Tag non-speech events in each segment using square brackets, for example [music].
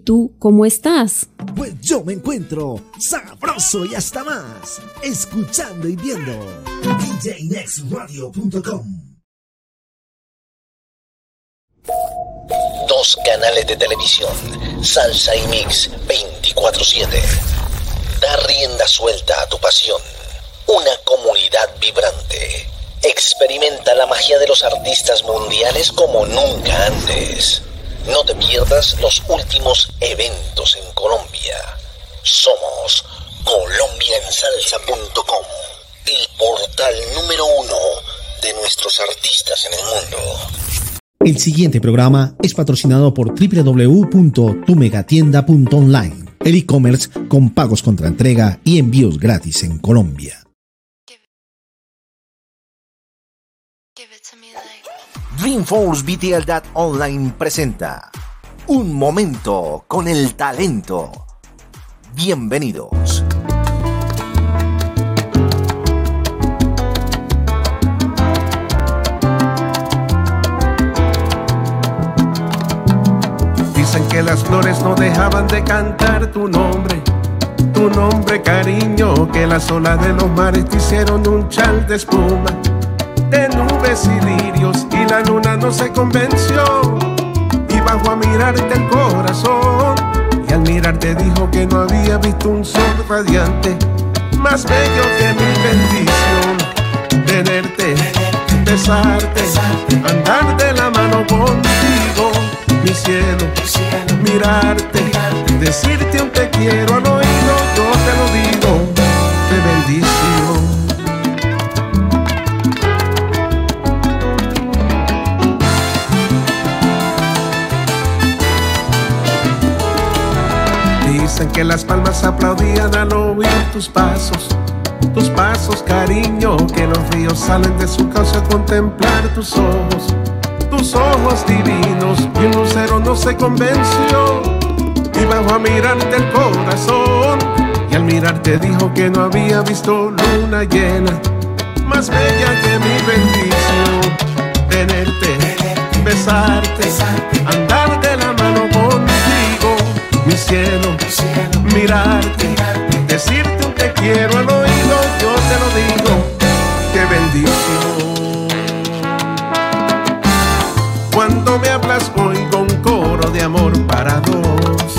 tú cómo estás? Pues yo me encuentro sabroso y hasta más, escuchando y viendo djnextradio.com. Dos canales de televisión, Salsa y Mix 24/7. Da rienda suelta a tu pasión. Una comunidad vibrante. Experimenta la magia de los artistas mundiales como nunca antes. No te pierdas los últimos eventos en Colombia. Somos colombiansalsa.com, el portal número uno de nuestros artistas en el mundo. El siguiente programa es patrocinado por www.tumegatienda.online, el e-commerce con pagos contra entrega y envíos gratis en Colombia. Dreamforce BTL Dat Online presenta Un momento con el talento. Bienvenidos. Dicen que las flores no dejaban de cantar tu nombre, tu nombre cariño, que las olas de los mares te hicieron un chal de espuma de nubes y lirios y la luna no se convenció. Y bajó a mirarte el corazón y al mirarte dijo que no había visto un sol radiante más bello que mi bendición. Tenerte, besarte, andar de la mano contigo mi cielo, mirarte, decirte un te quiero al oído, Que las palmas aplaudían al oír tus pasos, tus pasos, cariño, que los ríos salen de su cauce a contemplar tus ojos, tus ojos divinos, y un lucero no se convenció, y bajó a mirarte el corazón, y al mirarte dijo que no había visto luna llena, más bella que mi bendición, tenerte, besarte, andar de la mano contigo, mi cielo, mirarte, decirte un te quiero al oído, yo te lo digo, qué bendición. Cuando me hablas oigo un coro de amor para dos.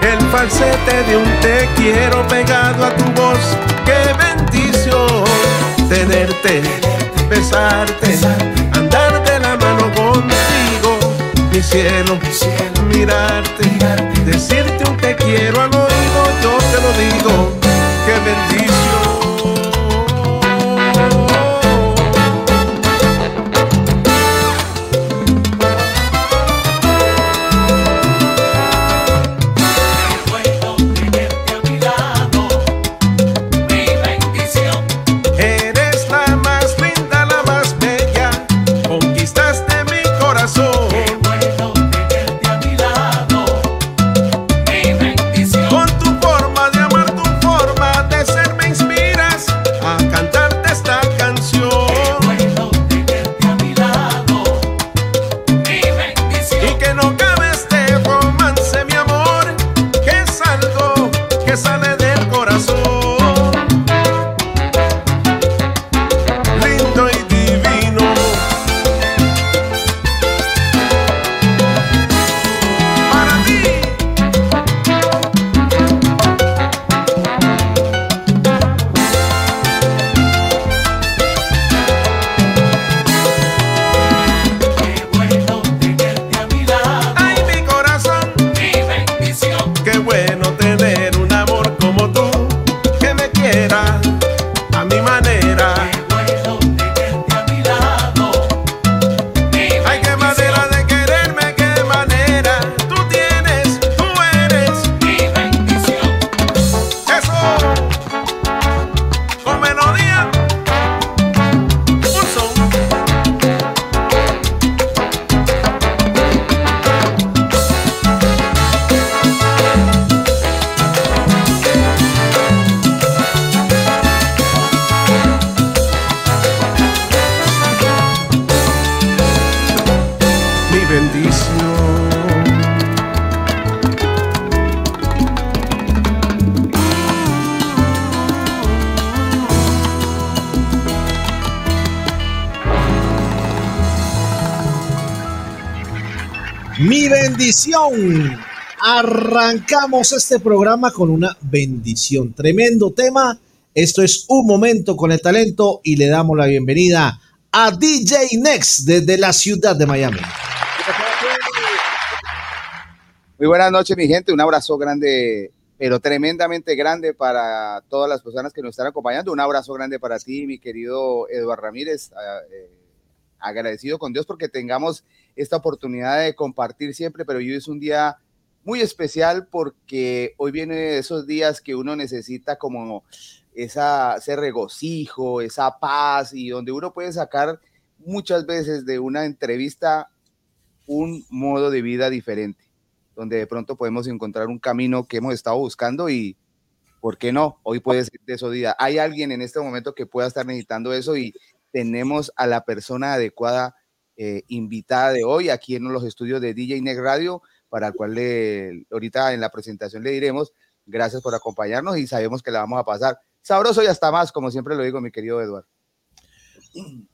El falsete de un te quiero pegado a tu voz, qué bendición tenerte, besarte, andar de la mano contigo, mi cielo, mirarte, decirte un te quiero al oído, yo te lo digo, qué bendición. Arrancamos este programa con una bendición. Tremendo tema. Esto es un momento con el talento y le damos la bienvenida a DJ Next desde la ciudad de Miami. Muy buenas noches, mi gente. Un abrazo grande, pero tremendamente grande para todas las personas que nos están acompañando. Un abrazo grande para ti, mi querido Eduardo Ramírez. Ah, eh, agradecido con Dios porque tengamos esta oportunidad de compartir siempre, pero hoy es un día muy especial porque hoy viene esos días que uno necesita como esa, ese regocijo, esa paz y donde uno puede sacar muchas veces de una entrevista un modo de vida diferente, donde de pronto podemos encontrar un camino que hemos estado buscando y, ¿por qué no? Hoy puede ser de esos días. Hay alguien en este momento que pueda estar necesitando eso y tenemos a la persona adecuada eh, invitada de hoy aquí en los estudios de DJ Next Radio, para el cual le, ahorita en la presentación le diremos gracias por acompañarnos y sabemos que la vamos a pasar sabroso y hasta más, como siempre lo digo, mi querido Eduardo.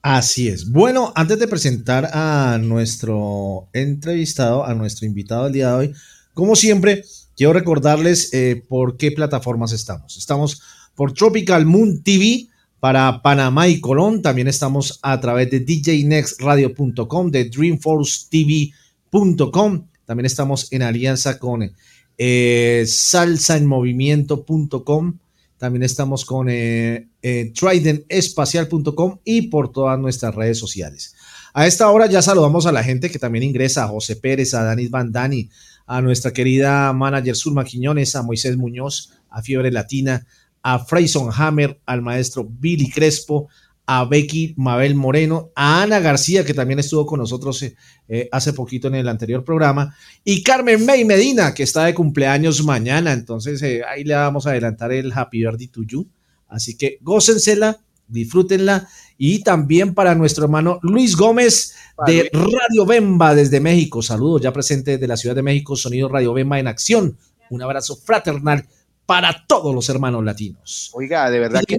Así es. Bueno, antes de presentar a nuestro entrevistado, a nuestro invitado del día de hoy, como siempre, quiero recordarles eh, por qué plataformas estamos. Estamos por Tropical Moon TV, para Panamá y Colón. También estamos a través de djnextradio.com, de dreamforcetv.com. También estamos en alianza con eh, salsaenmovimiento.com. También estamos con eh, eh, tridentspacial.com y por todas nuestras redes sociales. A esta hora ya saludamos a la gente que también ingresa, a José Pérez, a Danis Bandani, a nuestra querida manager Zulma Quiñones, a Moisés Muñoz, a Fiebre Latina, a Freyson Hammer, al maestro Billy Crespo, a Becky Mabel Moreno, a Ana García, que también estuvo con nosotros eh, hace poquito en el anterior programa, y Carmen May Medina, que está de cumpleaños mañana. Entonces, eh, ahí le vamos a adelantar el Happy Birthday to You. Así que gócensela, disfrútenla. Y también para nuestro hermano Luis Gómez de Radio Bemba desde México. Saludos ya presente desde la Ciudad de México, Sonido Radio Bemba en acción. Un abrazo fraternal para todos los hermanos latinos. Oiga, de verdad que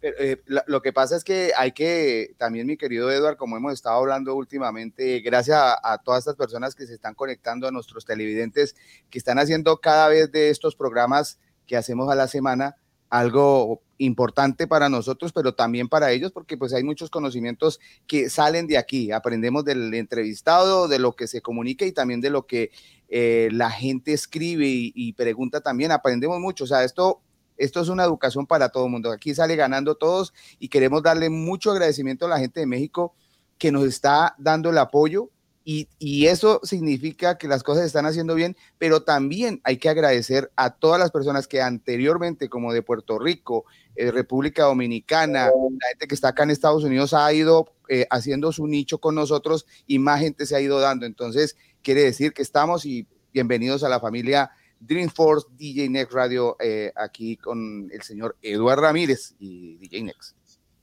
eh, lo que pasa es que hay que, también mi querido Eduard, como hemos estado hablando últimamente, gracias a, todas estas personas que se están conectando, a nuestros televidentes, que están haciendo cada vez de estos programas que hacemos a la semana algo importante para nosotros, pero también para ellos, porque pues hay muchos conocimientos que salen de aquí. Aprendemos del entrevistado, de lo que se comunica y también de lo que eh, la gente escribe y, pregunta también, aprendemos mucho. O sea, esto, esto es una educación para todo el mundo. Aquí sale ganando todos y queremos darle mucho agradecimiento a la gente de México que nos está dando el apoyo y, eso significa que las cosas están haciendo bien, pero también hay que agradecer a todas las personas que anteriormente, como de Puerto Rico, eh, República Dominicana, la gente que está acá en Estados Unidos ha ido eh, haciendo su nicho con nosotros y más gente se ha ido dando. Entonces, quiere decir que estamos y bienvenidos a la familia Dreamforce DJ Next Radio eh, aquí con el señor Eduardo Ramírez y DJ Next.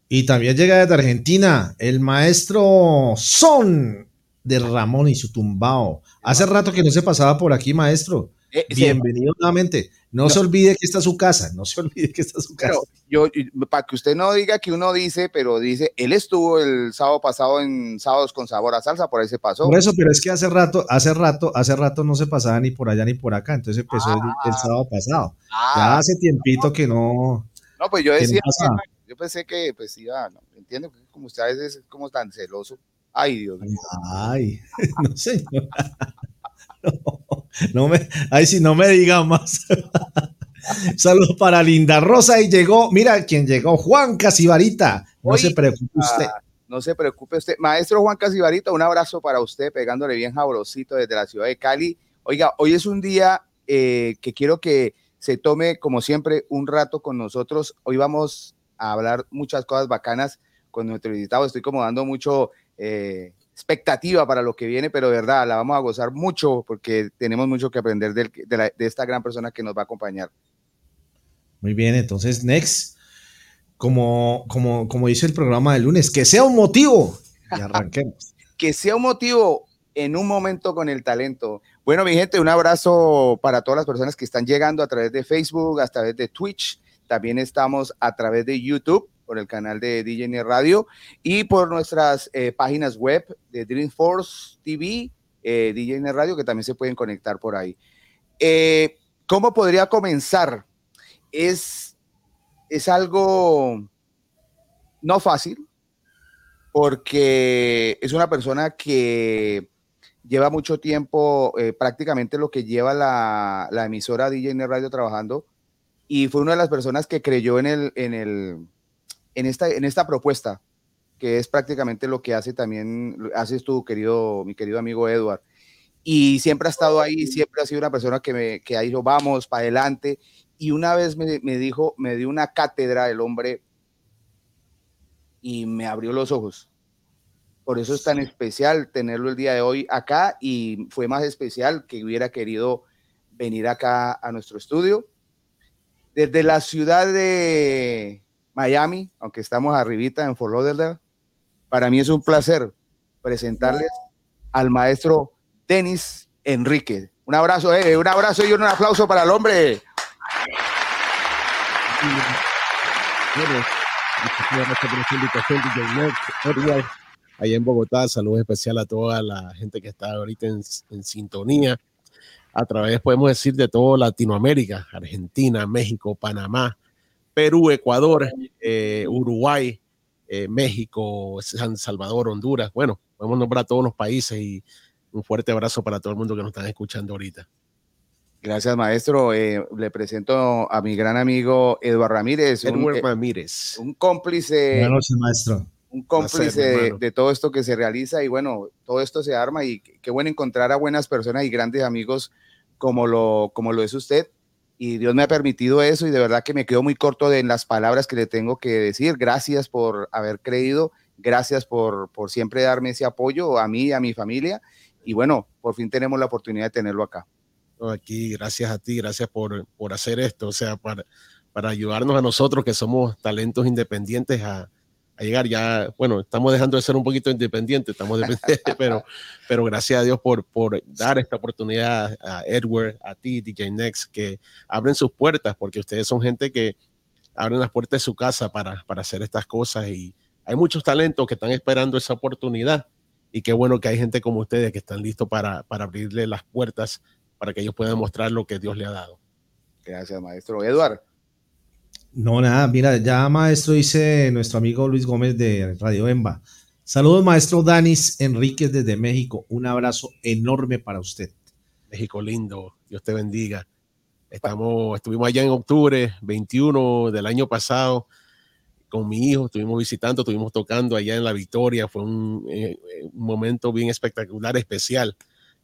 Y también llega desde Argentina el maestro Son de Ramón y su tumbao. Hace rato que no se pasaba por aquí, maestro. Eh, Bienvenido nuevamente. No, se olvide que está su casa, no se olvide que está su casa. yo, para que usted no diga que uno dice, pero dice, él estuvo el sábado pasado en Sábados con Sabor a Salsa, por ahí se pasó. Por eso, pero es que hace rato, hace rato, hace rato no se pasaba ni por allá ni por acá, entonces empezó el, ah. sábado pasado. ya ah. hace tiempito que no. No, pues yo decía, yo pensé que, pues iba, no, entiendo, como usted a veces es como tan celoso. Ay, Dios mío. Ay, [laughs] no sé. No, me, ay, si no me diga más. [laughs] Saludos para Linda Rosa y llegó, mira quién llegó, Juan Casibarita. No se preocupe usted. no se preocupe usted. Maestro Juan Casibarita, un abrazo para usted, pegándole bien jabrosito desde la ciudad de Cali. Oiga, hoy es un día eh, que quiero que se tome, como siempre, un rato con nosotros. Hoy vamos a hablar muchas cosas bacanas con nuestro invitado. Estoy como dando mucho eh, expectativa para lo que viene, pero de verdad la vamos a gozar mucho porque tenemos mucho que aprender de, esta gran persona que nos va a acompañar. Muy bien, entonces, Next, como, como, como dice el programa del lunes, que sea un motivo y [laughs] arranquemos. que sea un motivo en un momento con el talento. Bueno, mi gente, un abrazo para todas las personas que están llegando a través de Facebook, a través de Twitch. También estamos a través de YouTube por el canal de DJ Radio y por nuestras eh, páginas web de Dreamforce TV, eh, DJ en Radio, que también se pueden conectar por ahí. Eh, ¿Cómo podría comenzar? Es, es algo no fácil, porque es una persona que lleva mucho tiempo, eh, prácticamente lo que lleva la, la emisora DJ en Radio trabajando, y fue una de las personas que creyó en, el, en, el, en, esta, en esta propuesta, que es prácticamente lo que hace también, haces tú, querido, mi querido amigo Edward. Y siempre ha estado ahí, siempre ha sido una persona que, me, que ha dicho, vamos, para adelante. Y una vez me, me dijo, me dio una cátedra el hombre y me abrió los ojos. Por eso es tan especial tenerlo el día de hoy acá y fue más especial que hubiera querido venir acá a nuestro estudio desde la ciudad de Miami, aunque estamos arribita en Fort Lauderdale, para mí es un placer presentarles al maestro Denis Enrique. Un abrazo, eh, un abrazo y un aplauso para el hombre. Ahí en Bogotá, saludos especial a toda la gente que está ahorita en, en sintonía a través, podemos decir, de toda Latinoamérica, Argentina, México, Panamá, Perú, Ecuador, eh, Uruguay, eh, México, San Salvador, Honduras. Bueno, podemos nombrar a todos los países y un fuerte abrazo para todo el mundo que nos están escuchando ahorita. Gracias, maestro. Eh, le presento a mi gran amigo Eduardo Ramírez. Eduardo Ramírez. Un cómplice. Buenas maestro. Un cómplice de, de, todo esto que se realiza y bueno, todo esto se arma y qué bueno encontrar a buenas personas y grandes amigos como lo, como lo es usted. Y Dios me ha permitido eso y de verdad que me quedo muy corto de en las palabras que le tengo que decir. Gracias por haber creído, gracias por, por siempre darme ese apoyo a mí y a mi familia. Y bueno, por fin tenemos la oportunidad de tenerlo acá. Aquí, gracias a ti, gracias por, por hacer esto, o sea, para, para ayudarnos a nosotros que somos talentos independientes a, a llegar ya, bueno, estamos dejando de ser un poquito independientes, estamos dependientes, [laughs] pero, pero gracias a Dios por, por dar esta oportunidad a Edward, a ti, DJ Next, que abren sus puertas, porque ustedes son gente que abren las puertas de su casa para, para hacer estas cosas y hay muchos talentos que están esperando esa oportunidad y qué bueno que hay gente como ustedes que están listos para, para abrirle las puertas para que ellos puedan mostrar lo que Dios le ha dado. Gracias, maestro. Edward. No, nada, mira, ya maestro dice nuestro amigo Luis Gómez de Radio Emba. Saludos, maestro Danis Enríquez desde México. Un abrazo enorme para usted. México lindo, Dios te bendiga. Estamos, estuvimos allá en octubre 21 del año pasado con mi hijo, estuvimos visitando, estuvimos tocando allá en La Victoria. Fue un, eh, un momento bien espectacular, especial,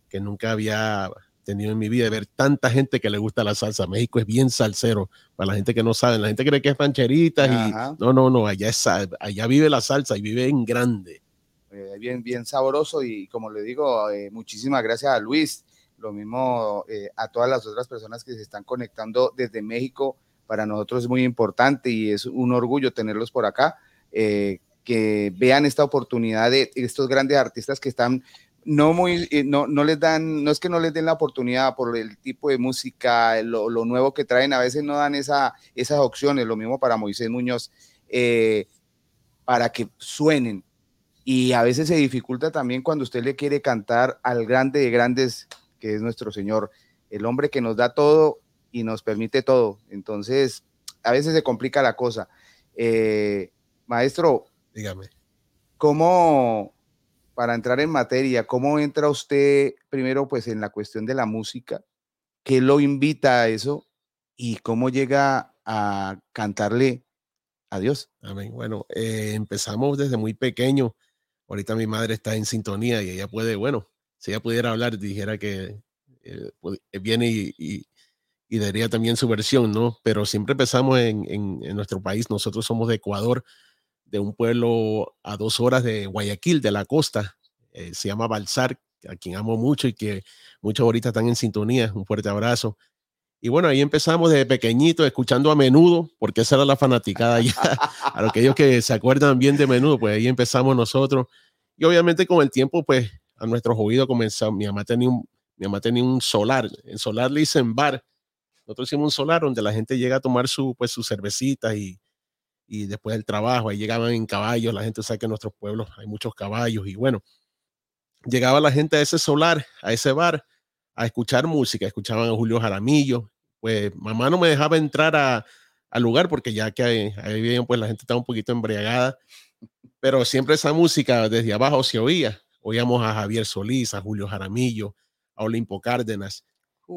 que nunca había tenido en mi vida de ver tanta gente que le gusta la salsa. México es bien salsero, para la gente que no sabe. La gente cree que es pancheritas y no, no, no, allá, es, allá vive la salsa y vive en grande. Eh, bien, bien sabroso y como le digo, eh, muchísimas gracias a Luis, lo mismo eh, a todas las otras personas que se están conectando desde México. Para nosotros es muy importante y es un orgullo tenerlos por acá, eh, que vean esta oportunidad de estos grandes artistas que están no muy, eh, no, no les dan, no es que no les den la oportunidad por el tipo de música, lo, lo nuevo que traen, a veces no dan esa, esas opciones, lo mismo para Moisés Muñoz, eh, para que suenen. Y a veces se dificulta también cuando usted le quiere cantar al grande de grandes, que es nuestro Señor, el hombre que nos da todo y nos permite todo. Entonces, a veces se complica la cosa. Eh, maestro, dígame. ¿Cómo, para entrar en materia, ¿cómo entra usted primero pues en la cuestión de la música? ¿Qué lo invita a eso? ¿Y cómo llega a cantarle a Dios? Amén. Bueno, eh, empezamos desde muy pequeño. Ahorita mi madre está en sintonía y ella puede, bueno, si ella pudiera hablar, dijera que eh, viene y, y, y, daría también su versión, ¿no? Pero siempre empezamos en, en nuestro país. Nosotros somos de Ecuador de un pueblo a dos horas de Guayaquil, de la costa. Eh, se llama Balsar, a quien amo mucho y que muchos ahorita están en sintonía. Un fuerte abrazo. Y bueno, ahí empezamos desde pequeñito, escuchando a menudo, porque esa era la fanaticada ya. [laughs] a aquellos que se acuerdan bien de menudo, pues ahí empezamos nosotros. Y obviamente con el tiempo, pues a nuestros oídos comenzó. Mi mamá tenía un, mi mamá tenía un solar. En solar le dicen bar. Nosotros hicimos un solar donde la gente llega a tomar su, pues, sus cervecitas y, y después del trabajo, ahí llegaban en caballos, la gente sabe que en nuestros pueblos hay muchos caballos y bueno, llegaba la gente a ese solar, a ese bar, a escuchar música, escuchaban a Julio Jaramillo, pues mamá no me dejaba entrar a, al lugar porque ya que ahí, ahí pues la gente estaba un poquito embriagada, pero siempre esa música desde abajo se oía, oíamos a Javier Solís, a Julio Jaramillo, a Olimpo Cárdenas,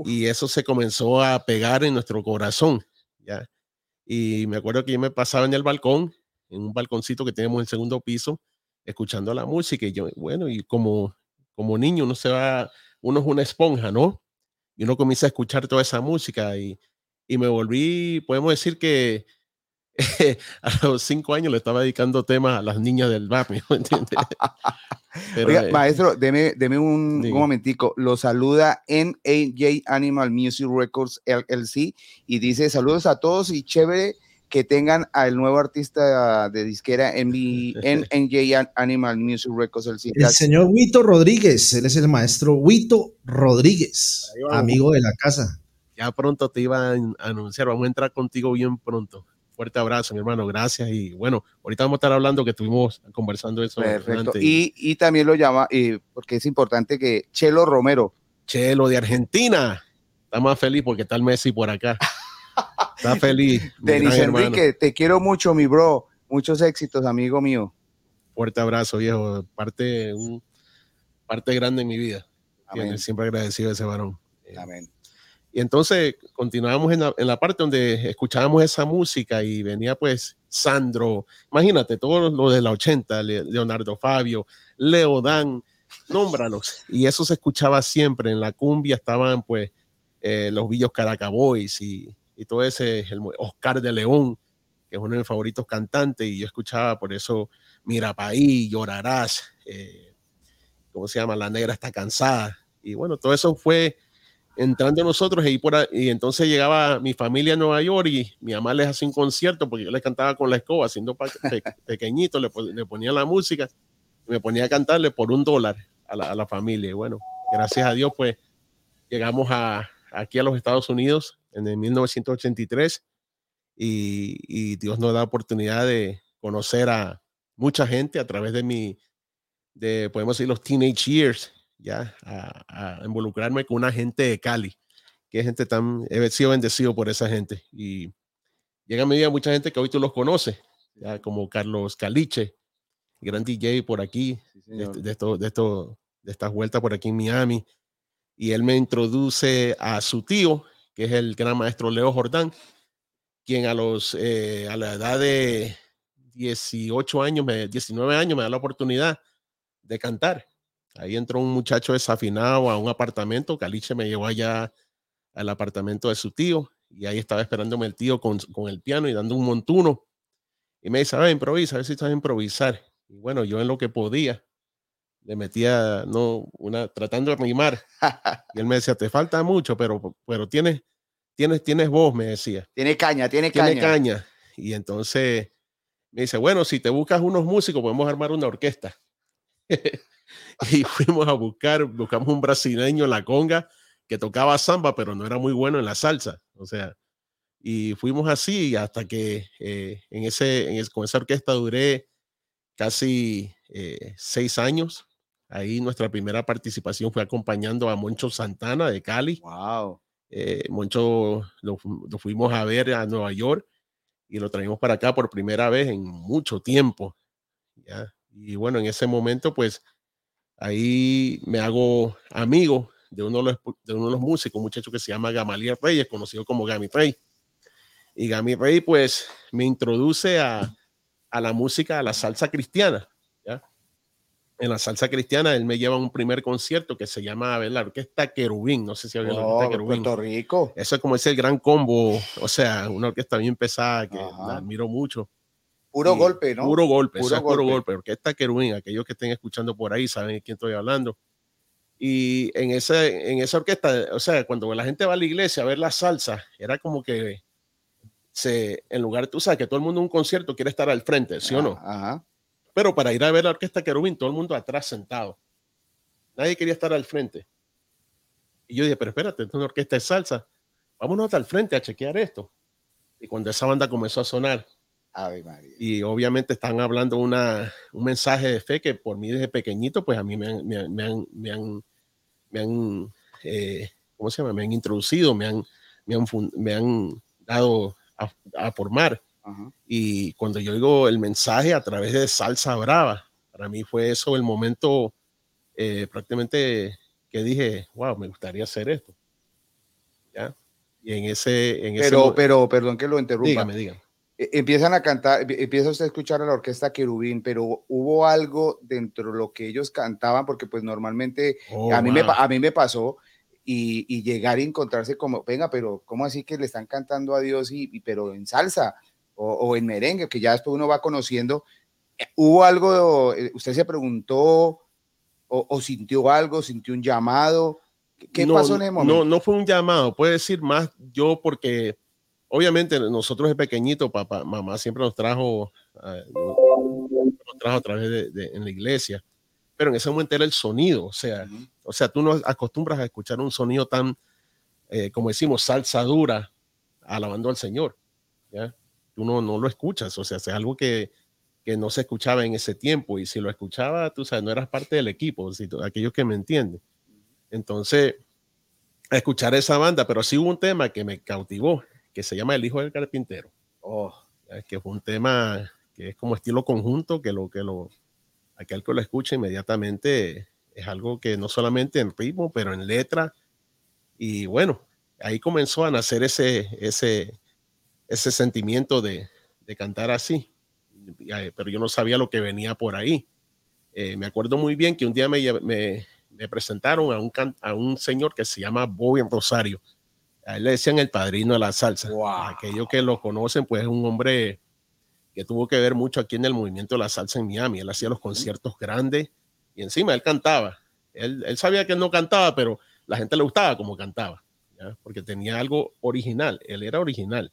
y eso se comenzó a pegar en nuestro corazón, ¿ya? Y me acuerdo que yo me pasaba en el balcón, en un balconcito que tenemos en segundo piso, escuchando la música, y yo, bueno, y como, como niño uno se va uno es una esponja, ¿no? Y uno comienza a escuchar toda esa música y, y me volví, podemos decir que [laughs] a los cinco años le estaba dedicando temas a las niñas del barrio, ¿entiendes? [laughs] Oiga, eh, maestro, deme, deme un, un, momentico. Lo saluda NAJ Animal Music Records LLC y dice saludos a todos y chévere que tengan al nuevo artista de disquera en, en [laughs] NJ Animal Music Records. El, el señor Huito Rodríguez, él es el maestro Huito Rodríguez, amigo de la casa. Ya pronto te iba a anunciar, vamos a entrar contigo bien pronto. Fuerte abrazo, mi hermano, gracias. Y bueno, ahorita vamos a estar hablando que estuvimos conversando eso. Perfecto. Y, y, también lo llama, eh, porque es importante que Chelo Romero. Chelo de Argentina. Está más feliz porque está el Messi por acá. Está feliz. [laughs] Denis Enrique, te quiero mucho, mi bro. Muchos éxitos, amigo mío. Fuerte abrazo, viejo. Parte, un, parte grande en mi vida. Siempre agradecido a ese varón. Amén. Y entonces continuábamos en la, en la, parte donde escuchábamos esa música y venía pues Sandro, imagínate, todo lo de la 80, Leonardo Fabio, Leo Dan, nómbralos. Y eso se escuchaba siempre. En la cumbia estaban pues eh, los Villos Caracaboys y, y todo ese, Oscar de León, que es uno de mis favoritos cantantes, y yo escuchaba por eso Mira Llorarás, eh, ¿cómo se llama? La Negra está cansada. Y bueno, todo eso fue entrando nosotros y, por y entonces llegaba mi familia a Nueva York y mi mamá les hacía un concierto porque yo les cantaba con la escoba, haciendo [laughs] pequeñito, le, le, ponía la música y me ponía a cantarle por un dólar a la, a la familia. Y bueno, gracias a Dios, pues llegamos a, aquí a los Estados Unidos en el 1983 y, y, Dios nos da oportunidad de conocer a mucha gente a través de mi, de, podemos decir, los teenage years, ya, a, involucrarme con una gente de Cali, que gente tan, he sido bendecido por esa gente. Y llega a mi vida mucha gente que hoy tú los conoces, ya, como Carlos Caliche, gran DJ por aquí, de, de, esto, de, esto, de estas vueltas por aquí en Miami, y él me introduce a su tío, que es el gran maestro Leo Jordán, quien a, los, eh, a la edad de 18 años, 19 años, me da la oportunidad de cantar. Ahí entró un muchacho desafinado a un apartamento. Caliche me llevó allá al apartamento de su tío y ahí estaba esperándome el tío con, con el piano y dando un montuno. Y me dice, a ver, improvisa, a ver si estás a improvisar. Y bueno, yo en lo que podía, le metía, no, una, tratando de rimar. y él me decía, te falta mucho, pero, pero tienes, tienes, tienes voz, me decía. Tiene caña, tiene, tiene caña. Y entonces me dice, bueno, si te buscas unos músicos, podemos armar una orquesta. [laughs] y fuimos a buscar, buscamos un brasileño en la conga que tocaba samba, pero no era muy bueno en la salsa. O sea, y fuimos así hasta que eh, en ese, en con esa orquesta duré casi eh, seis años Ahí nuestra primera participación fue acompañando a Moncho Santana de Cali. Wow. Eh, Moncho lo, fuimos a ver a Nueva York y lo traímos para acá por primera vez en mucho tiempo. ¿ya? Y bueno, en ese momento, pues ahí me hago amigo de uno de los, de uno de los músicos, un muchacho que se llama Gamaliel Reyes, conocido como Gami Rey. Y Gami Rey, pues me introduce a, a la música, a la salsa cristiana en la salsa cristiana, él me lleva a un primer concierto que se llama a ver, la orquesta Querubín. No sé si había la orquesta Querubín. Puerto Rico. Eso es como ese gran combo, o sea, una orquesta bien pesada que la admiro mucho. Puro golpe, ¿no? Puro golpe, puro, golpe. puro golpe. Orquesta Querubín, aquellos que estén escuchando por ahí saben de quién estoy hablando. Y en, ese, en esa orquesta, o sea, cuando la gente va a la iglesia a ver la salsa, era como que se, en lugar, tú sabes, que todo el mundo en un concierto quiere estar al frente, ¿sí o no? Ajá. Pero para ir a ver la orquesta Querubín, todo el mundo atrás sentado. Nadie quería estar al frente. Y yo dije, pero espérate, es una orquesta de salsa. Vámonos al frente a chequear esto. Y cuando esa banda comenzó a sonar, Ave María. Y obviamente están hablando una, un mensaje de fe que por mí desde pequeñito, pues a mí me han, me han, me han, me han, me han, eh, ¿cómo se llama? Me han introducido, me han, me han, me han dado a, a formar. Ajá. Y cuando yo oigo el mensaje a través de Salsa Brava, para mí fue eso el momento eh, prácticamente que dije, wow, me gustaría hacer esto. ¿Ya? Y en ese... En ese Pero, mo- pero, perdón que lo interrumpa. dígame, dígame. Eh, Empiezan a cantar, empie- empieza usted a escuchar a la orquesta Querubín, pero hubo algo dentro de lo que ellos cantaban, porque pues normalmente Oh, a, mí me, wow. a mí me pasó y, y llegar y encontrarse como, venga, pero ¿cómo así que le están cantando a Dios y, y- pero en salsa o, o en merengue, que ya después uno va conociendo? Eh, ¿Hubo algo, eh, usted se preguntó o, o sintió algo, sintió un llamado? ¿Qué, qué no, pasó en ese momento? No, no fue un llamado, puede decir más yo porque obviamente nosotros de pequeñito, papá, mamá siempre nos trajo, eh, nos trajo a través de, de- en la iglesia, pero en ese momento era el sonido, o sea, Ujú. o sea, tú no acostumbras a escuchar un sonido tan, eh, como decimos, salsa dura, alabando al Señor, ¿ya? Tú no, no lo escuchas, o sea, es algo que, que no se escuchaba en ese tiempo, y si lo escuchaba, tú sabes, no eras parte del equipo, si aquellos que me entienden. Entonces, a escuchar esa banda, pero sí hubo un tema que me cautivó, que se llama El Hijo del Carpintero, Oh, ¿ya? que fue un tema que es como estilo conjunto, que lo que lo, aquel que lo escucha inmediatamente es algo que no solamente en ritmo, pero en letra, y bueno, ahí comenzó a nacer ese, ese, ese sentimiento de, de cantar así, eh, pero yo no sabía lo que venía por ahí. Eh, me acuerdo muy bien que un día me, me, me presentaron a un, a un señor que se llama Bobby Rosario. A él le decían el padrino de la salsa. Wow. Aquellos que lo conocen, pues es un hombre que tuvo que ver mucho aquí en el movimiento de la salsa en Miami. Él hacía los conciertos grandes y encima él cantaba. Él, él sabía que él no cantaba, pero la gente le gustaba como cantaba, ¿ya? porque tenía algo original. Él era original.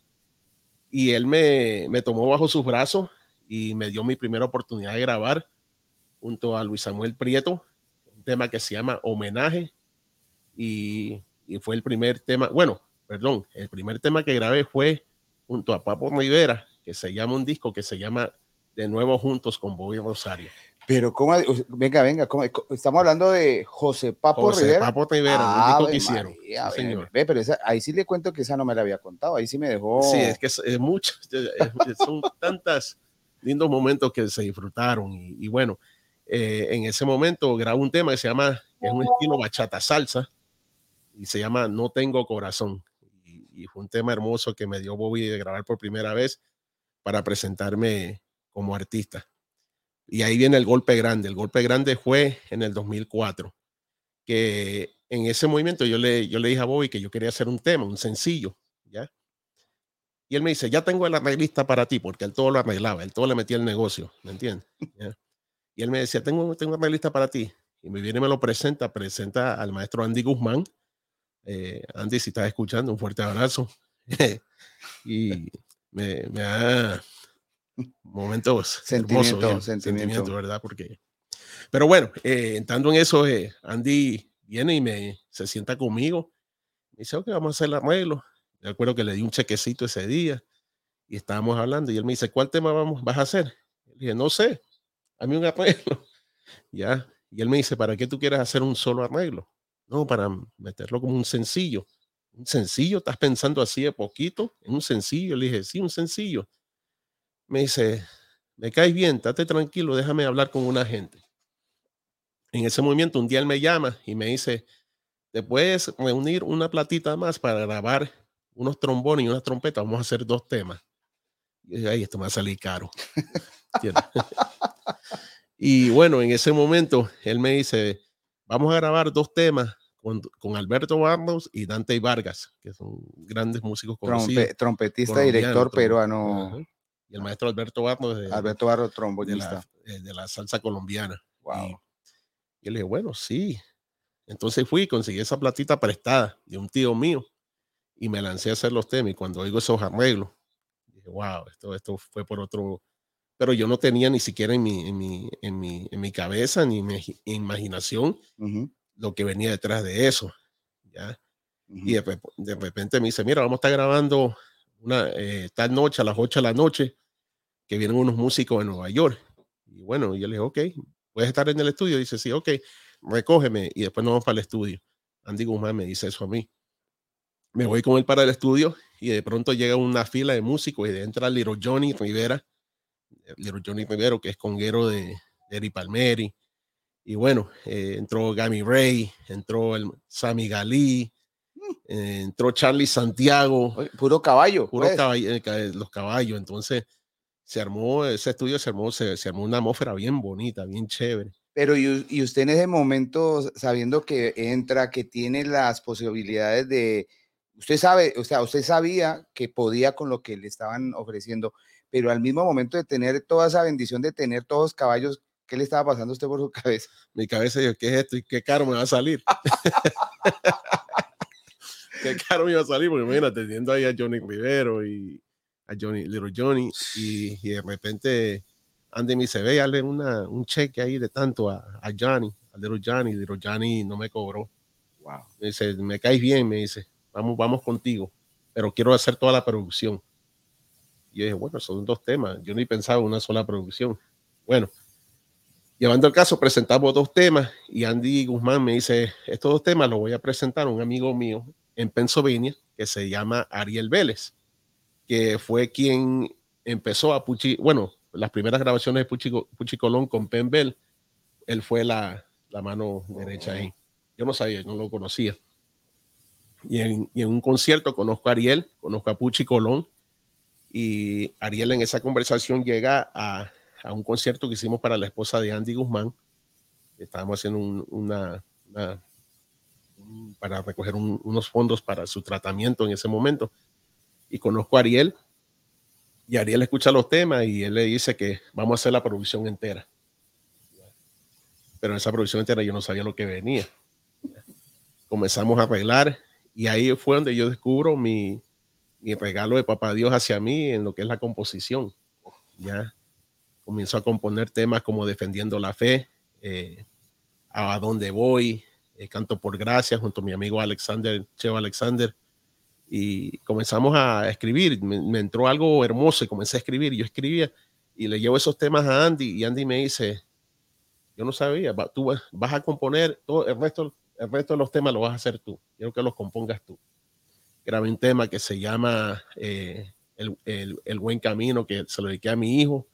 Y él me, me tomó bajo sus brazos y me dio mi primera oportunidad de grabar junto a Luis Samuel Prieto, un tema que se llama Homenaje. Y, y fue el primer tema, bueno, perdón, el primer tema que grabé fue junto a Papo Rivera, que se llama un disco que se llama De nuevo juntos con Bobby Rosario. pero ¿cómo? Venga, venga, ¿cómo? estamos hablando de José Papo José Rivera. Papo Rivera, un Ave disco que hicieron. Sí, señor. ve, pero esa- ahí sí le cuento que esa no me la había contado, ahí sí me dejó. Sí, es que es, es mucho, [laughs] es- es- son tantos lindos momentos que se disfrutaron y, y bueno, eh, en ese momento grabo un tema que se llama, que es un estilo bachata salsa y se llama No tengo corazón y, fue un tema hermoso que me dio Bobby de grabar por primera vez para presentarme como artista. Y ahí viene el golpe grande. El golpe grande fue en el 2004, que en ese movimiento yo le, yo le dije a Bobby que yo quería hacer un tema, un sencillo, ¿ya? Y él me dice, ya tengo el arreglista para ti, porque él todo lo arreglaba, él todo le metía el negocio, ¿me entiendes? ¿Ya? Y él me decía, tengo, tengo un arreglista para ti. Y me viene y me lo presenta, presenta al maestro Andy Guzmán. Eh, Andy, si estás escuchando, un fuerte abrazo. [laughs] y me, me da momentos Sentimiento, hermosos, sentimiento. ¿verdad? Porque, pero bueno, eh, entrando en eso, eh, Andy viene y me se sienta conmigo. Me dice, ok, vamos a hacer el arreglo. Me acuerdo que le di un chequecito ese día y estábamos hablando y él me dice, ¿cuál tema vamos, vas a hacer? Le dije, no sé, a mí un arreglo. [laughs] ya. Y él me dice, ¿para qué tú quieres hacer un solo arreglo? No, para meterlo como un sencillo. ¿Un sencillo? ¿Estás pensando así de poquito? ¿En un sencillo? Le dije, sí, un sencillo. Me dice, me caes bien, estate tranquilo, déjame hablar con una gente. En ese momento, un día él me llama y me dice, ¿te puedes reunir una platita más para grabar unos trombones y unas trompetas? Vamos a hacer dos temas. Y yo dije, ay, esto me va a salir caro. [laughs] [laughs] Y bueno, en ese momento, él me dice, vamos a grabar dos temas con, con Alberto Barros y Dante Vargas, que son grandes músicos conocidos. Trompe- trompetista, director peruano, Ajá. Y el maestro Alberto Barros de, Alberto Barro, de, trombonista. la, eh, de la salsa colombiana. Wow. Y yo le dije, bueno, sí. Entonces fui y conseguí esa platita prestada de un tío mío y me lancé a hacer los temas. Y cuando oigo esos arreglos, dije, wow, esto, esto fue por otro. Pero yo no tenía ni siquiera en mi, en mi, en mi, en mi cabeza ni mi agi- imaginación Ujú, lo que venía detrás de eso. ¿ya? ujú. Y de, de repente me dice, mira, vamos a estar grabando una, eh, tal noche a las 8 de la noche que vienen unos músicos de Nueva York. Y bueno, yo le dije, ok, ¿puedes estar en el estudio? Dice, sí, ok, recógeme y después nos vamos para el estudio. Andy Guzmán me dice eso a mí. Me voy con él para el estudio y de pronto llega una fila de músicos y entra Little Johnny Rivera, Little Johnny Rivera, que es conguero de, de Eri Palmeri. Y bueno, eh, entró Gami Ray, entró el Sammy Galí, eh, entró Charlie Santiago. puro caballo. Puro pues. caballo, eh, los caballos. Entonces se armó, ese estudio se armó, se, armó una atmósfera bien bonita, bien chévere. Pero y, y, usted en ese momento, sabiendo que entra, que tiene las posibilidades de, usted sabe, o sea, usted sabía que podía con lo que le estaban ofreciendo, pero al mismo momento de tener toda esa bendición de tener todos los caballos, ¿qué le estaba pasando a usted por su [laughs] cabeza? Mi cabeza, yo, ¿qué es esto? ¿Y qué caro me va a salir? [laughs] qué caro me iba a salir, porque mira, teniendo ahí a Johnny Rivero y a Johnny, Little Johnny, y, de repente Andy me dice, ve, dale una, un cheque ahí de tanto a, a Johnny, a Little Johnny, Little Johnny no me cobró. Wow. Me dice, me caes bien, me dice, vamos, vamos contigo, pero quiero hacer toda la producción. Y yo dije, bueno, son dos temas, yo ni pensaba en una sola producción. Bueno, llevando el caso, presentamos dos temas y Andy Guzmán me dice, estos dos temas los voy a presentar a un amigo mío en Pennsylvania que se llama Ariel Vélez, que fue quien empezó a Puchi, bueno, las primeras grabaciones de Puchi, Puchi Colón con Pen Bell, él fue la, la, mano derecha ahí. Yo no sabía, no lo conocía. Y en, y en, un concierto conozco a Ariel, conozco a Puchi Colón, y Ariel en esa conversación llega a, a un concierto que hicimos para la esposa de Andy Guzmán. Estábamos haciendo una, una para recoger unos fondos para su tratamiento en ese momento. Y conozco a Ariel y Ariel escucha los temas y él le dice que vamos a hacer la producción entera. Pero en esa producción entera yo no sabía lo que venía. Comenzamos a arreglar y ahí fue donde yo descubro mi, mi regalo de papá Dios hacia mí en lo que es la composición. Ya comenzó a componer temas como Defendiendo la Fe, eh, A dónde voy, eh, canto por gracia junto a mi amigo Alexander, Cheo Alexander, y comenzamos a escribir. Me, entró algo hermoso y comencé a escribir. Yo escribía y le llevo esos temas a Andy y Andy me dice, yo no sabía, tú vas a componer todo el resto, el resto de los temas lo vas a hacer tú. Quiero que los compongas tú. Grabé un tema que se llama eh, el, el, el, Buen Camino, que se lo dediqué a mi hijo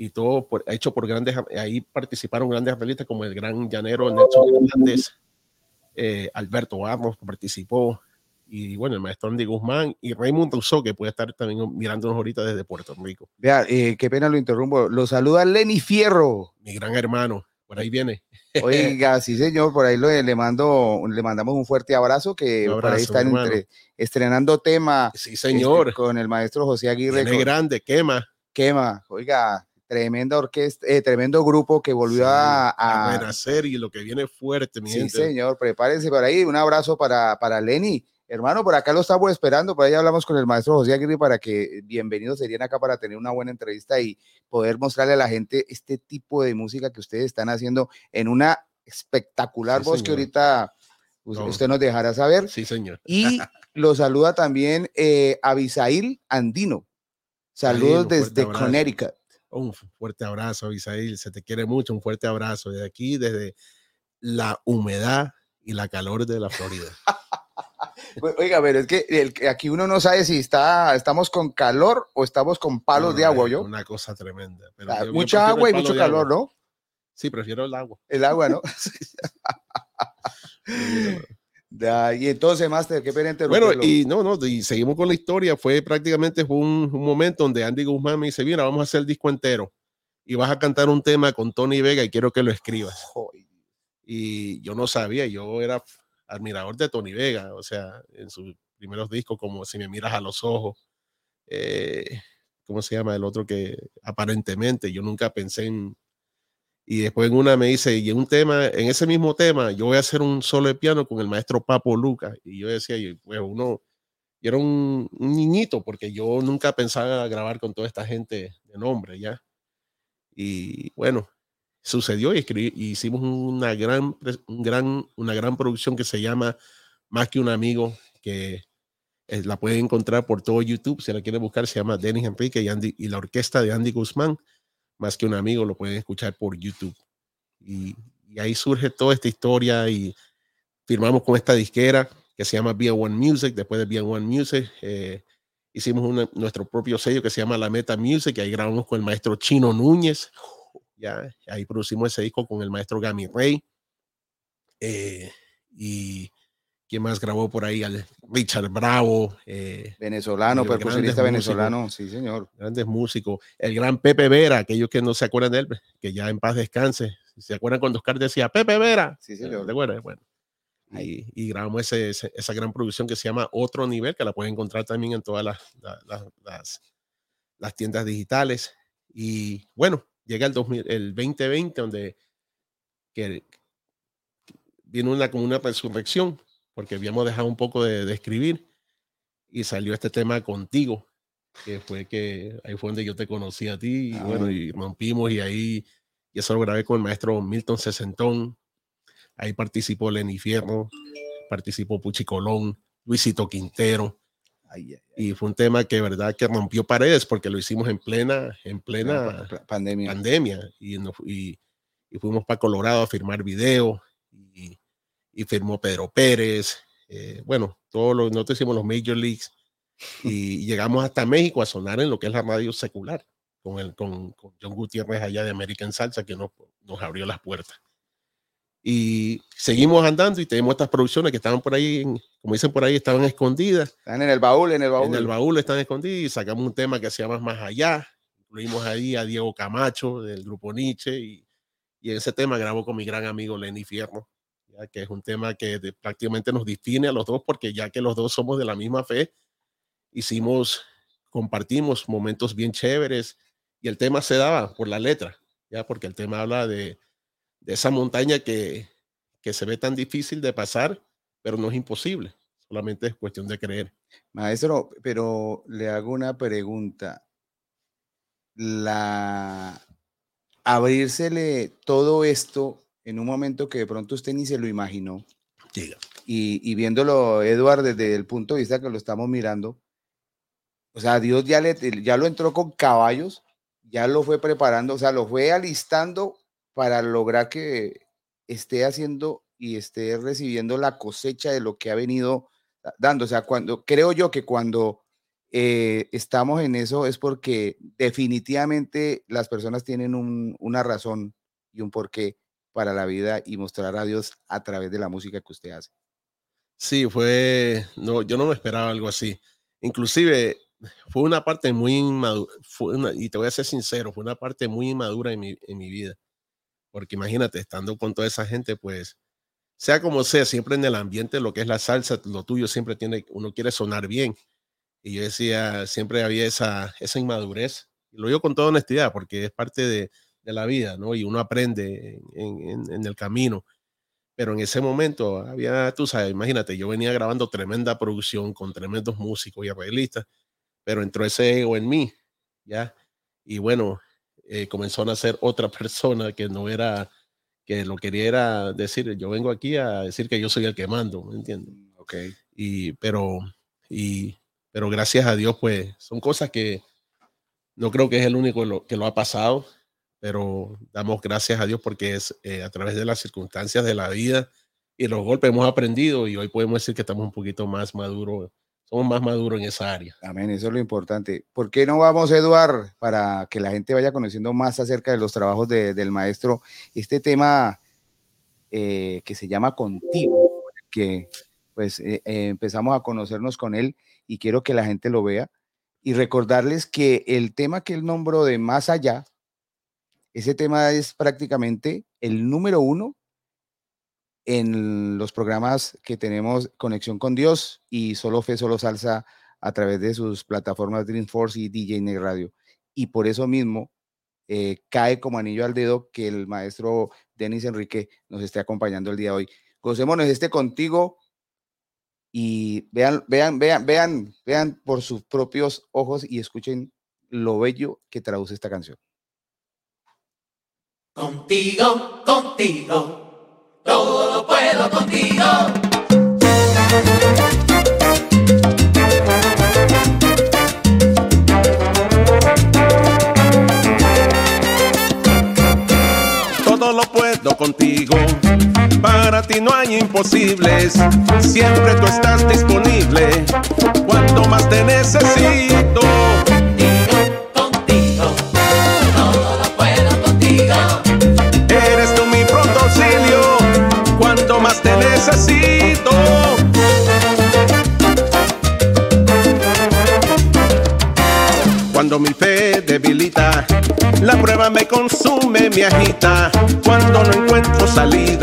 y todo por, hecho por grandes, ahí participaron grandes artistas como el gran llanero Nelson Hernández, eh, Alberto Barros participó, y bueno, el maestro Andy Guzmán y Raymond Rousseau, que puede estar también mirándonos ahorita desde Puerto Rico. Vea, eh, qué pena lo interrumpo. Lo saluda Lenny Fierro. Mi gran hermano, por ahí viene. Oiga, [laughs] sí, señor, por ahí lo, le mando, le mandamos un fuerte abrazo, que por ahí están estrenando tema. Sí, señor. Este, con el maestro José Aguirre. Viene grande, quema. Quema, oiga, tremenda orquesta, eh, tremendo grupo que volvió a, a, renacer y lo que viene fuerte, mi Sí, señor, prepárense por ahí. Un abrazo para, para Lenny. Hermano, por acá lo estamos esperando, por ahí hablamos con el maestro José Aguirre para que bienvenidos serían acá para tener una buena entrevista y poder mostrarle a la gente este tipo de música que ustedes están haciendo en una espectacular voz que ahorita usted nos dejará saber. Sí, señor. Y lo saluda también eh, Abisail Andino. Saludos desde Connecticut. Un fuerte abrazo, Abisail. Se te quiere mucho. Un fuerte abrazo desde aquí, desde la humedad y la calor de la Florida. [laughs] [laughs] Oiga, pero es que el, aquí uno no sabe si está, estamos con calor o estamos con palos de agua, ¿yo? Una cosa tremenda. Ah, mucha agua y mucho calor, ¿no? Sí, prefiero el agua. El agua, ¿no? [laughs] [laughs] y entonces, Master, qué pena Bueno, y no, no, y seguimos con la historia. Fue prácticamente fue un, momento donde Andy Guzmán me dice, mira, vamos a hacer el disco entero y vas a cantar un tema con Tony Vega y quiero que lo escribas. Y yo no sabía, yo era admirador de Tony Vega, o sea, en sus primeros discos, como Si me miras a los ojos, eh, ¿cómo se llama el otro que aparentemente yo nunca pensé en... Y después en una me dice, y en un tema, en ese mismo tema, yo voy a hacer un solo de piano con el maestro Papo Luca. Y yo decía, pues uno, yo era un, niñito porque yo nunca pensaba grabar con toda esta gente de nombre, ¿ya? Y bueno, sucedió y, hicimos una gran, un gran, una gran producción que se llama Más que un amigo, que Eh, la pueden encontrar por todo YouTube. Si la quieren buscar, se llama Denis Enrique y, Andy, y la orquesta de Andy Guzmán. Más que un amigo, lo pueden escuchar por YouTube. Y, ahí surge toda esta historia y firmamos con esta disquera que se llama Via One Music. Después de Via One Music, eh, hicimos nuestro propio sello que se llama La Meta Music. Y ahí grabamos con el maestro Chino Núñez. Ya, ahí producimos ese disco con el maestro Gami Rey. Eh, y ¿Quién más grabó por ahí? Richard Bravo. Eh, venezolano, percusionista venezolano, sí, señor. Grandes músicos. El gran Pepe Vera, aquellos que no se acuerdan de él, que ya en paz descanse. ¿Se acuerdan cuando Oscar decía Pepe Vera? Sí, señor. Bueno, bueno. Y, grabamos esa gran producción que se llama Otro Nivel, que la pueden encontrar también en todas las, las, tiendas digitales. Y bueno, llega el, 2000, el 2020, donde que, viene una como una resurrección porque habíamos dejado un poco de, escribir y salió este tema contigo, que fue que ahí fue donde yo te conocí a ti y ah, bueno, y rompimos y ahí y eso lo grabé con el maestro Milton Sesentón, ahí participó Lenny Fierro, participó Puchi Colón, Luisito Quintero. Y fue un tema que verdad que rompió paredes porque lo hicimos en plena, en plena pandemia. pandemia y, y, y, fuimos para Colorado a firmar video y, y firmó Pedro Pérez. Eh, bueno, todos los, nosotros hicimos los Major Leagues y llegamos hasta México a sonar en lo que es la radio secular con, el, con, con John Gutiérrez allá de American Salsa que nos, nos abrió las puertas. Y seguimos andando y tenemos estas producciones que estaban por ahí, como dicen por ahí, estaban escondidas. Están en el baúl, en el baúl. En el baúl están escondidas y sacamos un tema que se llama Más Allá. Incluimos ahí a Diego Camacho del grupo Nietzsche y, y en ese tema grabó con mi gran amigo Lenny Fierro que es un tema que prácticamente nos define a los dos, porque ya que los dos somos de la misma fe, hicimos, compartimos momentos bien chéveres y el tema se daba por la letra, ya porque el tema habla de, de esa montaña que, que se ve tan difícil de pasar, pero no es imposible, solamente es cuestión de creer. Maestro, pero le hago una pregunta. La abrírsele todo esto en un momento que de pronto usted ni se lo imaginó. Y, viéndolo, Eduard, desde el punto de vista que lo estamos mirando, o sea, Dios ya, le, ya lo entró con caballos, ya lo fue preparando, o sea, lo fue alistando para lograr que esté haciendo y esté recibiendo la cosecha de lo que ha venido dando. O sea, cuando creo yo que cuando eh, estamos en eso es porque definitivamente las personas tienen una razón y un porqué para la vida y mostrar a Dios a través de la música que usted hace. Sí, fue, no, yo no me esperaba algo así. Inclusive fue una parte muy inmadura, y te voy a ser sincero, fue una parte muy inmadura en mi, en mi vida. Porque imagínate, estando con toda esa gente, pues, sea como sea, siempre en el ambiente, lo que es la salsa, lo tuyo siempre tiene, uno quiere sonar bien. Y yo decía, siempre había esa, esa inmadurez. Lo digo con toda honestidad, porque es parte de, la vida, ¿no? Y uno aprende en, el camino. Pero en ese momento había, tú sabes, imagínate, yo venía grabando tremenda producción con tremendos músicos y arreglistas, pero entró ese ego en mí, ¿ya? Y bueno, eh, comenzó a nacer otra persona que no era, que lo quería era decir, yo vengo aquí a decir que yo soy el que mando, ¿me entiendes? Mm, ok. Y, pero, y, pero gracias a Dios, pues, son cosas que no creo que es el único que lo ha pasado pero damos gracias a Dios porque es eh, a través de las circunstancias de la vida y los golpes hemos aprendido y hoy podemos decir que estamos un poquito más maduros, somos más maduros en esa área. Amén, eso es lo importante. ¿Por qué no vamos, Eduard, para que la gente vaya conociendo más acerca de los trabajos del maestro, este tema eh, que se llama Contigo, que pues eh, empezamos a conocernos con él y quiero que la gente lo vea y recordarles que el tema que él nombró de Más Allá, ese tema es prácticamente el número uno en los programas que tenemos Conexión con Dios y Solo Fe, Solo Salsa a través de sus plataformas Dreamforce y DJ Net Radio. Y por eso mismo eh, cae como anillo al dedo que el maestro Denis Enrique nos esté acompañando el día de hoy. Gocémonos este contigo y vean, vean, vean, vean, vean por sus propios ojos y escuchen lo bello que traduce esta canción. Contigo, contigo, todo lo puedo contigo. Todo lo puedo contigo. Para ti no hay imposibles, siempre tú estás disponible. Cuanto más te necesito necesito. Cuando mi fe debilita, la prueba me consume, me agita. Cuando no encuentro salida,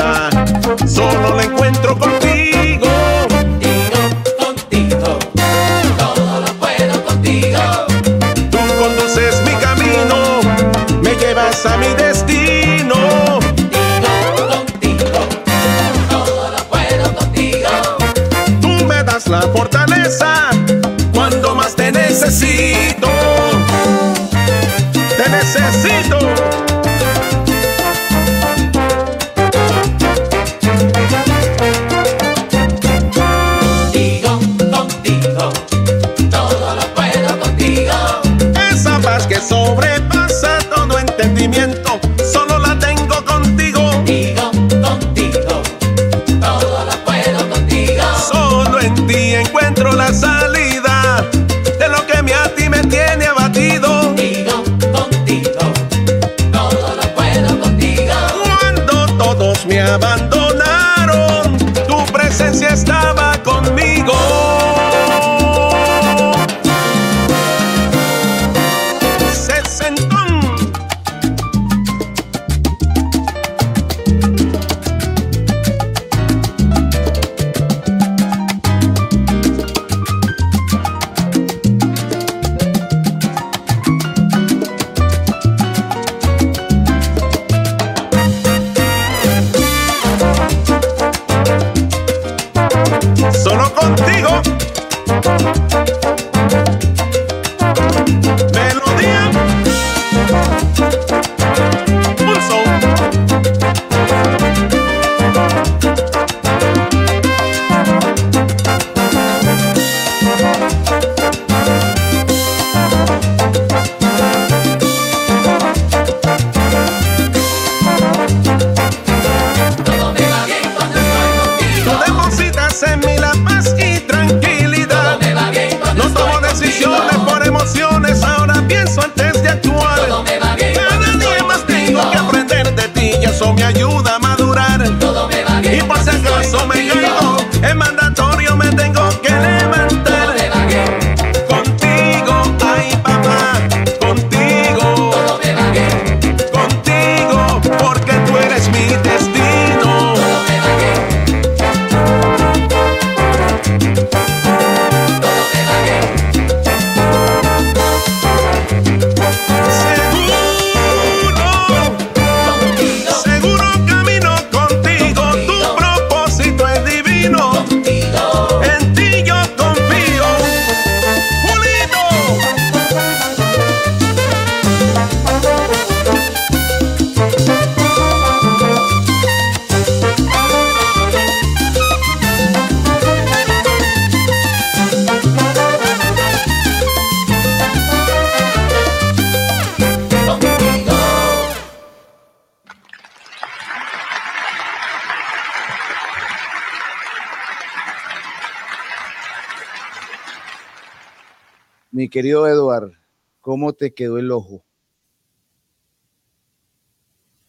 Mi querido Eduard, ¿cómo te quedó el ojo?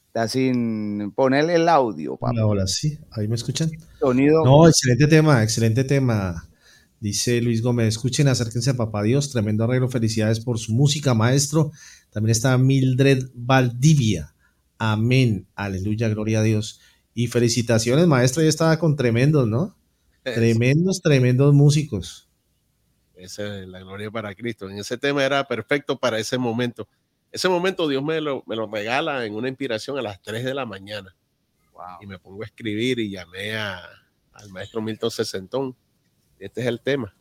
Está sin ponerle el audio, papá. Hola, hola, sí, ahí me escuchan. Sonido. No, excelente tema, excelente tema. Dice Luis Gómez, escuchen, acérquense a Papá Dios, tremendo arreglo, felicidades por su música, maestro. También está Mildred Valdivia. Amén, aleluya, gloria a Dios. Y felicitaciones, maestro, ya estaba con tremendos, ¿no? Tremendos, tremendos músicos. Esa es la gloria para Cristo. En ese tema era perfecto para ese momento. Ese momento Dios me lo, me lo regala en una inspiración a las 3 de la mañana. Wow. Y me pongo a escribir y llamé a, al maestro Milton Sesentón. Este es el tema.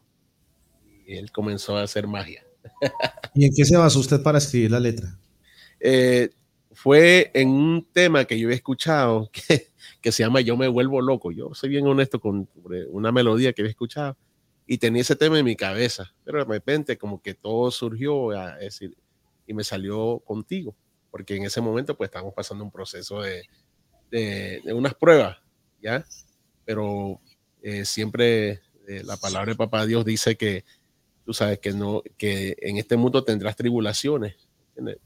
Y él comenzó a hacer magia. ¿Y en qué se basó usted para escribir la letra? Eh, fue en un tema que yo he escuchado [laughs] que, que se llama Yo me vuelvo loco. Yo soy bien honesto con una melodía que había escuchado y tenía ese tema en mi cabeza, pero de repente como que todo surgió y me salió contigo, porque en ese momento pues estábamos pasando un proceso de, de, unas pruebas, ¿ya? Pero eh, siempre eh, la palabra de papá Dios dice que tú sabes que no, que en este mundo tendrás tribulaciones,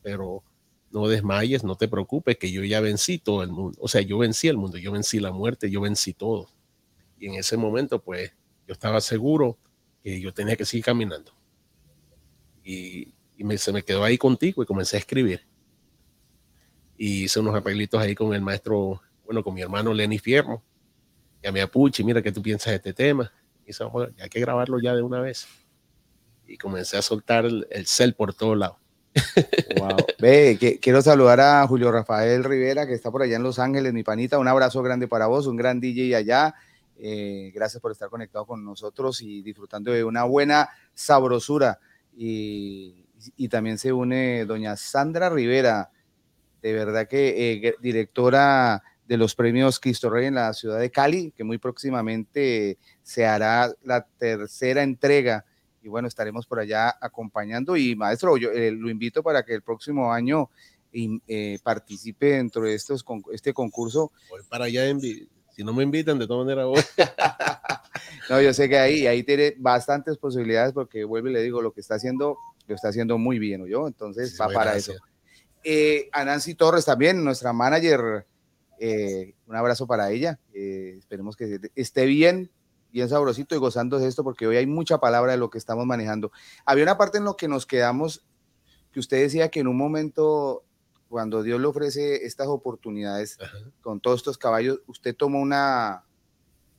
pero no desmayes, no te preocupes, que yo ya vencí todo el mundo. O sea, yo vencí el mundo, yo vencí la muerte, yo vencí todo. Y en ese momento, pues, yo estaba seguro que yo tenía que seguir caminando. Y, y me- se me quedó ahí contigo y comencé a escribir. Y hice unos arreglitos ahí con el maestro, bueno, con mi hermano Lenny Fierro. Llamé a Puchi, mira, ¿qué tú piensas de este tema? Y dice, "Joder, hay que grabarlo ya de una vez. Y comencé a soltar el, el cel por todos lados. [laughs] Wow. Ve, que- quiero saludar a Julio Rafael Rivera, que está por allá en Los Ángeles, mi panita. Un abrazo grande para vos, un gran DJ allá. Eh, gracias por estar conectado con nosotros y disfrutando de una buena sabrosura. Y, también se une doña Sandra Rivera, de verdad que eh, directora de los premios Cristo Rey en la ciudad de Cali, que muy próximamente se hará la tercera entrega y bueno, estaremos por allá acompañando. Y maestro, yo eh, lo invito para que el próximo año participe dentro de estos, con- este concurso. Voy para allá, en si no me invitan, de todas maneras voy. [laughs] No, yo sé que ahí, ahí tiene bastantes posibilidades porque vuelvo y le digo, lo que está haciendo, lo está haciendo muy bien, yo Entonces va para gracias. eso. Eh, a Nancy Torres también, nuestra manager, eh, un abrazo para ella. Eh, esperemos que esté bien, bien sabrosito y gozando de esto, porque hoy hay mucha palabra de lo que estamos manejando. Había una parte en lo que nos quedamos, que usted decía que en un momento, cuando Dios le ofrece estas oportunidades Ajá. con todos estos caballos, usted tomó una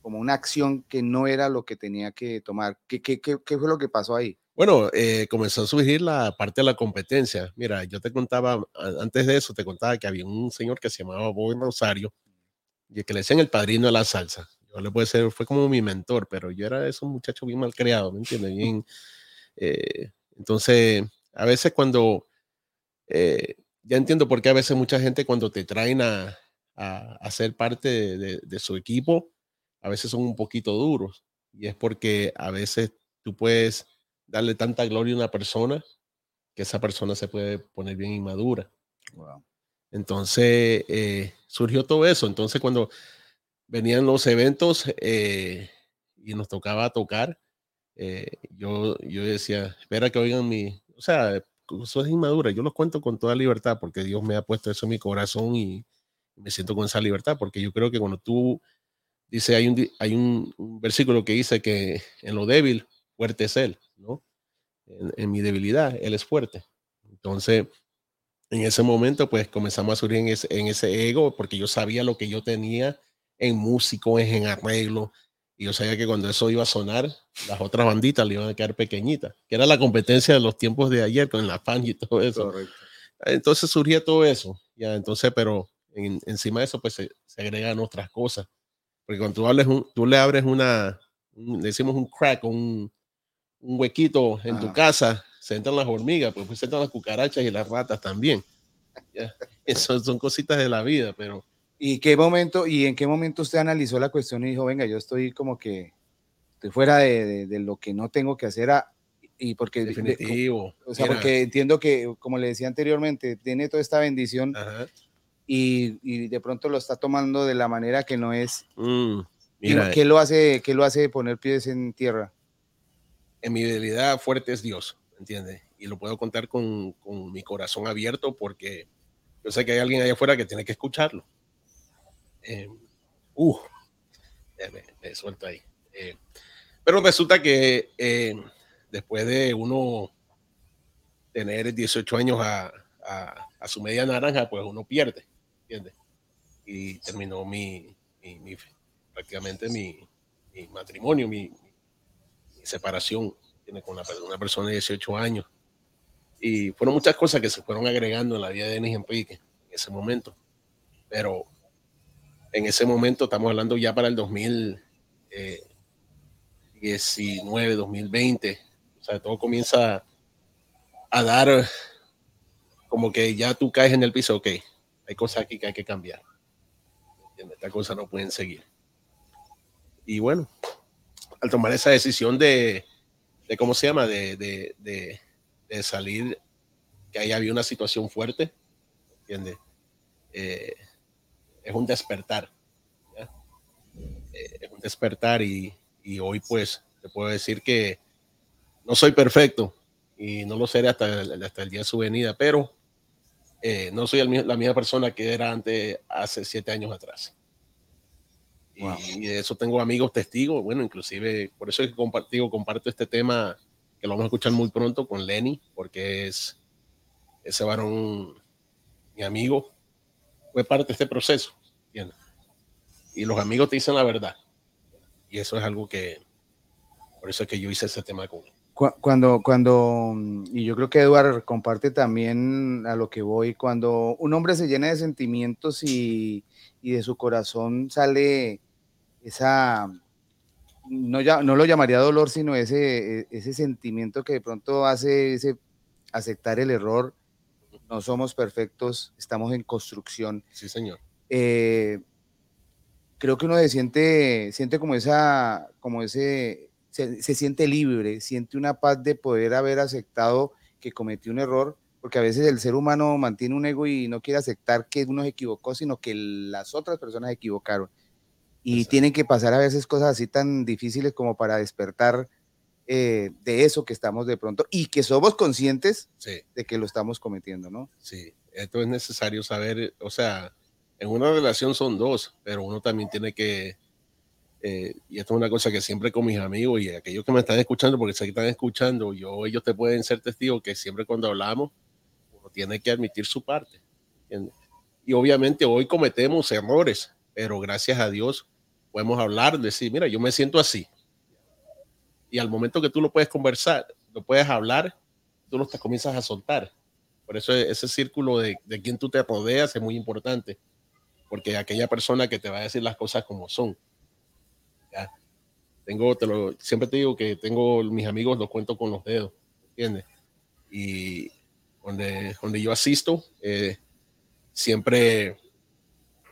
como una acción que no era lo que tenía que tomar. ¿Qué, qué, qué, qué fue lo que pasó ahí? Bueno, eh, comenzó a surgir la parte de la competencia. Mira, yo te contaba, antes de eso, te contaba que había un señor que se llamaba Boy Rosario y que le decían el padrino de la salsa. Yo le puedo decir, fue como mi mentor, pero yo era ese muchacho bien mal creado, ¿me entiendes? Bien, [laughs] eh, entonces, a veces cuando, eh, ya entiendo por qué a veces mucha gente cuando te traen a, a, a ser parte de, de- de su equipo, a veces son un poquito duros. Y es porque a veces tú puedes darle tanta gloria a una persona que esa persona se puede poner bien inmadura. Entonces eh, surgió todo eso. Entonces cuando venían los eventos eh, y nos tocaba tocar, eh, yo, yo decía, espera que oigan mi, o sea, eso es inmadura. Yo los cuento con toda libertad porque Dios me ha puesto eso en mi corazón y me siento con esa libertad porque yo creo que cuando tú dice, hay un, hay un, versículo que dice que en lo débil, fuerte es Él, ¿no? En, en mi debilidad, Él es fuerte. Entonces, en ese momento, pues comenzamos a surgir en ese, en ese ego, porque yo sabía lo que yo tenía en músico, en arreglo, y yo sabía que cuando eso iba a sonar, las otras banditas le iban a quedar pequeñitas, que era la competencia de los tiempos de ayer con la fan y todo eso. Correcto. Entonces surgía todo eso, ya, entonces, pero en- encima de eso, pues se, se agregan otras cosas. Porque cuando tú, hables un- tú le abres una, un- decimos un crack, un, un huequito en tu casa, se entran las hormigas, pues, pues se entran las cucarachas y las ratas también. Ya, [laughs] Eso son cositas de la vida, pero ¿Y qué momento, y en qué momento usted analizó la cuestión y dijo, venga, yo estoy como que estoy fuera de, de- de lo que no tengo que hacer a- y porque de- definitivo. o sea, Mira, porque entiendo que, como le decía anteriormente, tiene toda esta bendición y, y de pronto lo está tomando de la manera que no es. mm, ¿Qué- mira, ¿Qué, lo hace, ¿Qué lo hace poner pies en tierra? en mi debilidad fuerte es Dios, ¿entiendes? Y lo puedo contar con, con mi corazón abierto porque yo sé que hay alguien allá afuera que tiene que escucharlo. Eh, uh, me, me suelto ahí. Eh, pero resulta que eh, después de uno tener 18 años a, a- a su media naranja, pues uno pierde, ¿entiendes? Y terminó mi, mi- mi- prácticamente mi, mi matrimonio, mi, separación tiene con una, una persona de 18 años. Y fueron muchas cosas que se fueron agregando en la vida de Denis Enrique en ese momento. Pero en ese momento, estamos hablando ya para el 2019, 2020, o sea, todo comienza a dar como que ya tú caes en el piso, ok, hay cosas aquí que hay que cambiar. Estas cosas no pueden seguir. Y bueno, al tomar esa decisión de, de ¿cómo se llama? De, de, de, de salir, que ahí había una situación fuerte, ¿entiendes? Eh, es un despertar. Eh, es un despertar y, y, hoy pues te puedo decir que no soy perfecto y no lo seré hasta el, hasta el día de su venida, pero eh, no soy el, la misma persona que era antes, hace siete años atrás. Y, de eso tengo amigos testigos, bueno, inclusive por eso es que comparto este tema que lo vamos a escuchar muy pronto con Lenny, porque es ese varón, mi amigo, fue parte de este proceso. Y los amigos te dicen la verdad. Y eso es algo que, por eso es que yo hice ese tema con él. Cuando, cuando, y yo creo que Eduard comparte también a lo que voy, cuando un hombre se llena de sentimientos y, y de su corazón sale esa, no, ya, no lo llamaría dolor, sino ese, ese sentimiento que de pronto hace ese aceptar el error. No somos perfectos, estamos en construcción. Sí, señor. Eh, creo que uno se siente, siente como esa, como ese, se, se, siente libre, siente una paz de poder haber aceptado que cometió un error, porque a veces el ser humano mantiene un ego y no quiere aceptar que uno se equivocó, sino que las otras personas se equivocaron y tienen que pasar a veces cosas así tan difíciles como para despertar eh, de eso que estamos de pronto y que somos conscientes sí. de que lo estamos cometiendo, ¿no? Sí, esto es necesario saber, o sea, en una relación son dos, pero uno también tiene que, eh, y esto es una cosa que siempre con mis amigos y aquellos que me están escuchando, porque sé que están escuchando, yo, ellos te pueden ser testigos que siempre cuando hablamos, uno tiene que admitir su parte. ¿entiendes? Y obviamente hoy cometemos errores, pero gracias a Dios podemos hablar, decir, mira, yo me siento así. Y al momento que tú lo puedes conversar, lo puedes hablar, tú lo te comienzas a soltar. Por eso ese círculo de, de quien tú te rodeas es muy importante, porque aquella persona que te va a decir las cosas como son. ¿ya? Tengo, te lo, siempre te digo que tengo mis amigos, los cuento con los dedos, ¿entiendes? Y donde, donde yo asisto, eh, siempre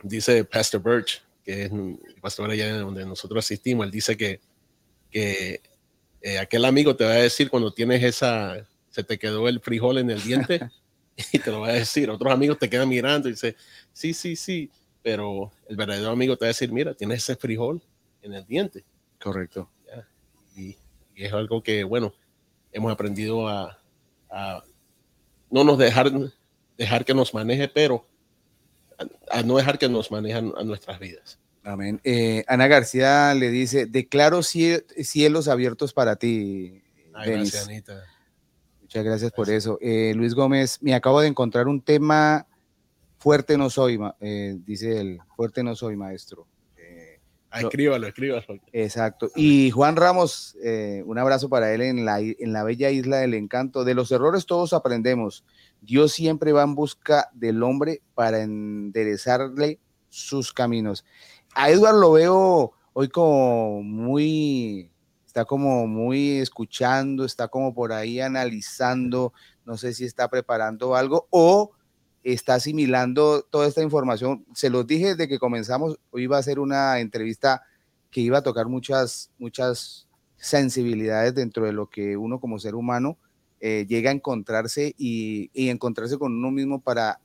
dice Pastor Birch, que es el pastor allá donde nosotros asistimos, él dice que, que eh, aquel amigo te va a decir cuando tienes esa, se te quedó el frijol en el diente [laughs] y te lo va a decir. Otros amigos te quedan mirando y dice, sí, sí, sí, pero el verdadero amigo te va a decir, mira, tienes ese frijol en el diente. Correcto. Y, y, es algo que, bueno, hemos aprendido a, a no nos dejar, dejar que nos maneje, pero a, a no dejar que nos manejan a nuestras vidas. Amén. Eh, Ana García le dice, declaro cielos abiertos para ti. Ay, gracias, Anita. Muchas gracias, gracias. por eso. Eh, Luis Gómez, me acabo de encontrar un tema fuerte no soy, eh, dice él, fuerte no soy, maestro. Ah, escríbalo, escríbalo. Exacto. Y Juan Ramos, eh, un abrazo para él en la, en la bella isla del encanto. De los errores todos aprendemos. Dios siempre va en busca del hombre para enderezarle sus caminos. A Edward lo veo hoy como muy, está como muy escuchando, está como por ahí analizando, no sé si está preparando algo o está asimilando toda esta información. Se los dije desde que comenzamos, hoy iba a ser una entrevista que iba a tocar muchas, muchas sensibilidades dentro de lo que uno como ser humano eh, llega a encontrarse y, encontrarse con uno mismo para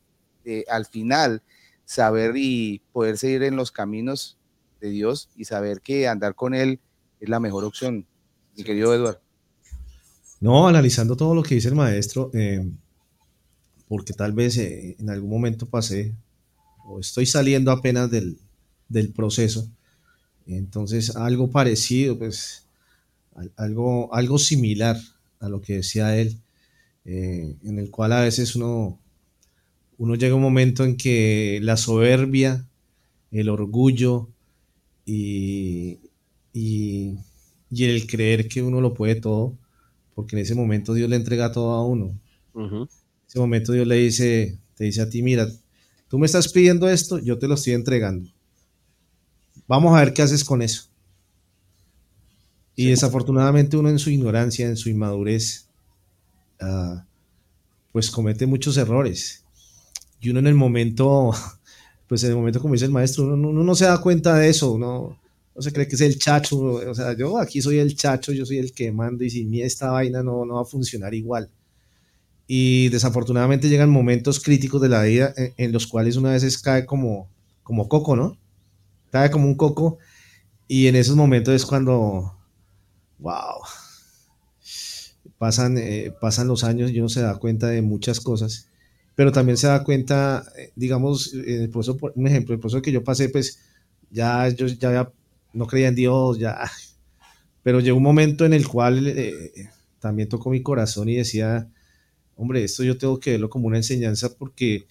eh, al final saber y poder seguir en los caminos de Dios y saber que andar con Él es la mejor opción, mi querido Eduardo. No, analizando todo lo que dice el maestro, eh, porque tal vez eh, en algún momento pasé o estoy saliendo apenas del, del proceso. Entonces, algo parecido, pues, algo, algo similar a lo que decía él, eh, en el cual a veces uno, uno llega a un momento en que la soberbia, el orgullo y, y, y, el creer que uno lo puede todo, porque en ese momento Dios le entrega todo a uno. Uh -huh. En ese momento Dios le dice, te dice a ti, mira, tú me estás pidiendo esto, yo te lo estoy entregando. Vamos a ver qué haces con eso. Y sí. desafortunadamente uno en su ignorancia, en su inmadurez, uh, pues comete muchos errores. Y uno en el momento, pues en el momento, como dice el maestro, uno, no se da cuenta de eso, uno no se cree que es el chacho, o sea, yo aquí soy el chacho, yo soy el que mando y sin mí esta vaina no, no va a funcionar igual. Y desafortunadamente llegan momentos críticos de la vida en, en los cuales una vez cae como, como coco, ¿no? Estaba como un coco y en esos momentos es cuando, wow, pasan, eh, pasan los años y uno se da cuenta de muchas cosas, pero también se da cuenta, eh, digamos, el proceso, un ejemplo, el proceso que yo pasé, pues ya yo ya no creía en Dios, ya, [laughs] pero llegó un momento en el cual eh, también tocó mi corazón y decía, hombre, esto yo tengo que verlo como una enseñanza porque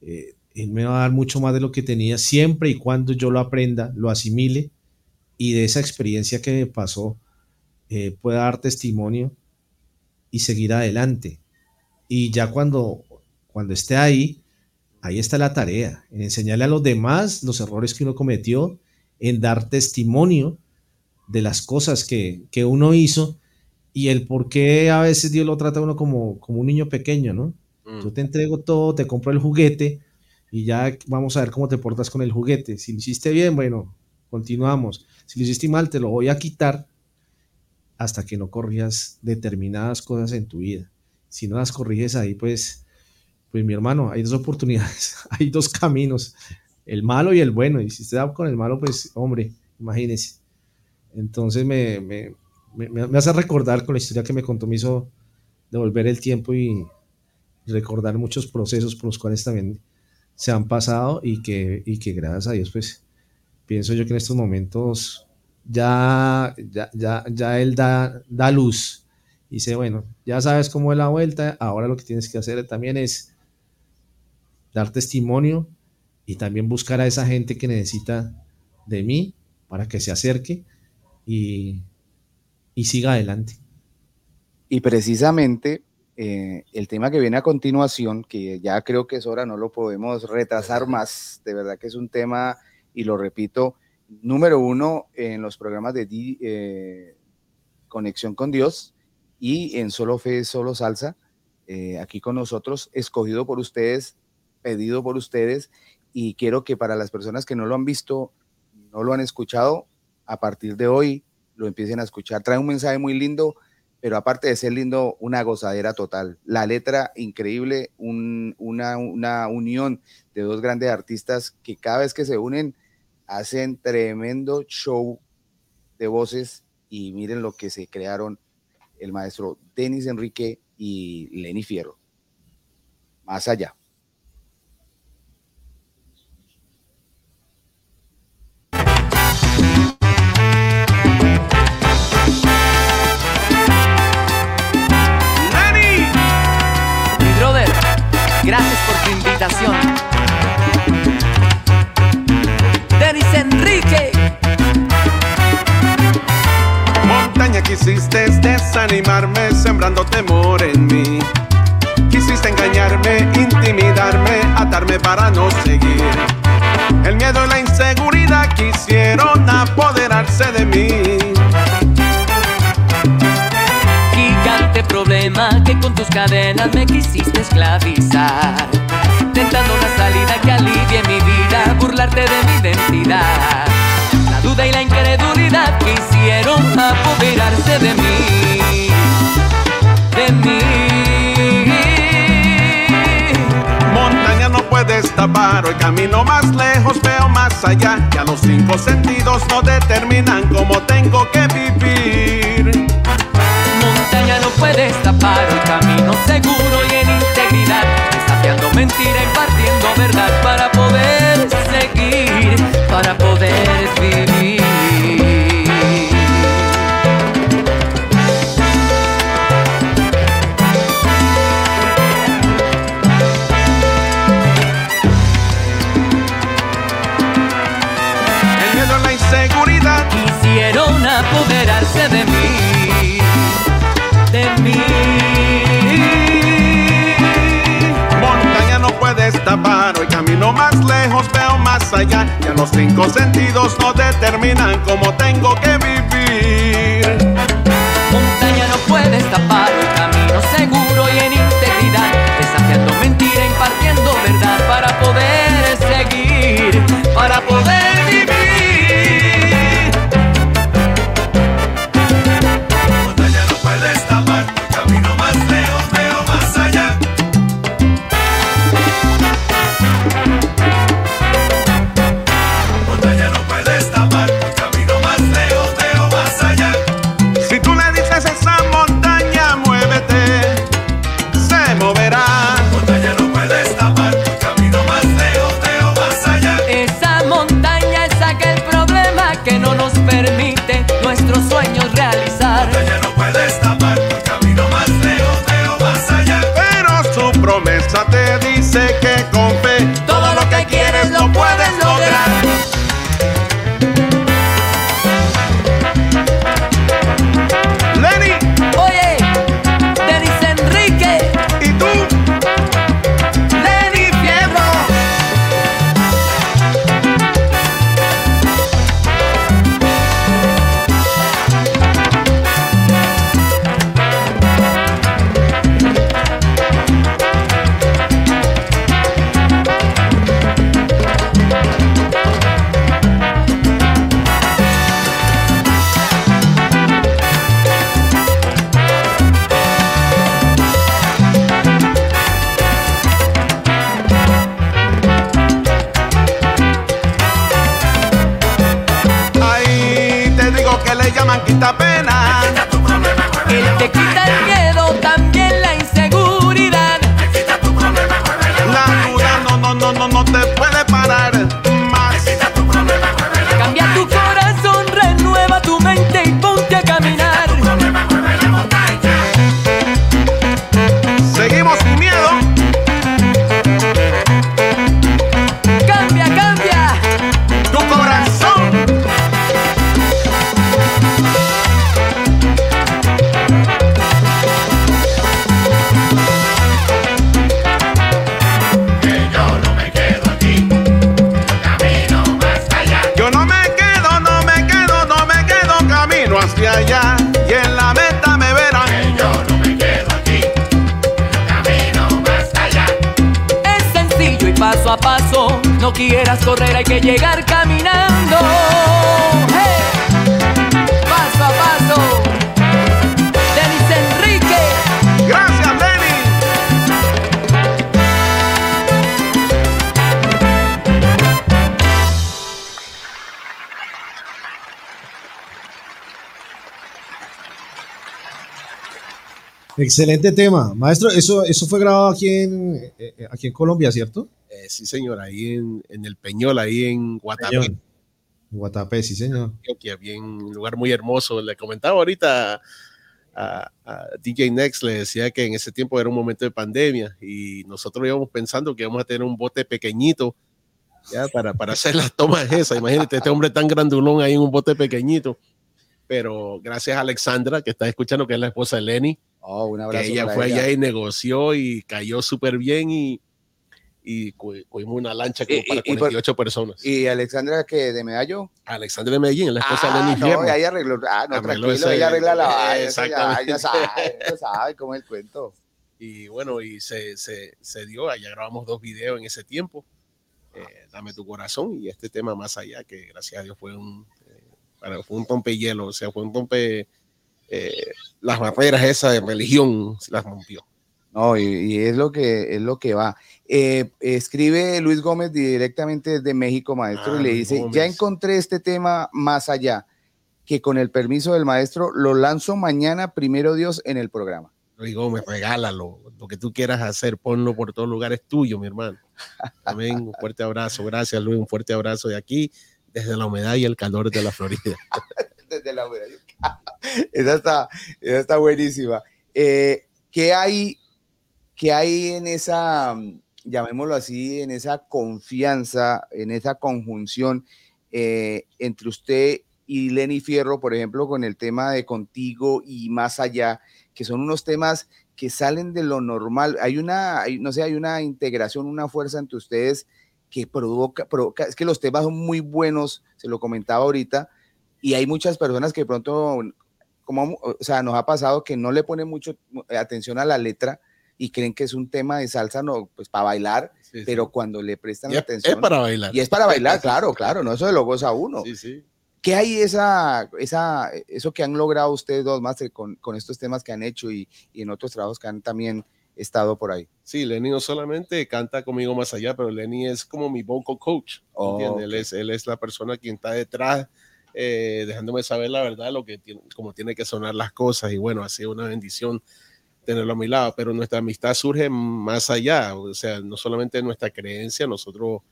él me va a dar mucho más de lo que tenía siempre y cuando yo lo aprenda, lo asimile y de esa experiencia que me pasó eh, pueda dar testimonio y seguir adelante. Y ya cuando, cuando esté ahí, ahí está la tarea, en enseñarle a los demás los errores que uno cometió, en dar testimonio de las cosas que, que uno hizo y el por qué a veces Dios lo trata a uno como, como un niño pequeño, ¿no? Mm. Yo te entrego todo, te compro el juguete y ya vamos a ver cómo te portas con el juguete. Si lo hiciste bien, bueno, continuamos. Si lo hiciste mal, te lo voy a quitar hasta que no corrijas determinadas cosas en tu vida. Si no las corriges ahí, pues, pues mi hermano, hay dos oportunidades, [laughs] hay dos caminos, el malo y el bueno. Y si usted da con el malo, pues, hombre, imagínese. Entonces me, me, me, hace recordar con la historia que me contó, me hizo devolver el tiempo y recordar muchos procesos por los cuales también se han pasado y que, y que gracias a Dios, pues pienso yo que en estos momentos ya, ya, ya, ya él da, da luz. Y dice, bueno, ya sabes cómo es la vuelta, ahora lo que tienes que hacer también es dar testimonio y también buscar a esa gente que necesita de mí para que se acerque y, y siga adelante. Y precisamente eh, el tema que viene a continuación, que ya creo que es hora, no lo podemos retrasar más, de verdad que es un tema, y lo repito, número uno en los programas de eh, Conexión con Dios y en Solo Fe, Solo Salsa, eh, aquí con nosotros, escogido por ustedes, pedido por ustedes, y quiero que para las personas que no lo han visto, no lo han escuchado, a partir de hoy lo empiecen a escuchar. Trae un mensaje muy lindo, pero aparte de ser lindo, una gozadera total. La letra increíble, una, una unión de dos grandes artistas que cada vez que se unen hacen tremendo show de voces y miren lo que se crearon el maestro Denis Enrique y Lenny Fierro. Más allá. Gracias por tu invitación. Enrique. Montaña, quisiste desanimarme, sembrando temor en mí. Quisiste engañarme, intimidarme, atarme para no seguir. El miedo y la inseguridad quisieron apoderarse de mí. Gigante problema que con tus cadenas me quisiste esclavizar intentando una salida que alivie mi vida, burlarte de mi identidad. La duda y la incredulidad quisieron apoderarse de mí, de mí. Montaña no puedes tapar, hoy camino más lejos, veo más allá. Ya los cinco sentidos no determinan cómo tengo que vivir. Montaña no puedes tapar, hoy camino seguro y en integridad mentira impartiendo verdad para poder seguir, para poder vivir. Veo más allá. Ya los cinco sentidos no determinan cómo tengo que vivir. Montaña no puedes tapar, camino seguro y en integridad. Desafiando mentira, impartiendo verdad para poder seguir, para poder Excelente tema. Maestro, eso, eso fue grabado aquí en, eh, eh, aquí en Colombia, ¿cierto? Eh, sí, señor, ahí en, en el Peñol, ahí en Guatapé, Guatapé, sí, señor. Bien, un lugar muy hermoso. Le comentaba ahorita a, a DJ Next, le decía que en ese tiempo era un momento de pandemia y nosotros íbamos pensando que íbamos a tener un bote pequeñito ya para, para hacer las tomas esas. Imagínate, este hombre tan grandulón ahí en un bote pequeñito. Pero gracias a Alexandra, que está escuchando, que es la esposa de Lenny, Oh, un que abrazo. ella para fue ella. allá y negoció y cayó súper bien y, y cogimos una lancha como Y- para y- y por- 48 personas. Y Alexandra, que de Medallo. Alexandra de Medellín, la esposa de Ah, Lenny no, Fierro. ahí arregló. Ah, no, Arregló tranquilo, ese- ella arregla la vaina. Exactamente. ya sabe, [laughs] sabe cómo es el cuento. Y bueno, y se, se, se dio, allá grabamos dos videos en ese tiempo, eh, Dame tu corazón y este tema más allá, que gracias a Dios fue un, eh, fue un tompe hielo, o sea, fue un tompe, eh, las barreras esas de religión las rompió. No, y, y es lo que es lo que va. Eh, escribe Luis Gómez directamente desde México, maestro, Ah, y le Luis dice: Gómez. Ya encontré este tema más allá, que con el permiso del maestro lo lanzo mañana, primero Dios, en el programa. Luis Gómez, regálalo, lo que tú quieras hacer, ponlo por todos lugares tuyo, mi hermano. Amén, un fuerte abrazo, gracias Luis, un fuerte abrazo de aquí, desde la humedad y el calor de la Florida. [laughs] Desde la [laughs] esa está, esa está buenísima. Eh, ¿qué, hay, ¿Qué hay en esa, llamémoslo así, en esa confianza, en esa conjunción eh, entre usted y Lenny Fierro, por ejemplo, con el tema de contigo y más allá, que son unos temas que salen de lo normal? Hay una, hay- no sé, hay una integración, una fuerza entre ustedes que provoca, provoca, es que los temas son muy buenos, se lo comentaba ahorita, y hay muchas personas que de pronto, como, o sea, nos ha pasado que no le ponen mucho eh, atención a la letra y creen que es un tema de salsa, no, pues para bailar, Sí, sí. pero cuando le prestan Y atención. es para bailar. y es para bailar, [laughs] claro, claro, no, eso se lo goza uno. Sí, sí. ¿Qué hay esa, esa, eso que han logrado ustedes dos, Master, con, con estos temas que han hecho y, y en otros trabajos que han también estado por ahí? Sí, Lenny no solamente canta conmigo más allá, pero Lenny es como mi vocal coach. Oh, ¿entiendes? ok. él, es, él es la persona quien está detrás, eh, dejándome saber la verdad, lo que tiene, como tiene que sonar las cosas. Y bueno, ha sido una bendición tenerlo a mi lado, pero nuestra amistad surge más allá, o sea, no solamente nuestra creencia, nosotros,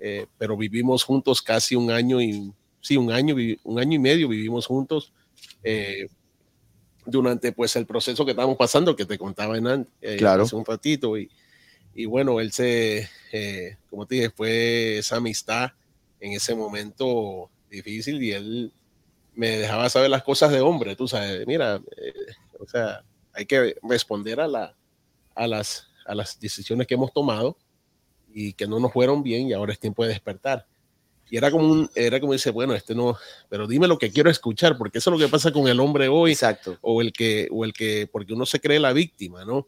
eh, pero vivimos juntos casi un año y, sí, un año, un año y medio vivimos juntos. eh, durante pues el proceso que estábamos pasando, que te contaba en, eh, Claro. hace un ratito, y, y bueno, él se, eh, como te dije, fue esa amistad en ese momento difícil y él me dejaba saber las cosas de hombre, tú sabes, mira, eh, o sea, hay que responder a, la, a, las, a las decisiones que hemos tomado y que no nos fueron bien y ahora es tiempo de despertar. Y era como un, era como dice, bueno, este no, pero dime lo que quiero escuchar, porque eso es lo que pasa con el hombre hoy. Exacto. O el que, o el que, porque uno se cree la víctima, ¿no?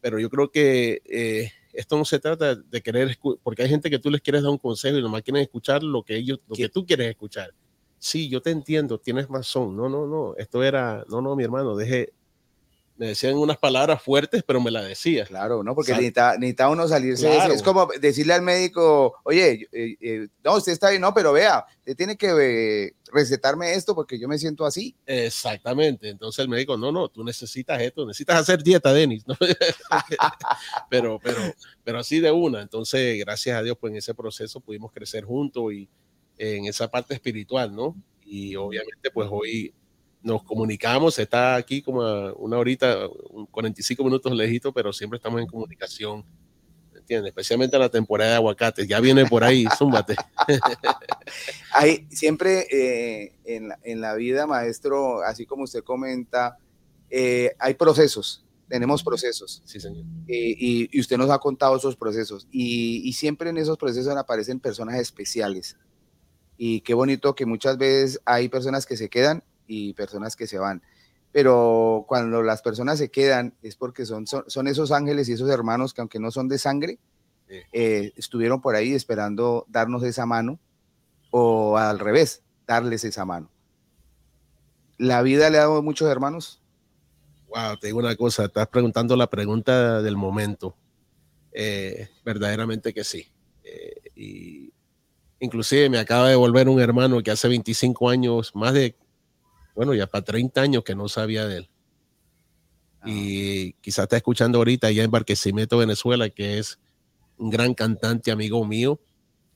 Pero yo creo que eh, esto no se trata de querer, porque hay gente que tú les quieres dar un consejo y nomás quieren escuchar lo que ellos, lo que tú quieres escuchar. Sí, yo te entiendo, tienes razón. No, no, no, esto era, no, no, mi hermano, deje, me decían unas palabras fuertes, pero me la decía. Claro, ¿no? Porque necesita, necesita uno salirse de eso. Claro. Es como decirle al médico, oye, eh, eh, no, usted está bien, no, pero vea, usted tiene que eh, recetarme esto porque yo me siento así. Exactamente. Entonces el médico, no, no, tú necesitas esto, necesitas hacer dieta, Denis. ¿no? [laughs] pero, pero, pero así de una. Entonces, gracias a Dios, pues en ese proceso pudimos crecer juntos y en esa parte espiritual, ¿no? Y obviamente, pues hoy nos comunicamos, está aquí como a una horita, un 45 minutos lejito, pero siempre estamos en comunicación. ¿Entiendes? Especialmente en la temporada de aguacates. Ya viene por ahí, [laughs] zúmbate. Hay siempre eh, en, la, en la vida, maestro, así como usted comenta, eh, hay procesos, tenemos procesos. Sí, señor. eh, y, y usted nos ha contado esos procesos. Y, y siempre en esos procesos aparecen personas especiales. Y qué bonito que muchas veces hay personas que se quedan y personas que se van. Pero cuando las personas se quedan es porque son, son, son esos ángeles y esos hermanos que aunque no son de sangre, Sí. eh, estuvieron por ahí esperando darnos esa mano o al revés, darles esa mano. ¿La vida le ha dado muchos hermanos? Wow, te digo una cosa, estás preguntando la pregunta del momento. Eh, verdaderamente que sí. Eh, y inclusive me acaba de volver un hermano que hace 25 años, más de, bueno, ya para 30 años que no sabía de él. Y quizás está escuchando ahorita allá en Barquisimeto, Venezuela, que es un gran cantante, amigo mío,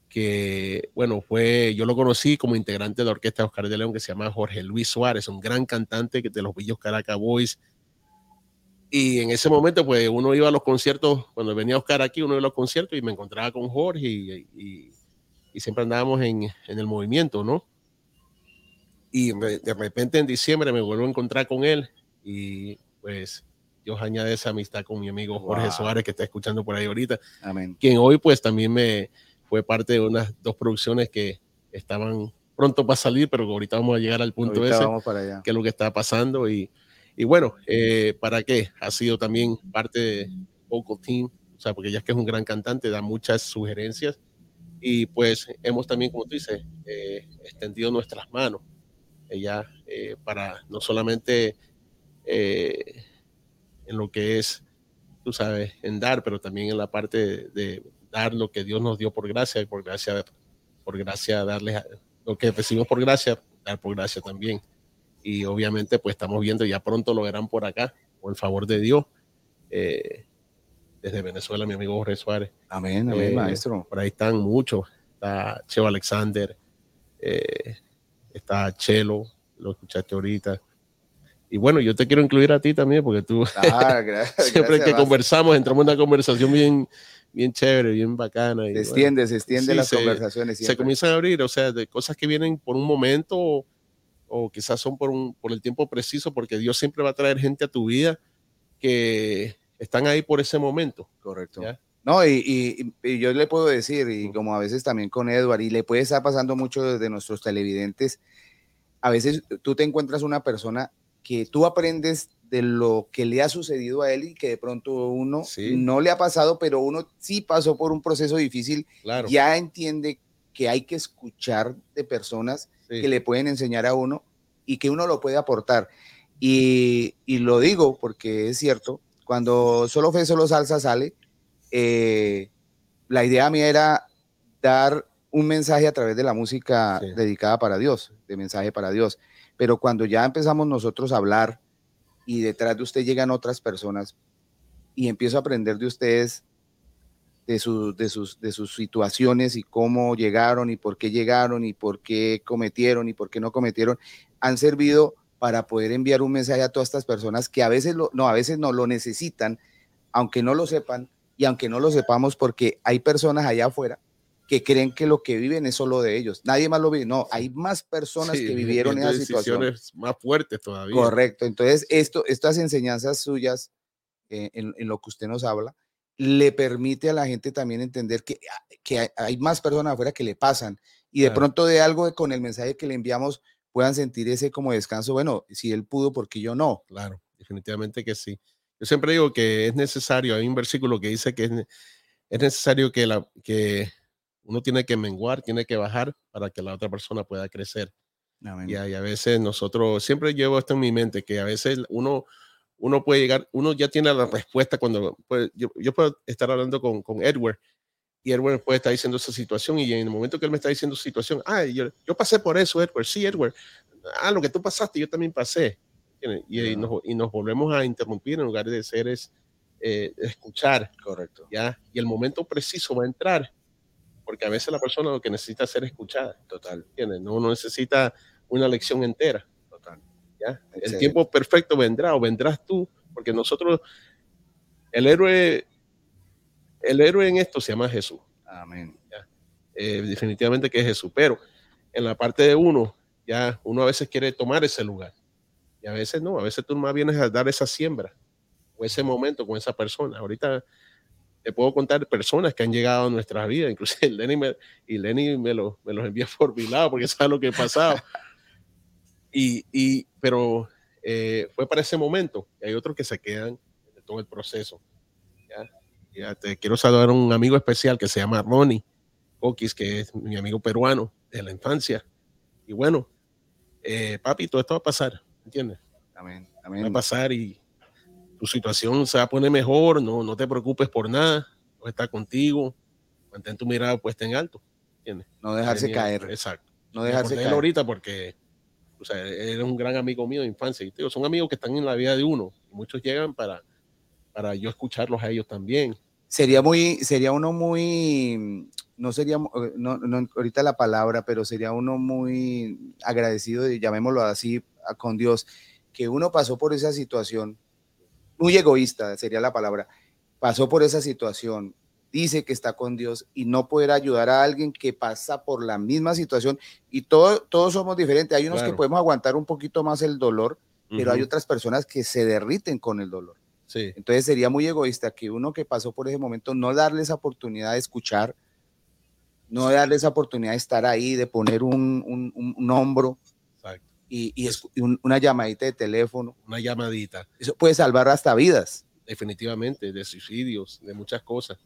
que, bueno, fue, yo lo conocí como integrante de la orquesta de Oscar de León, que se llama Jorge Luis Suárez, un gran cantante que- de los Villos Caracas Boys. Y en ese momento, pues uno iba a los conciertos, cuando venía Oscar aquí, uno iba a los conciertos y me encontraba con Jorge y, y- y siempre andábamos en, en el movimiento, ¿no? Y de repente en diciembre me vuelvo a encontrar con él y pues Dios añade esa amistad con mi amigo Jorge Wow. Suárez que está escuchando por ahí ahorita Amén. quien hoy pues también me fue parte de unas dos producciones que estaban pronto para salir, pero ahorita vamos a llegar al punto Ahorita ese, vamos para allá. que es lo que está pasando. Y, y bueno, eh, ¿para qué? Ha sido también parte de Vocal Team, o sea, porque ella es que es un gran cantante, da muchas sugerencias. Y pues hemos también, como tú dices, eh, extendido nuestras manos. Ella, eh, para no solamente eh, en lo que es, tú sabes, en dar, pero también en la parte de, de dar lo que Dios nos dio por gracia, y por gracia, por gracia darles lo que recibimos por gracia, dar por gracia también. Y obviamente, pues estamos viendo, ya pronto lo verán por acá, por el favor de Dios. eh, desde Venezuela, mi amigo Jorge Suárez. Amén, amén, maestro. Por ahí están muchos. Está Cheo Alexander, eh, está Chelo, lo escuchaste ahorita. Y bueno, yo te quiero incluir a ti también, porque tú Ah, gracias. [laughs] siempre gracias, que maestro. conversamos, entramos en una conversación bien, bien chévere, bien bacana. Y Se bueno, extiende, se extiende sí, las se- conversaciones. se siempre. comienzan a abrir, o sea, de cosas que vienen por un momento o, o quizás son por, un, por el tiempo preciso, porque Dios siempre va a traer gente a tu vida que están ahí por ese momento. Correcto. ¿ya? No, y, y- y yo le puedo decir, y como a veces también con Edward, y le puede estar pasando mucho desde nuestros televidentes, a veces tú te encuentras una persona que tú aprendes de lo que le ha sucedido a él y que de pronto uno Sí. no le ha pasado, pero uno sí pasó por un proceso difícil, Claro. ya entiende que hay que escuchar de personas sí. que le pueden enseñar a uno y que uno lo puede aportar. Y, y lo digo porque es cierto, cuando solo fe, solo salsa sale, eh, la idea mía era dar un mensaje a través de la música Sí. dedicada para Dios, de mensaje para Dios. Pero cuando ya empezamos nosotros a hablar y detrás de usted llegan otras personas y empiezo a aprender de ustedes, de, sus de, sus, de sus situaciones y cómo llegaron y por qué llegaron y por qué cometieron y por qué no cometieron, han servido para poder enviar un mensaje a todas estas personas que a veces lo, no, a veces no lo necesitan, aunque no lo sepan, y aunque no lo sepamos porque hay personas allá afuera que creen que lo que viven es solo de ellos. Nadie más lo vive. No, hay más personas que vivieron esa situación. más fuertes todavía. Correcto. Entonces, esto, estas enseñanzas suyas eh, en, lo que usted nos habla, le permite a la gente también entender que, ah, que hay, más personas afuera que le pasan y de pronto de algo con el mensaje que le enviamos puedan sentir ese como descanso. Bueno, si él pudo, ¿por qué yo no? Claro, definitivamente que sí. Yo siempre digo que es necesario, hay un versículo que dice que es, es necesario que, la, que uno tiene que menguar, tiene que bajar para que la otra persona pueda crecer. Y, a veces nosotros, siempre llevo esto en mi mente, que a veces uno, uno puede llegar, uno ya tiene la respuesta cuando, pues, yo, yo, puedo estar hablando con, con Edward y Edward puede estar diciendo esa situación y en el momento que él me está diciendo situación, ah, yo, yo pasé por eso, Edward, sí, Edward, ah, lo que tú pasaste, yo también pasé. Y, y, nos, y nos, volvemos a interrumpir en lugar de ser es eh, escuchar. Correcto. ¿ya? Y el momento preciso va a entrar porque a veces la persona lo que necesita es ser escuchada. Total. ¿entiendes? No, no necesita una lección entera. Total. ¿ya? El tiempo perfecto vendrá o vendrás tú, porque nosotros, el héroe, el héroe en esto se llama Jesús. Amén. Eh, definitivamente que es Jesús, pero en la parte de uno, ya uno a veces quiere tomar ese lugar. Y a veces no, a veces tú más vienes a dar esa siembra o ese momento con esa persona. Ahorita te puedo contar personas que han llegado a nuestras vidas, [laughs] inclusive Lenny me, y Lenny me, lo, me los envía por mi lado porque [laughs] sabe lo que ha pasado. Y, y, pero eh, fue para ese momento. Y hay otros que se quedan en todo el proceso. ¿ya? Ya te quiero saludar a un amigo especial que se llama Ronnie Coquis, que es mi amigo peruano de la infancia. Y bueno, eh, papi, todo esto va a pasar, ¿entiendes? Amén. Amén. Va a pasar y, tu situación se va a poner mejor, no, no te preocupes por nada, no está contigo, mantén tu mirada puesta en alto. ¿entiendes? No dejarse caer. Exacto. No dejarse caer. ahorita porque o sea, eres un gran amigo mío de infancia. Y son amigos que están en la vida de uno. Y muchos llegan para, para yo escucharlos a ellos también. Sería muy, sería uno muy, no sería, eh, no, no, ahorita la palabra, pero sería uno muy agradecido, llamémoslo así, con Dios, que uno pasó por esa situación muy egoísta sería la palabra, pasó por esa situación, dice que está con Dios y no poder ayudar a alguien que pasa por la misma situación y todo, todos somos diferentes. Hay unos que podemos aguantar un poquito más el dolor, pero hay otras personas que se derriten con el dolor. Sí. Entonces sería muy egoísta que uno que pasó por ese momento no darle esa oportunidad de escuchar, no darle esa oportunidad de estar ahí, de poner un, un, un hombro, y, una llamadita de teléfono. Una llamadita. Eso puede salvar hasta vidas. Definitivamente, de suicidios, de muchas cosas.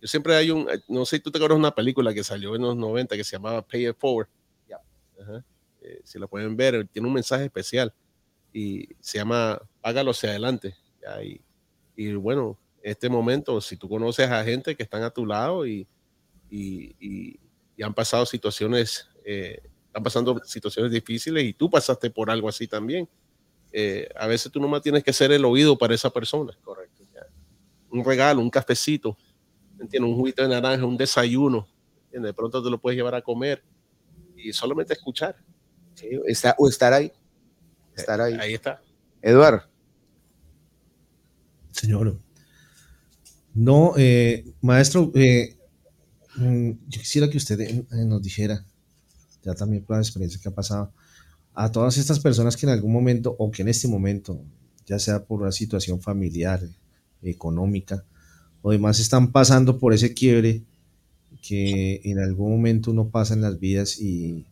Yo siempre hay un, no sé si tú te acuerdas de una película que salió en los 90 que se llamaba Pay It Forward. Eh, si la pueden ver, tiene un mensaje especial y se llama Págalo hacia adelante. Y, y, bueno, este momento, si tú conoces a gente que están a tu lado y, y, y han pasado situaciones eh, están pasando situaciones difíciles y tú pasaste por algo así también. Eh, a veces tú nomás tienes que ser el oído para esa persona. Correcto. Un regalo, un cafecito, ¿entiendes? un juguito de naranja, un desayuno. ¿entiendes? De pronto te lo puedes llevar a comer y solamente escuchar. Sí, está, o estar ahí. Estar ahí. Ahí está. Eduardo. Señor. No, eh, maestro, eh, yo quisiera que usted nos dijera ya también por la experiencia que ha pasado, a todas estas personas que en algún momento o que en este momento, ya sea por una situación familiar, económica o demás, están pasando por ese quiebre que en algún momento uno pasa en las vidas y,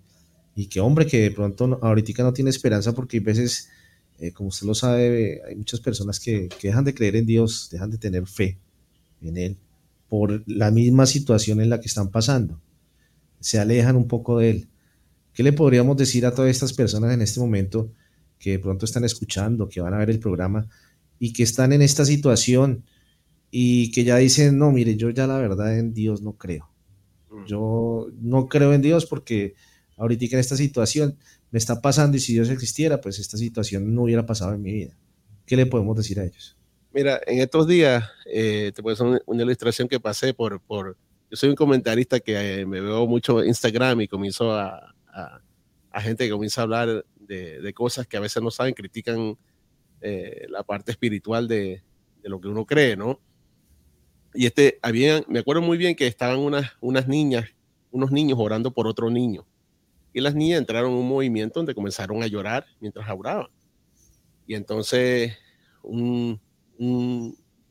y que hombre, que de pronto ahorita no tiene esperanza porque hay veces, eh, como usted lo sabe, hay muchas personas que, que dejan de creer en Dios, dejan de tener fe en Él por la misma situación en la que están pasando. Se alejan un poco de Él. ¿Qué le podríamos decir a todas estas personas en este momento que de pronto están escuchando, que van a ver el programa y que están en esta situación y que ya dicen, no, mire, yo ya la verdad en Dios no creo. Mm. Yo no creo en Dios porque ahorita en esta situación me está pasando y si Dios existiera, pues esta situación no hubiera pasado en mi vida. ¿Qué le podemos decir a ellos? Mira, en estos días, eh, te puedo hacer una, ilustración que pasé por, por, yo soy un comentarista que eh, me veo mucho Instagram y comienzo a, a, gente que comienza a hablar de, cosas que a veces no saben, critican eh, la parte espiritual de, lo que uno cree, ¿no? y este, había, me acuerdo muy bien que estaban unas, unas niñas, unos niños orando por otro niño. Y las niñas entraron en un movimiento donde comenzaron a llorar mientras oraban. Y entonces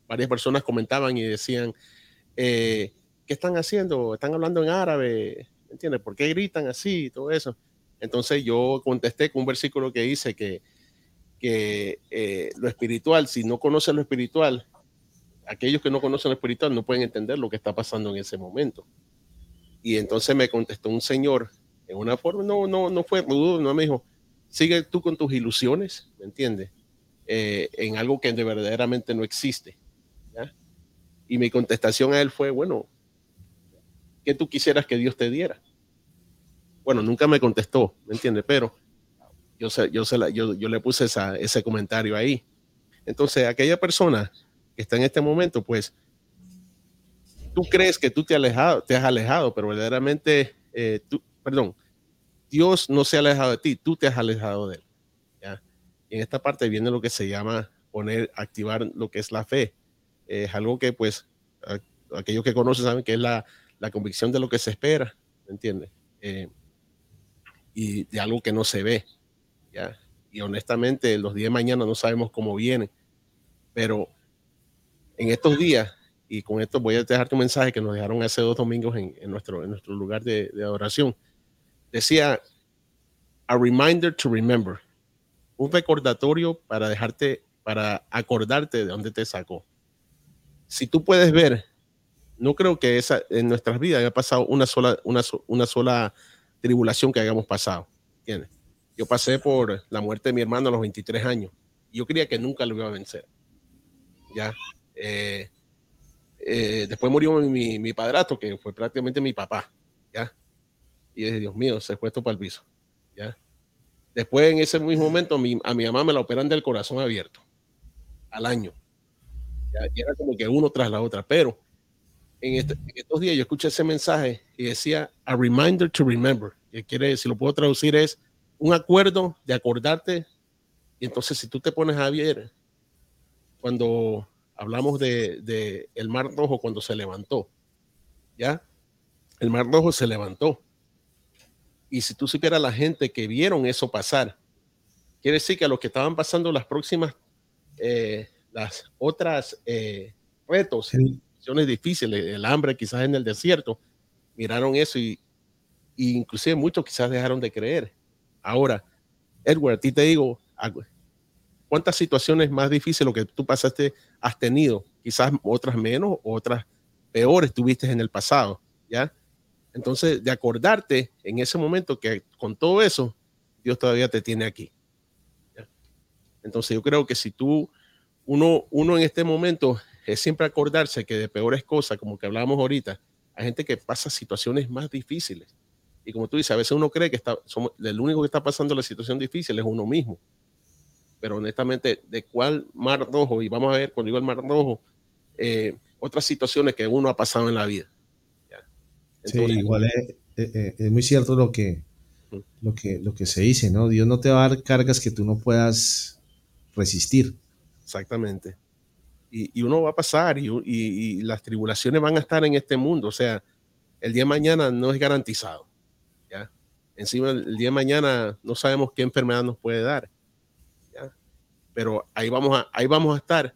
varias personas comentaban y decían, eh, ¿qué están haciendo? Están hablando en árabe, ¿entiendes? ¿Por qué gritan así todo eso? Entonces yo contesté con un versículo que dice que, que eh, lo espiritual, si no conoces lo espiritual, aquellos que no conocen lo espiritual no pueden entender lo que está pasando en ese momento. Y entonces me contestó un señor en una forma, no, no, no fue no me dijo, sigue tú con tus ilusiones, ¿me entiendes? Eh, en algo que de verdaderamente no existe. Y mi contestación a él fue, bueno, ¿qué tú quisieras que Dios te diera? Bueno, nunca me contestó, ¿me entiendes? Pero yo, yo, yo, yo le puse ese comentario ahí. Entonces, aquella persona que está en este momento, pues, tú crees que tú te, alejado, te has alejado, pero verdaderamente, eh, tú, perdón, Dios no se ha alejado de ti, tú te has alejado de él. En esta parte viene lo que se llama poner, activar lo que es la fe. Es algo que, pues, aquellos que conocen saben que es la, la convicción de lo que se espera, ¿me entiendes? Eh, y de algo que no se ve, ¿ya? Y honestamente, los días de mañana no sabemos cómo vienen, pero en estos días, y con esto voy a dejarte un mensaje que nos dejaron hace dos domingos en, en nuestro, en nuestro lugar de, de adoración, decía, a reminder to remember, un recordatorio para dejarte, para acordarte de dónde te sacó. Si tú puedes ver, no creo que esa, en nuestras vidas haya pasado una sola, una, una sola tribulación que hayamos pasado. ¿entiendes? Yo pasé por la muerte de mi hermano a los 23 años. Yo creía que nunca lo iba a vencer. Ya. Eh, eh, después murió mi, mi padrastro, que fue prácticamente mi papá. Ya y dije, Dios mío, se fue esto para el piso. ¿ya? Después, en ese mismo momento, a mi mamá me la operan del corazón abierto al año. Y era como que uno tras la otra. Pero este, en, estos días yo escuché ese mensaje y decía, a reminder to remember. Que quiere, si lo puedo traducir, es un acuerdo de acordarte. Y entonces, si tú te pones a ver, cuando hablamos de, de el Mar Rojo, cuando se levantó, ¿ya? El Mar Rojo se levantó y si tú supieras la gente que vieron eso pasar, quiere decir que a los que estaban pasando las próximas, eh, las otras eh, retos, situaciones difíciles, el hambre quizás en el desierto, miraron eso y, y inclusive muchos quizás dejaron de creer. Ahora, Edward, a ti te digo, ¿cuántas situaciones más difíciles lo que tú pasaste has tenido? Quizás otras menos, otras peores tuviste en el pasado, ¿ya? Entonces, de acordarte en ese momento que con todo eso, Dios todavía te tiene aquí. Entonces, yo creo que si tú, uno, uno en este momento es siempre acordarse que de peores cosas, como que hablamos ahorita, hay gente que pasa situaciones más difíciles. Y como tú dices, a veces uno cree que está, somos, el único que está pasando la situación difícil es uno mismo. Pero honestamente, ¿de cuál mar rojo? Y vamos a ver, cuando digo el mar rojo, eh, otras situaciones que uno ha pasado en la vida sí, igual es, muy cierto lo que, lo, que, lo que se dice, ¿no? Dios no te va a dar cargas que tú no puedas resistir. Exactamente. Y, uno va a pasar y, y, las tribulaciones van a estar en este mundo. O sea, el día de mañana no es garantizado. ¿ya? Encima, el día de mañana no sabemos qué enfermedad nos puede dar. ¿ya? Pero ahí vamos, a, ahí vamos a estar,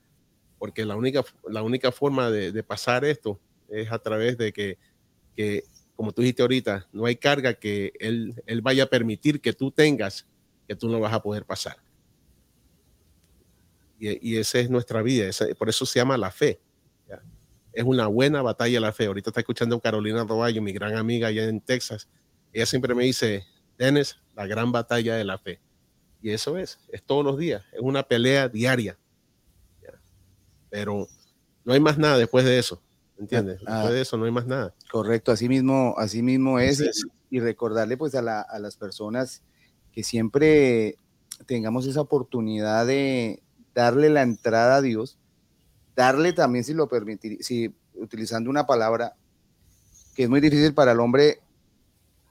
porque la única, la única forma de, de pasar esto es a través de que que, como tú dijiste ahorita, no hay carga que él, él vaya a permitir que tú tengas que tú no vas a poder pasar. Y, y esa es nuestra vida, por eso se llama la fe. Es una buena batalla la fe. Ahorita está escuchando Carolina Roballo, mi gran amiga allá en Texas. Ella siempre me dice, Dennis, la gran batalla de la fe. Y eso es, es todos los días, es una pelea diaria. Pero no hay más nada después de eso. ¿Entiendes? Ah, de eso no hay más nada. Correcto, así mismo, así mismo es. Y, recordarle pues a, las personas que siempre tengamos esa oportunidad de darle la entrada a Dios, darle también, si lo permitir, si utilizando una palabra que es muy difícil para el hombre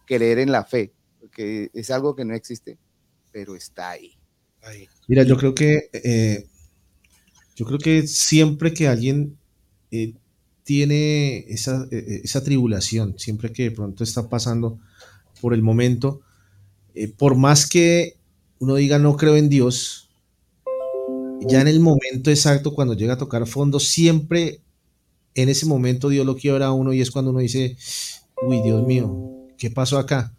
creer en la fe, porque es algo que no existe, pero está ahí. Mira, yo creo que eh, yo creo que siempre que alguien eh, tiene esa, e, e, esa tribulación, siempre que de pronto está pasando por el momento, eh, por más que uno diga no creo en Dios, ya en el momento exacto, cuando llega a tocar fondo, siempre en ese momento Dios lo quiebra a uno y es cuando uno dice, uy, Dios mío, ¿qué pasó acá?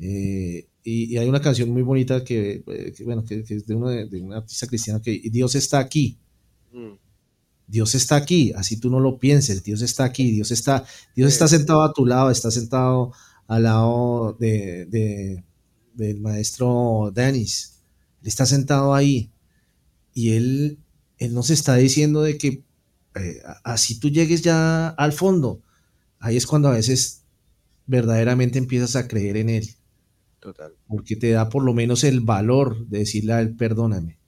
Eh, y, hay una canción muy bonita que, eh, bueno, que, es de, una, de una artista cristiana que Dios está aquí. Mm. Dios está aquí, así tú no lo pienses, Dios está aquí, Dios está, Dios está sentado a tu lado, está sentado al lado de, del maestro Dennis, Él está sentado ahí y él, él nos está diciendo de que eh, así tú llegues ya al fondo, ahí es cuando a veces verdaderamente empiezas a creer en Él. Total. Porque te da por lo menos el valor de decirle a Él, perdóname.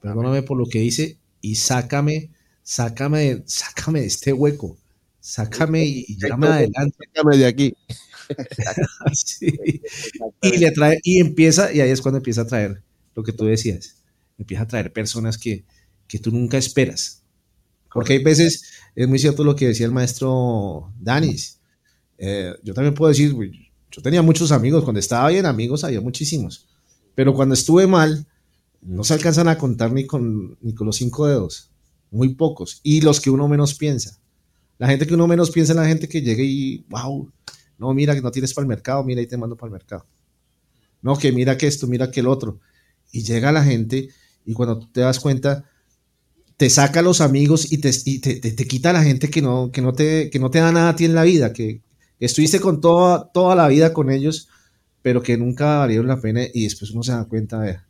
Perdóname por lo que hice y sácame, sácame, sácame de este hueco. Sácame y, y adelante. Sácame de aquí. [laughs] Y le trae, y empieza, y ahí es cuando empieza a traer lo que tú decías. Empieza a traer personas que, que tú nunca esperas. Porque hay veces, es muy cierto lo que decía el maestro Danis. Eh, yo también puedo decir, yo tenía muchos amigos, cuando estaba bien amigos había muchísimos, pero cuando estuve mal, no se alcanzan a contar ni con, ni con los cinco dedos, muy pocos, y los que uno menos piensa. La gente que uno menos piensa es la gente que llega y, wow, no, mira que no tienes para el mercado, mira y te mando para el mercado. No, que mira que esto, mira que el otro. Y llega la gente y cuando te das cuenta, te saca a los amigos y te, te, quita a la gente que no, que, no te, que no te da nada a ti en la vida, que, estuviste con toda, toda la vida con ellos, pero que nunca valieron la pena y después uno se da cuenta, vea,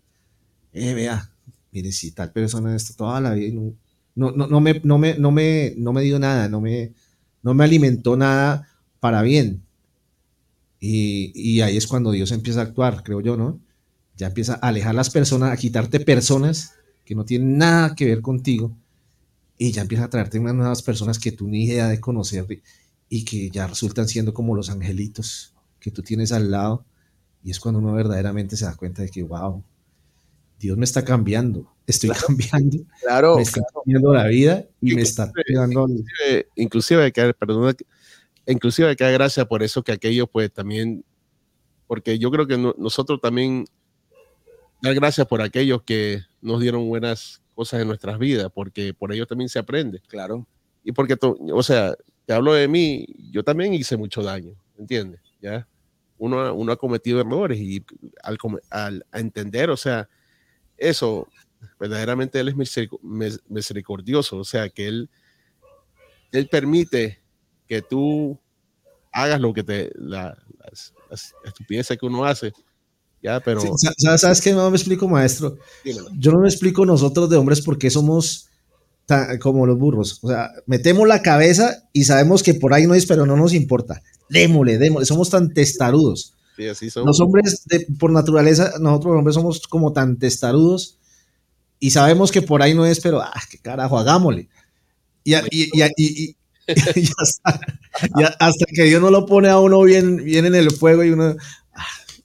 eh, vea, mire, si tal persona está toda la vida y no, no, no, me, no, me, no, me, no me dio nada, no me, no me alimentó nada para bien. Y, y ahí es cuando Dios empieza a actuar, creo yo, ¿no? Ya empieza a alejar las personas, a quitarte personas que no tienen nada que ver contigo y ya empieza a traerte unas nuevas personas que tú ni idea de conocer y que ya resultan siendo como los angelitos que tú tienes al lado. Y es cuando uno verdaderamente se da cuenta de que, wow, Dios me está cambiando, estoy cambiando, [laughs] claro, me está cambiando la vida y, me está cuidando. Inclusive, inclusive que, perdón, inclusive que gracias por eso que aquello pues también, porque yo creo que nosotros también dar gracias por aquellos que nos dieron buenas cosas en nuestras vidas, porque por ellos también se aprende. Claro. Y porque, o sea, te hablo de mí, yo también hice mucho daño, ¿entiendes? ¿Ya? Uno, uno ha cometido errores y al, al entender, o sea, eso, verdaderamente Él es misericordioso, o sea, que Él, él permite que tú hagas lo que te, la, las, las estupideces que uno hace, ya, pero. ¿Sabes qué? No me explico, maestro. Yo no me explico nosotros de hombres porque somos como los burros. O sea, metemos la cabeza y sabemos que por ahí no es, pero no nos importa. Démosle, démosle. Somos tan testarudos. Sí, así somos. Los hombres, por naturaleza, nosotros los hombres somos como tan testarudos y sabemos que por ahí no es, pero, ah, qué carajo, hagámosle. Y, y, y, [laughs] hasta que Dios no lo pone a uno bien, bien en el fuego y uno,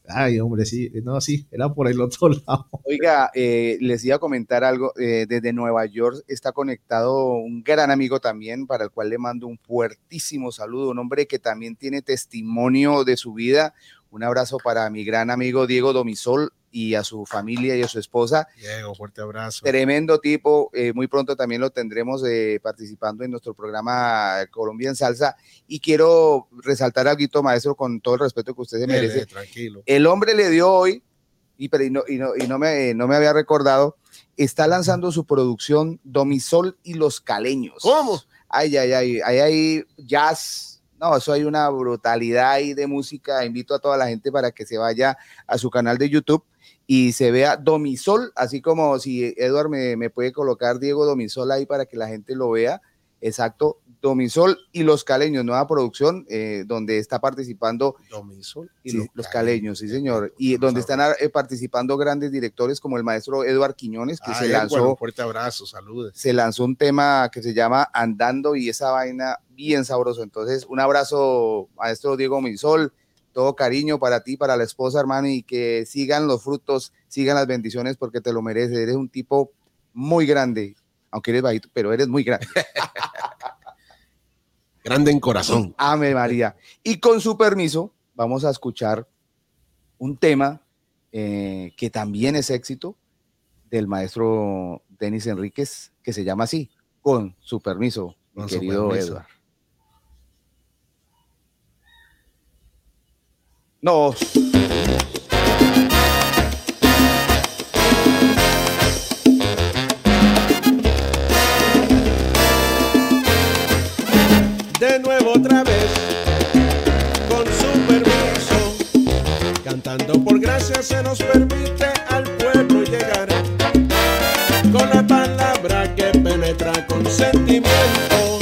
Ay, hombre, sí, no, sí, era por el otro [laughs] lado. Oiga, eh, les iba a comentar algo. Eh, desde Nueva York está conectado un gran amigo también, para el cual le mando un fuertísimo saludo. Un hombre que también tiene testimonio de su vida. Un abrazo para mi gran amigo Diego Domisol, y a su familia y a su esposa. Diego, fuerte abrazo. Tremendo tipo. Eh, muy pronto también lo tendremos eh, participando en nuestro programa Colombia en Salsa. Y quiero resaltar algo, maestro, con todo el respeto que usted se merece. tranquilo. El hombre le dio hoy, y, y, no, y, no, y no, me, no me había recordado, está lanzando su producción Domisol y los Caleños. ¿Cómo? Ay, ay, ay, ay, ay, jazz no, eso hay una brutalidad ahí de música. Invito a toda la gente para que se vaya a su canal de YouTube y se vea Domisol, así como si Eduard me, me puede colocar Diego Domisol ahí para que la gente lo vea. Exacto, Domisol y Los Caleños, nueva producción, eh, donde está participando Domisol y los, Caleños, sí señor, y donde están eh, participando grandes directores como el maestro Eduard Quiñones, que se lanzó, fuerte abrazo, saludos. Se lanzó un tema que se llama Andando y esa vaina bien sabroso. Entonces, un abrazo, maestro Diego Domisol, todo cariño para ti, para la esposa, hermano, y que sigan los frutos, sigan las bendiciones porque te lo mereces. Eres un tipo muy grande, aunque eres bajito, pero eres muy grande. [laughs] grande en corazón. Ame María. Y con su permiso, vamos a escuchar un tema eh, que también es éxito del maestro Denis Enríquez, que se llama así, con su permiso, mi su querido permiso. Edward. No, cantando por gracia se nos permite al pueblo llegar con la palabra que penetra con sentimiento,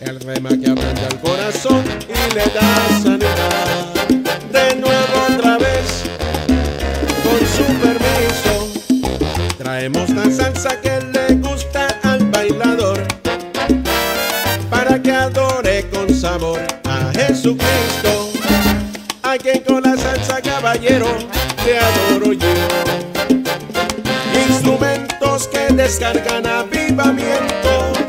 el rema que aprende al corazón y le da sanidad. De nuevo otra vez, con su permiso, traemos la salsa que le gusta al bailador para que adore con sabor a Jesucristo. Te adoro yo. Instrumentos que descargan avivamiento.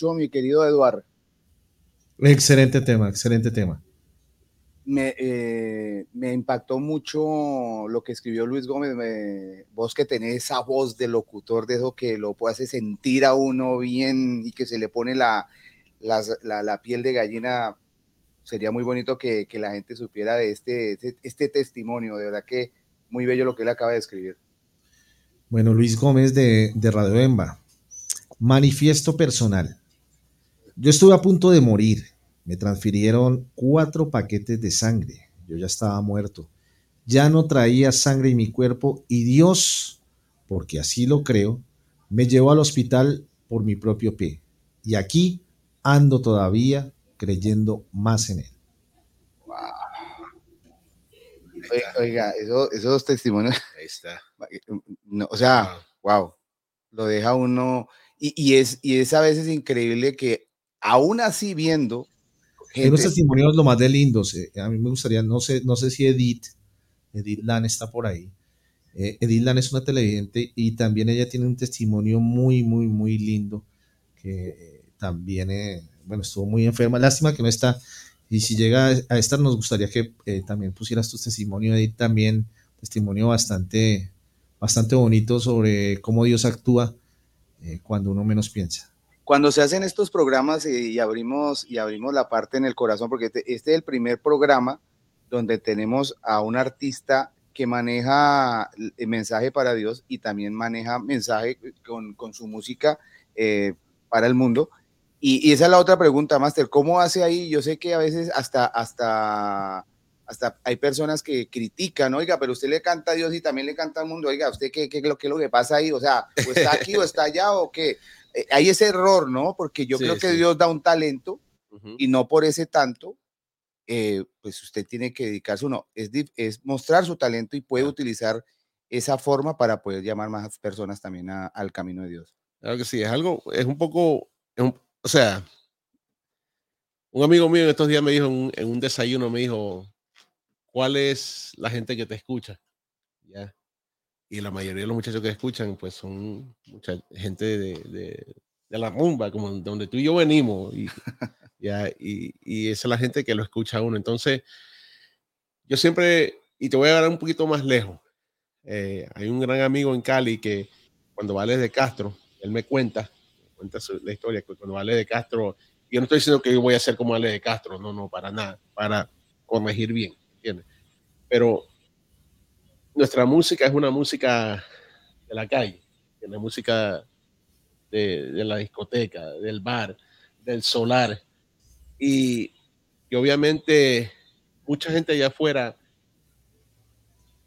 Escuchó mi querido Eduardo? Excelente tema, excelente tema. Me, eh, me impactó mucho lo que escribió Luis Gómez. me- vos que tenés esa voz de locutor, de eso que lo hace sentir a uno bien y que se le pone la, las- la, la piel de gallina. Sería muy bonito que, que la gente supiera de este, este, este testimonio. De verdad que muy bello lo que él acaba de escribir. Bueno, Luis Gómez de, de Radio Emba. Manifiesto personal. Yo estuve a punto de morir. Me transfirieron cuatro paquetes de sangre. Yo ya estaba muerto. Ya no traía sangre en mi cuerpo y Dios, porque así lo creo, me llevó al hospital por mi propio pie. Y aquí ando todavía creyendo más en él. Oiga, esos testimonios. Ahí está. o sea, wow. Lo deja uno. Y, es, y es a veces increíble que aún así viendo. Gente, testimonios lo más de lindos. Eh, a mí me gustaría, no sé, no sé si Edith, Edith Lan está por ahí. Eh, Edith Lan es una televidente y también ella tiene un testimonio muy, muy, muy lindo que eh, también, bueno, estuvo muy enferma. Lástima que no está y si llega a estar, nos gustaría que eh, también pusieras tu testimonio ahí también, testimonio bastante, bastante bonito sobre cómo Dios actúa eh, cuando uno menos piensa. Cuando se hacen estos programas y, abrimos, y abrimos la parte en el corazón, porque este, este, es el primer programa donde tenemos a un artista que maneja el mensaje para Dios y también maneja mensaje con, su música eh, para el mundo. Y, esa es la otra pregunta, Master, ¿cómo hace ahí? Yo sé que a veces hasta, hasta, hasta hay personas que critican, oiga, pero usted le canta a Dios y también le canta al mundo, oiga, ¿usted qué, qué, qué es lo que pasa ahí? O sea, ¿o está aquí o está allá o qué? Eh, hay ese error, ¿no? Porque yo creo que Dios da un talento y no por ese tanto, eh, pues usted tiene que dedicarse uno, es, es mostrar su talento y puede utilizar esa forma para poder llamar más personas también al camino de Dios. Claro que sí, es algo, es un poco, o sea, un amigo mío en estos días me dijo en un, desayuno, me dijo, ¿cuál es la gente que te escucha? ¿Ya? Y la mayoría de los muchachos que escuchan, pues son mucha gente de, de, la rumba, como donde tú y yo venimos. Y, [laughs] ¿ya? Y, y, esa es la gente que lo escucha a uno. Entonces, yo siempre, y te voy a dar un poquito más lejos. Eh, hay un gran amigo en Cali que cuando vale de Castro, él me cuenta cuenta la historia, que cuando Ale de Castro, yo no estoy diciendo que yo voy a ser como Ale de Castro, no, no, para nada, para corregir bien, ¿entiendes? Pero nuestra música es una música de la calle, es la música de, de, la discoteca, del bar, del solar. Y, y obviamente mucha gente allá afuera,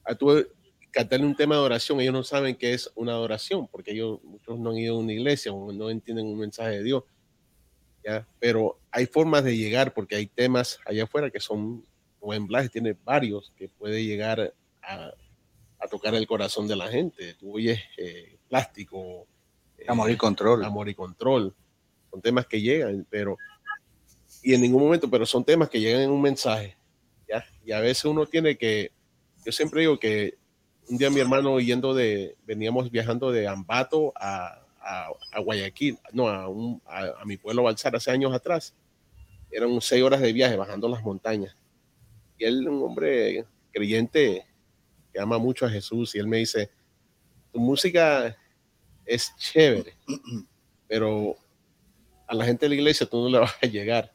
a tu, cantarle un tema de oración, ellos no saben qué es una adoración, porque ellos muchos no han ido a una iglesia o no entienden un mensaje de Dios. ¿ya? Pero hay formas de llegar, porque hay temas allá afuera que son, como en Blas tiene varios que puede llegar a, a, tocar el corazón de la gente. Tú oyes eh, plástico. Eh, amor y control. Amor y control. Son temas que llegan, pero... Y en ningún momento, pero son temas que llegan en un mensaje. ¿ya? Y a veces uno tiene que... Yo siempre digo que un día mi hermano yendo de, veníamos viajando de Ambato a, a, Guayaquil, no, a, un, a, mi pueblo Balsar hace años atrás. Eran seis horas de viaje bajando las montañas. Y él, un hombre creyente que ama mucho a Jesús, y él me dice, tu música es chévere, [clears throat] pero a la gente de la iglesia tú no le [laughs] vas a llegar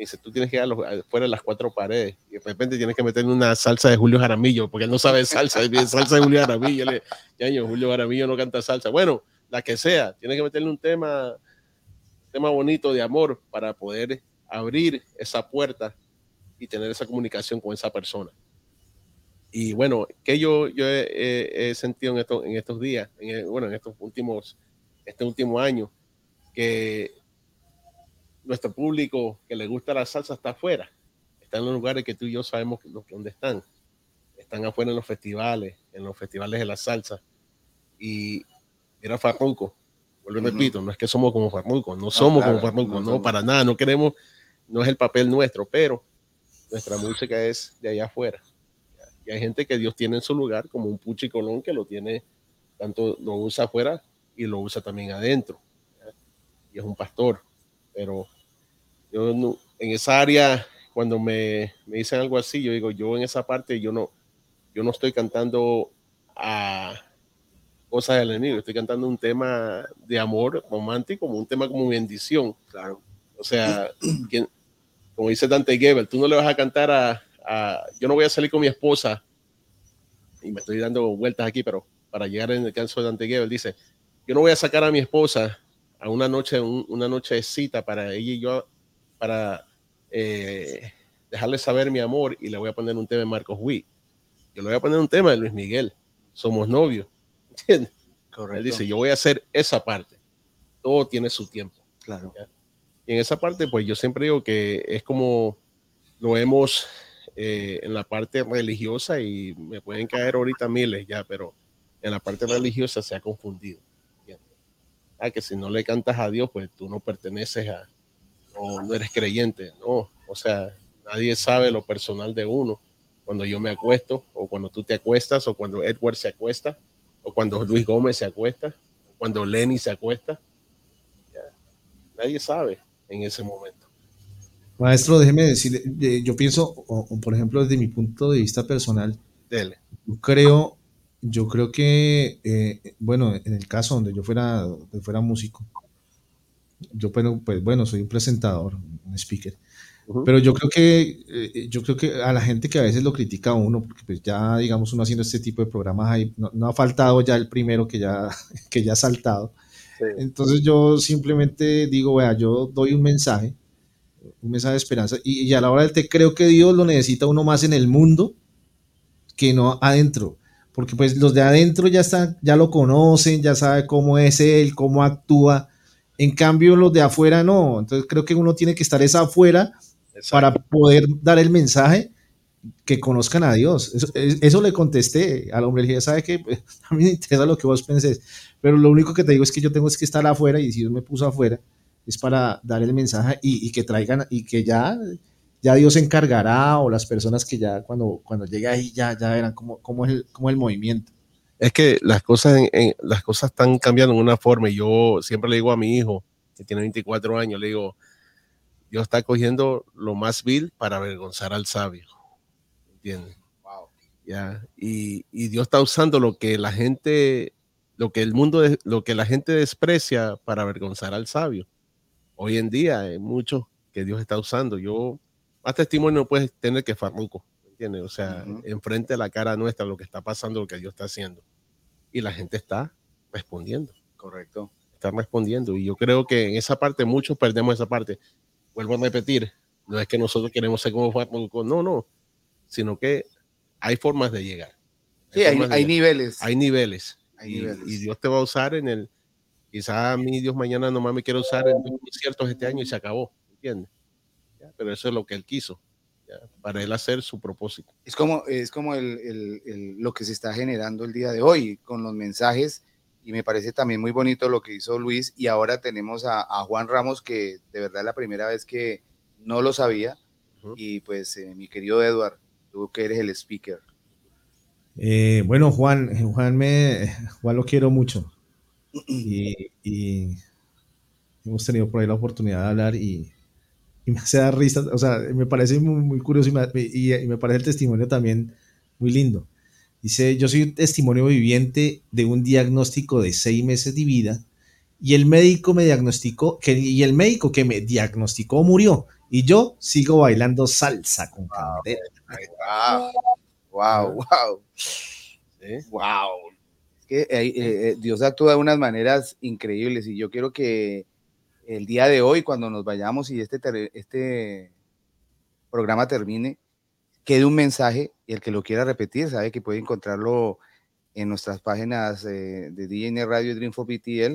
dice, tú tienes que ir fuera de las cuatro paredes. Y de repente tienes que meterle una salsa de Julio Jaramillo, porque él no sabe salsa, [laughs] salsa de Julio Jaramillo. Le, ya, Julio Jaramillo no canta salsa. Bueno, la que sea, tienes que meterle un tema, tema bonito de amor para poder abrir esa puerta y tener esa comunicación con esa persona. Y bueno, que yo, yo he, sentido en, esto, en estos días, bueno, en estos últimos, este último año, que nuestro público que le gusta la salsa está afuera. Está en los lugares que tú y yo sabemos dónde están. Están afuera en los festivales, en los festivales de la salsa. Y era Farruco. Vuelvo y repito, no es que somos como Farruco, no somos como Farruco, no, para nada, no queremos, no es el papel nuestro, pero nuestra música es de allá afuera. Hay gente que Dios tiene en su lugar, como un Puchi Colón que lo tiene, tanto lo usa afuera y lo usa también adentro. Y es un pastor, pero yo no, en esa área, cuando me, me, dicen algo así, yo digo, yo en esa parte, yo no, yo no estoy cantando a cosas del enemigo, estoy cantando un tema de amor romántico, como un tema como bendición. Claro. O sea, como dice Dante Gebel, tú no le vas a cantar a, a, yo no voy a salir con mi esposa y me estoy dando vueltas aquí, pero para llegar en el caso de Antegueo, él dice, yo no voy a sacar a mi esposa a una noche, una noche de cita para ella y yo, para eh, dejarle saber mi amor y le voy a poner un tema de Marcos Witt. Yo le voy a poner un tema de Luis Miguel. Somos novios. ¿Entiendes? Él dice, yo voy a hacer esa parte. Todo tiene su tiempo. Claro. Y en esa parte, pues yo siempre digo que es como lo vemos eh, en la parte religiosa y me pueden caer ahorita miles ya, pero en la parte religiosa se ha confundido. Ah, que si no le cantas a Dios, pues tú no perteneces a, o no eres creyente, no. O sea, nadie sabe lo personal de uno. Cuando yo me acuesto, o cuando tú te acuestas, o cuando Edward se acuesta, o cuando Luis Gómez se acuesta, o cuando Lenny se acuesta. Nadie sabe en ese momento. Maestro, déjeme decir, yo pienso, por ejemplo, desde mi punto de vista personal, Dele. yo creo yo creo que, eh, bueno, en el caso donde yo fuera, fuera músico, yo pues bueno, soy un presentador, un speaker, pero yo creo que eh, yo creo que a la gente que a veces lo critica a uno, porque pues ya digamos uno haciendo este tipo de programas ahí, no, ha faltado ya el primero que ya, [laughs] que ya ha saltado. Entonces yo simplemente digo, vea, yo doy un mensaje, un mensaje de esperanza, y, y a la hora del té creo que Dios lo necesita uno más en el mundo que no adentro porque pues los de adentro ya están, ya lo conocen, ya sabe cómo es él, cómo actúa. En cambio, los de afuera no. Entonces creo que uno tiene que estar esa afuera para poder dar el mensaje que conozcan a Dios. Eso, le contesté al hombre. Le dije, ¿sabe qué? Pues, [laughs] a mí me interesa lo que vos penses, pero lo único que te digo es que yo tengo es que estar afuera y si Dios me puso afuera es para dar el mensaje y, y que traigan y que ya ya Dios se encargará o las personas que ya cuando, cuando llegue ahí ya, ya verán cómo, cómo, es el, cómo el movimiento. Es que las cosas, en, las cosas están cambiando en una forma y yo siempre le digo a mi hijo, que tiene 24 años, le digo, Dios está cogiendo lo más vil para avergonzar al sabio. ¿Entiendes? Wow. Ya, y, y, Dios está usando lo que la gente, lo que el mundo, lo que la gente desprecia para avergonzar al sabio. Hoy en día hay muchos que Dios está usando. Yo más testimonio puedes tener que Farruco, ¿entiendes? O sea, enfrente de la cara nuestra lo que está pasando, lo que Dios está haciendo. Y la gente está respondiendo. Correcto. Están respondiendo. Y yo creo que en esa parte, muchos perdemos esa parte. Vuelvo a repetir, no es que nosotros queremos ser como Farruco, no, no, sino que hay formas de llegar. sí, hay, niveles. Hay niveles. Hay y, niveles. y Dios te va a usar en el, quizás a mí Dios mañana nomás me quiere usar en ciertos este año y se acabó, ¿entiendes? pero eso es lo que él quiso, para él hacer su propósito. Es como, es como el, el, lo que se está generando el día de hoy con los mensajes y me parece también muy bonito lo que hizo Luis y ahora tenemos a, a Juan Ramos que de verdad es la primera vez que no lo sabía y pues eh, mi querido Eduard, tú que eres el speaker. Eh, bueno, Juan, Juan, me, Juan lo quiero mucho y, y hemos tenido por ahí la oportunidad de hablar y y me hace dar risa, o sea, me parece muy, curioso y me, parece el testimonio también muy lindo. Dice, yo soy un testimonio viviente de un diagnóstico de seis meses de vida y el médico me diagnosticó, que, y el médico que me diagnosticó murió y yo sigo bailando salsa con candela. Wow, wow, wow. Wow. Que eh, eh, Dios actúa de unas maneras increíbles y yo quiero que el día de hoy, cuando nos vayamos y este, este programa termine, quede un mensaje y el que lo quiera repetir sabe que puede encontrarlo en nuestras páginas eh, de DN Radio y Dreamfo BTL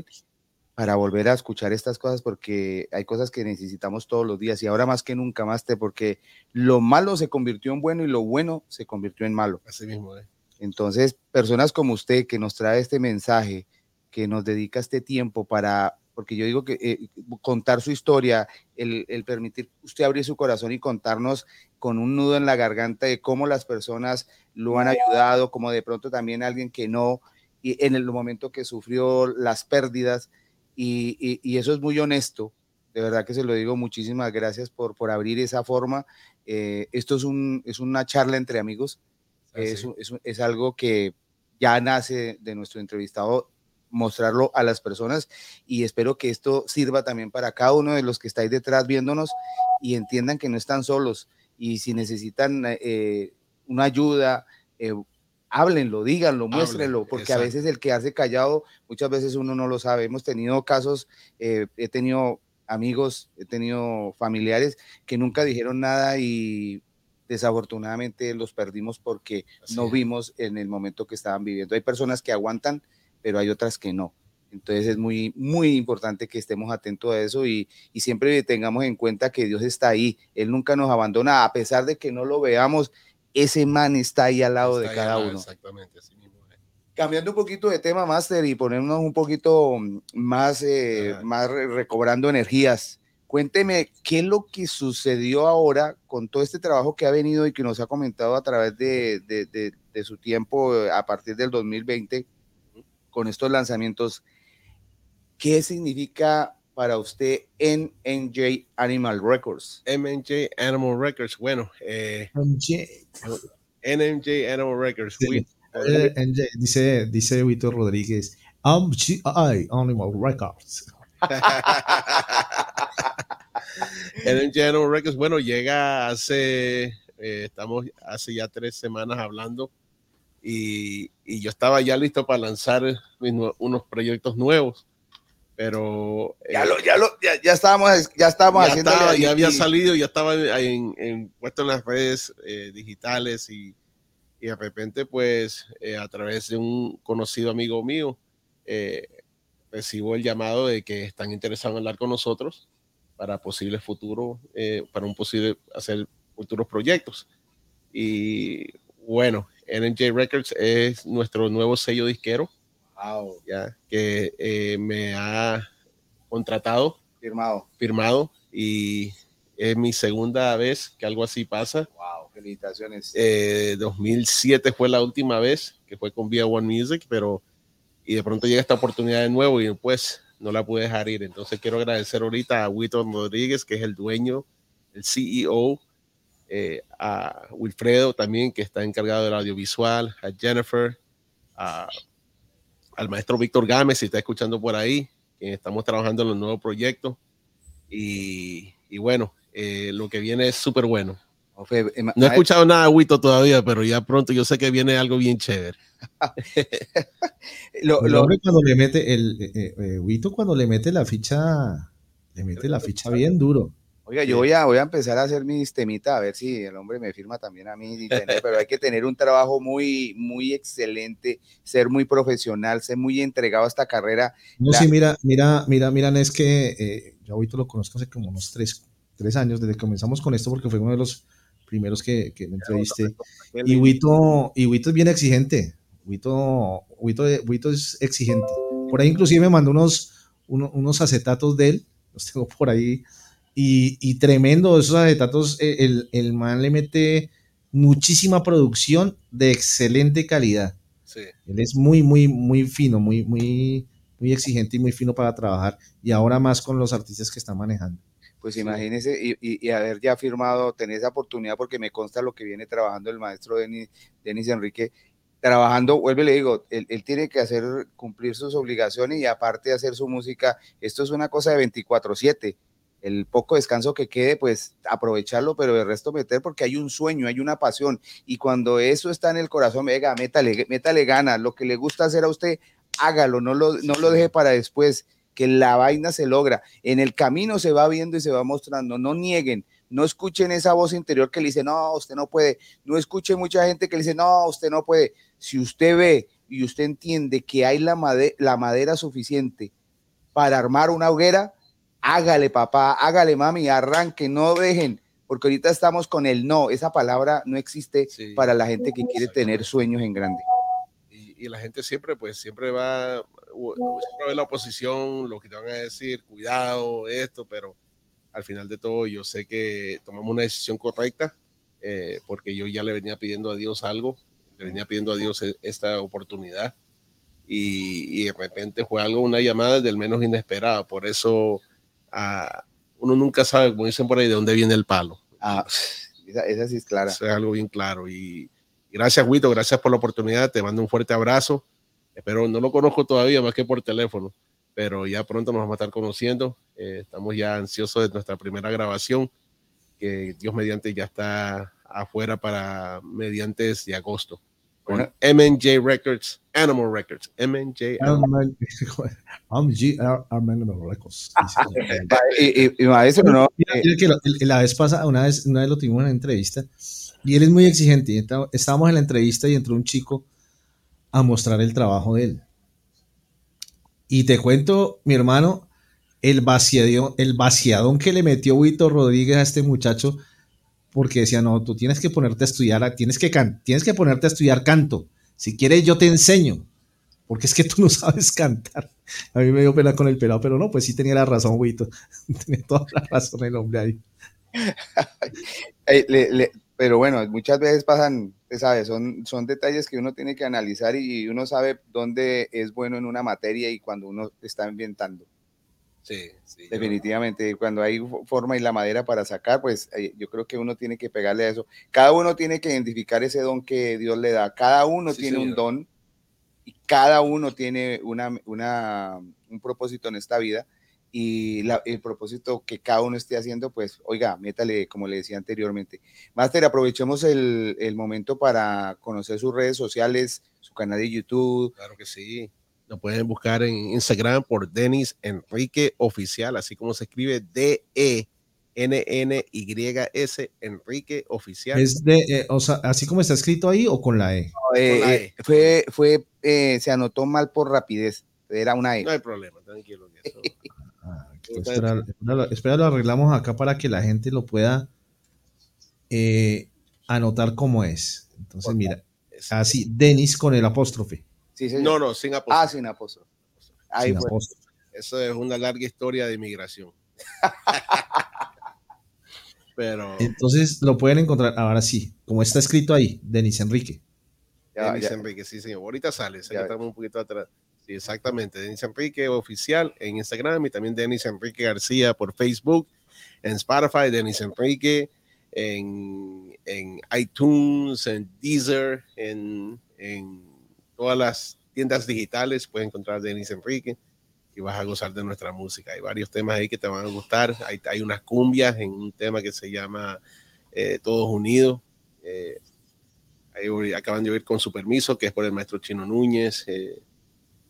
para volver a escuchar estas cosas porque hay cosas que necesitamos todos los días y ahora más que nunca más te porque lo malo se convirtió en bueno y lo bueno se convirtió en malo. Así mismo, ¿eh? Entonces, personas como usted que nos trae este mensaje, que nos dedica este tiempo para porque yo digo que eh, contar su historia, el, permitir usted abrir su corazón y contarnos con un nudo en la garganta de cómo las personas lo han ayudado, como de pronto también alguien que no, y en el momento que sufrió las pérdidas, y, eso es muy honesto, de verdad que se lo digo, muchísimas gracias por, abrir esa forma. Eh, esto es, un, es una charla entre amigos, ah, es, es, es algo que ya nace de nuestro entrevistado mostrarlo a las personas y espero que esto sirva también para cada uno de los que estáis detrás viéndonos y entiendan que no están solos y si necesitan eh, una ayuda, eh, háblenlo, díganlo, muéstrenlo, porque a veces el que hace callado, muchas veces uno no lo sabe. Hemos tenido casos, eh, he tenido amigos, he tenido familiares que nunca dijeron nada y desafortunadamente los perdimos porque no vimos en el momento que estaban viviendo. Hay personas que aguantan, pero hay otras que no. Entonces es muy, muy importante que estemos atentos a eso y, y, siempre tengamos en cuenta que Dios está ahí. Él nunca nos abandona, a pesar de que no lo veamos, ese man está ahí al lado de cada uno. Exactamente, así mismo. Cambiando un poquito de tema, Master, y ponernos un poquito más, eh, más recobrando energías. Cuénteme qué es lo que sucedió ahora con todo este trabajo que ha venido y que nos ha comentado a través de, de, de, su tiempo a partir del 2020 con estos lanzamientos. ¿Qué significa para usted en NJ Animal Records? MNJ Animal Records, bueno, eh, NMJ Animal Records. Eh, dice, dice Víctor Rodríguez, MGI Animal Records. [laughs] [laughs] Animal Records, bueno, llega hace, eh, estamos hace ya tres semanas hablando y, y, yo estaba ya listo para lanzar unos proyectos nuevos pero ya lo, ya lo, ya, ya estábamos, ya estábamos haciendo. ya había salido, ya estaba en, en, puesto en las redes eh, digitales y, y, de repente, pues, eh, a través de un conocido amigo mío, eh, recibo el llamado de que están interesados en hablar con nosotros para posibles futuros, para un posible hacer futuros proyectos. Y bueno, NJ Records es nuestro nuevo sello disquero ya, que eh, me ha contratado. Firmado. Firmado. Y es mi segunda vez que algo así pasa. Wow, felicitaciones. 2007 eh, fue la última vez que fue con Via One Music, pero y de pronto llega esta oportunidad de nuevo y pues no la pude dejar ir. Entonces quiero agradecer ahorita a Witton Rodríguez, que es el dueño, el CEO, eh, a Wilfredo también, que está encargado del audiovisual, a Jennifer, a al maestro Víctor Gámez, si está escuchando por ahí, que estamos trabajando en los nuevos proyectos. Y, y bueno, eh, lo que viene es súper bueno. Eh, no he escuchado nada de Wito todavía, pero ya pronto yo sé que viene algo bien chévere. [laughs] lo, cuando le mete el eh, Wito cuando le mete la ficha, le mete la ficha bien duro. Oiga, yo voy a, voy a empezar a hacer mis temitas, a ver si el hombre me firma también a mí, [laughs] pero hay que tener un trabajo muy, muy excelente, ser muy profesional, ser muy entregado a esta carrera. No, sí, mira, mira, mira, mira, es que eh, yo ahorita lo conozco hace como unos tres, tres años, desde que comenzamos con esto, porque fue uno de los primeros que, que me entrevisté. Y Wito, y es bien exigente, Wito, Wito, es exigente. Por ahí inclusive me mandó unos, unos acetatos de él, [laughs] los tengo por ahí y, tremendo esos acetatos, eh, el, el, man le mete muchísima producción de excelente calidad. Sí. Él es muy, muy, muy fino, muy, muy, muy exigente y muy fino para trabajar. Y ahora más con los artistas que está manejando. Pues imagínese y, y, haber ya firmado, tener esa oportunidad, porque me consta lo que viene trabajando el maestro Denis, Denis Enrique, trabajando, vuelve le digo, él, él, tiene que hacer, cumplir sus obligaciones y aparte de hacer su música, esto es una cosa de 24/7 el poco descanso que quede, pues aprovecharlo, pero el resto meter porque hay un sueño, hay una pasión. Y cuando eso está en el corazón, venga, métale, métale gana. Lo que le gusta hacer a usted, hágalo, no lo, no lo deje para después, que la vaina se logra. En el camino se va viendo y se va mostrando. No nieguen, no escuchen esa voz interior que le dice, no, usted no puede. No escuche mucha gente que le dice, no, usted no puede. Si usted ve y usted entiende que hay la, la madera suficiente para armar una hoguera, hágale papá, hágale mami, arranque, no dejen, porque ahorita estamos con el no, esa palabra no existe para la gente que quiere tener sueños en grande. Y, la gente siempre, pues siempre va, siempre ve la oposición, lo que te van a decir, cuidado, esto, pero al final de todo yo sé que tomamos una decisión correcta, eh, porque yo ya le venía pidiendo a Dios algo, le venía pidiendo a Dios e, esta oportunidad. Y, y de repente fue algo, una llamada del menos inesperada. Por eso uno nunca sabe, como dicen por ahí, de dónde viene el palo. Ah, esa, sí es clara. Eso es algo bien claro. Y, gracias, Guito, gracias por la oportunidad. Te mando un fuerte abrazo. Espero, no lo conozco todavía más que por teléfono, pero ya pronto nos vamos a estar conociendo. Eh, estamos ya ansiosos de nuestra primera grabación, que Dios mediante ya está afuera para mediantes de agosto. con MNJ Records, Animal Records, MNJ. Animal, MG [laughs] Animal Records. y, y, no. Mira, mira que lo- la vez pasada, una vez, una vez lo tuvimos en una entrevista y él es muy exigente. Estábamos en la entrevista y entró un chico a mostrar el trabajo de él. Y te cuento, mi hermano, el vaciadón, el vaciadón que le metió Huito Rodríguez a este muchacho, porque decía, no, tú tienes que ponerte a estudiar, tienes que, can- tienes que ponerte a estudiar canto. Si quieres, yo te enseño, porque es que tú no sabes cantar. A mí me dio pena con el pelado, pero no, pues sí tenía la razón, Huito. [laughs] tenía toda la razón el hombre ahí. [laughs] Pero bueno, muchas veces pasan, sabe, son, son detalles que uno tiene que analizar y uno sabe dónde es bueno en una materia y cuando uno está ambientando. Sí, sí. yo- Definitivamente, cuando hay fo- forma y la madera para sacar, pues eh, yo creo que uno tiene que pegarle a eso. Cada uno tiene que identificar ese don que Dios le da. Cada uno Sí, tiene un don y cada uno tiene una, una- un propósito en esta vida. Y la- el propósito que cada uno esté haciendo, pues, oiga, métale, como le decía anteriormente. Master, aprovechemos el, el momento para conocer sus redes sociales, su canal de YouTube. Claro que sí. Lo pueden buscar en Instagram por Denis Enrique Oficial, así como se escribe D-E-N-N-Y-S Enrique Oficial. Es de, eh, o sea, así como está escrito ahí o con la E. Eh, la eh, E. fue, fue, eh, se anotó mal por rapidez. Era una E. No hay problema, tranquilo. que eso- Ah, espera, espera, espera, lo arreglamos acá para que la gente lo pueda eh, anotar como es. Entonces, Por mira, así, Denis con el apóstrofe. Sí. No, no, sin Ah, apóstol. sin apóstol. Ahí sin fue. apóstrofe. Eso es una larga historia de inmigración. [laughs] Pero Entonces lo pueden encontrar, ahora sí, como está escrito ahí, Denis Enrique. Ya, Denis ya. Enrique, sí, señor. Ahorita sale, estamos un poquito atrás. Sí, exactamente. Denis Enrique oficial en Instagram y también Denis Enrique García por Facebook, en Spotify, Denis Enrique, en, en iTunes, en Deezer, en, en todas las tiendas digitales puedes encontrar Denis Enrique y vas a gozar de nuestra música. Hay varios temas ahí que te van a gustar. Hay, hay unas cumbias en un tema que se llama eh, Todos Unidos. Eh, ahí acaban de oír con su permiso, que es por el maestro Chino Núñez. eh,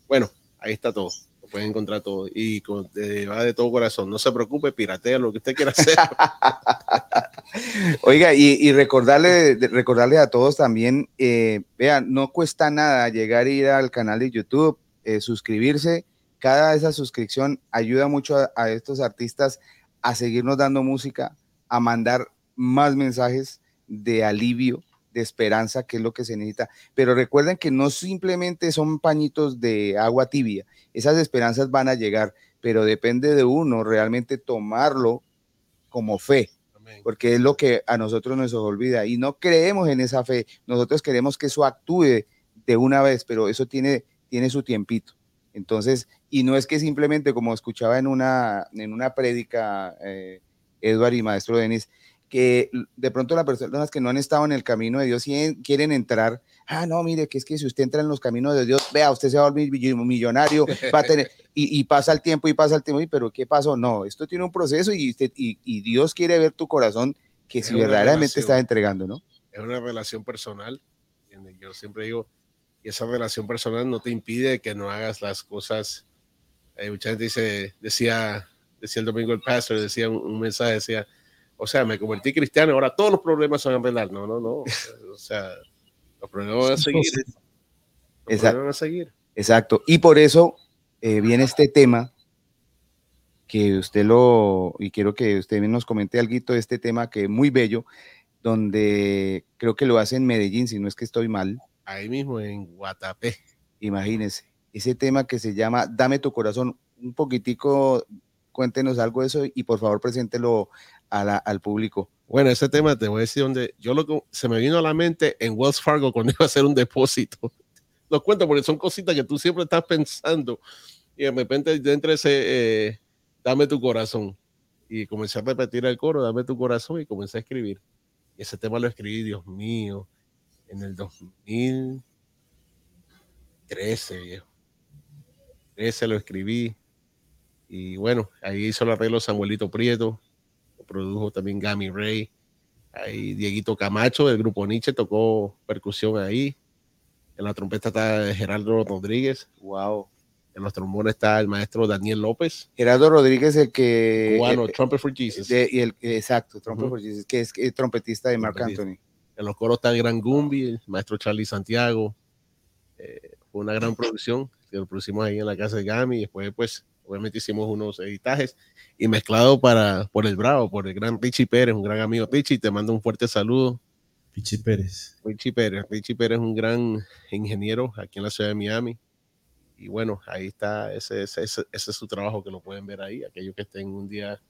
bueno, ahí está todo. Lo pueden encontrar todo. Y con, va de todo corazón. No se preocupe, piratea lo que usted quiera hacer. [laughs] Oiga, y, recordarle, recordarle a todos también, eh, vean, no cuesta nada llegar a ir al canal de YouTube, eh, suscribirse. Cada esa suscripción ayuda mucho a estos artistas a seguirnos dando música, a mandar más mensajes de alivio, de esperanza, que es lo que se necesita. Pero recuerden que no simplemente son pañitos de agua tibia, esas esperanzas van a llegar, pero depende de uno realmente tomarlo como fe porque es lo que a nosotros nos olvida y no creemos en esa fe. Nosotros queremos que eso actúe de una vez, pero eso tiene, tiene su tiempito. Entonces, y no es que simplemente, como escuchaba en una, en una prédica, eh, Edward y Maestro Denis, que de pronto las personas que no han estado en el camino de Dios quieren, quieren entrar, ah, no, mire, que es que si usted entra en los caminos de Dios, vea, usted se va a volver millonario, va a tener, [laughs] y, y pasa el tiempo y pasa el tiempo, y pero ¿qué pasó? No, esto tiene un proceso y, usted, y, y Dios quiere ver tu corazón que Es si una verdaderamente estás entregando, ¿no? es una relación personal. Yo siempre digo, y esa relación personal no te impide que no hagas las cosas. Eh, mucha gente dice, decía, decía el domingo el pastor, decía un, un mensaje, decía, o sea, me convertí cristiano, ahora todos los problemas se van a arreglar. No, no, no. O sea, los problemas van a seguir. Los Exacto. van a seguir. Exacto. Y por eso eh, viene este tema que usted lo, y quiero que usted nos comente algo de este tema que es muy bello, donde creo que lo hace en Medellín, si no es que estoy mal, Ahí mismo en Guatapé. imagínese, ese tema que se llama Dame tu corazón, un poquitico, cuéntenos algo de eso y por favor preséntelo a la- al público. Bueno, ese tema te voy a decir donde yo lo se me vino a la mente en Wells Fargo cuando [laughs] iba a hacer un depósito. [laughs] Lo cuento porque son cositas que tú siempre estás pensando y de repente dentro de ese eh, dame tu corazón y comencé a repetir el coro, dame tu corazón y comencé a escribir. Y ese tema lo escribí, Dios mío, en el 2013, viejo. 13 lo escribí y bueno, ahí hizo el arreglo Samuelito Prieto, produjo también Gami Ray. Ahí Dieguito Camacho del grupo Nietzsche tocó percusión ahí. En la trompeta está Gerardo Rodríguez. Wow. En los trombones está el maestro Daniel López. Gerardo Rodríguez, el que. Cubano, eh, Trumpet for Jesus. de- y el, exacto, Trumpet Ujú. for Jesus, que es eh, trompetista de Marc. Anthony. En los coros está el Gran Gumbi, el maestro Charlie Santiago. Eh, fue una gran producción que lo producimos ahí en la casa de Gami. Y después, pues, obviamente hicimos unos editajes y mezclado para, por el Bravo, por el gran Richie Pérez, un gran amigo. Richie, te mando un fuerte saludo. Pichi Pérez. Richie Pérez. Richie Pérez es un gran ingeniero aquí en la ciudad de Miami. Y bueno, ahí está, ese, ese, ese, ese es su trabajo que lo pueden ver ahí. Aquellos que estén un día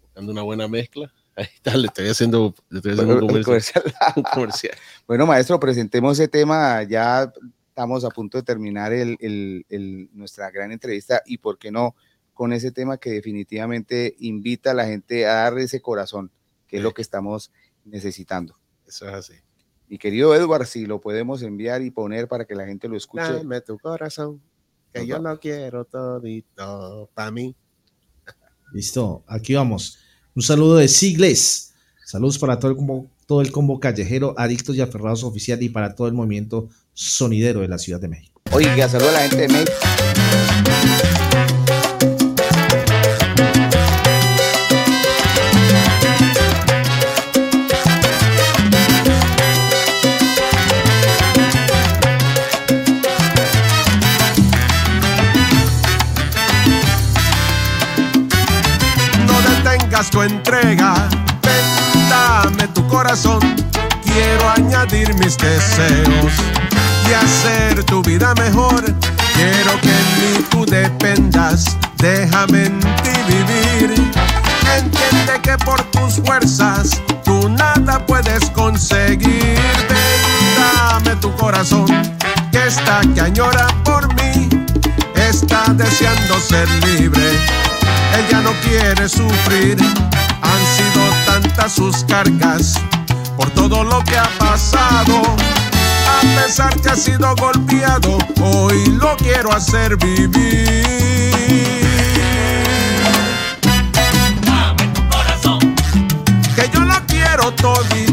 buscando una buena mezcla. [laughs] Ahí está, le estoy haciendo, le estoy haciendo un comercial. [laughs] un comercial. Bueno, maestro, presentemos ese tema. Ya estamos a punto de terminar el- el- el- nuestra gran entrevista y, ¿por qué no? Con ese tema que definitivamente invita a la gente a dar ese corazón, que es lo que estamos necesitando. Eso es así. Mi querido Edward, si lo podemos enviar y poner para que la gente lo escuche. Dame tu corazón, que Nos yo va- lo quiero todito para mí. Listo, aquí vamos. Un saludo de Sigles. Saludos para todo el combo, todo el combo callejero, adictos y aferrados oficial y para todo el movimiento sonidero de la Ciudad de México. Oiga, saludo a la gente de México. No detengas tu entrega, ven, dame tu corazón. Quiero añadir mis deseos y hacer tu vida mejor. Quiero que en mí tú dependas, déjame en ti vivir. Entiende que por tus fuerzas tú nada puedes conseguir. Ven, dame tu corazón, que está que añora por mí, está deseando ser libre ella no quiere sufrir. Han sido tantas sus cargas por todo lo que ha pasado. A pesar que ha sido golpeado, hoy lo quiero hacer vivir. Dame tu corazón, Que yo lo quiero todito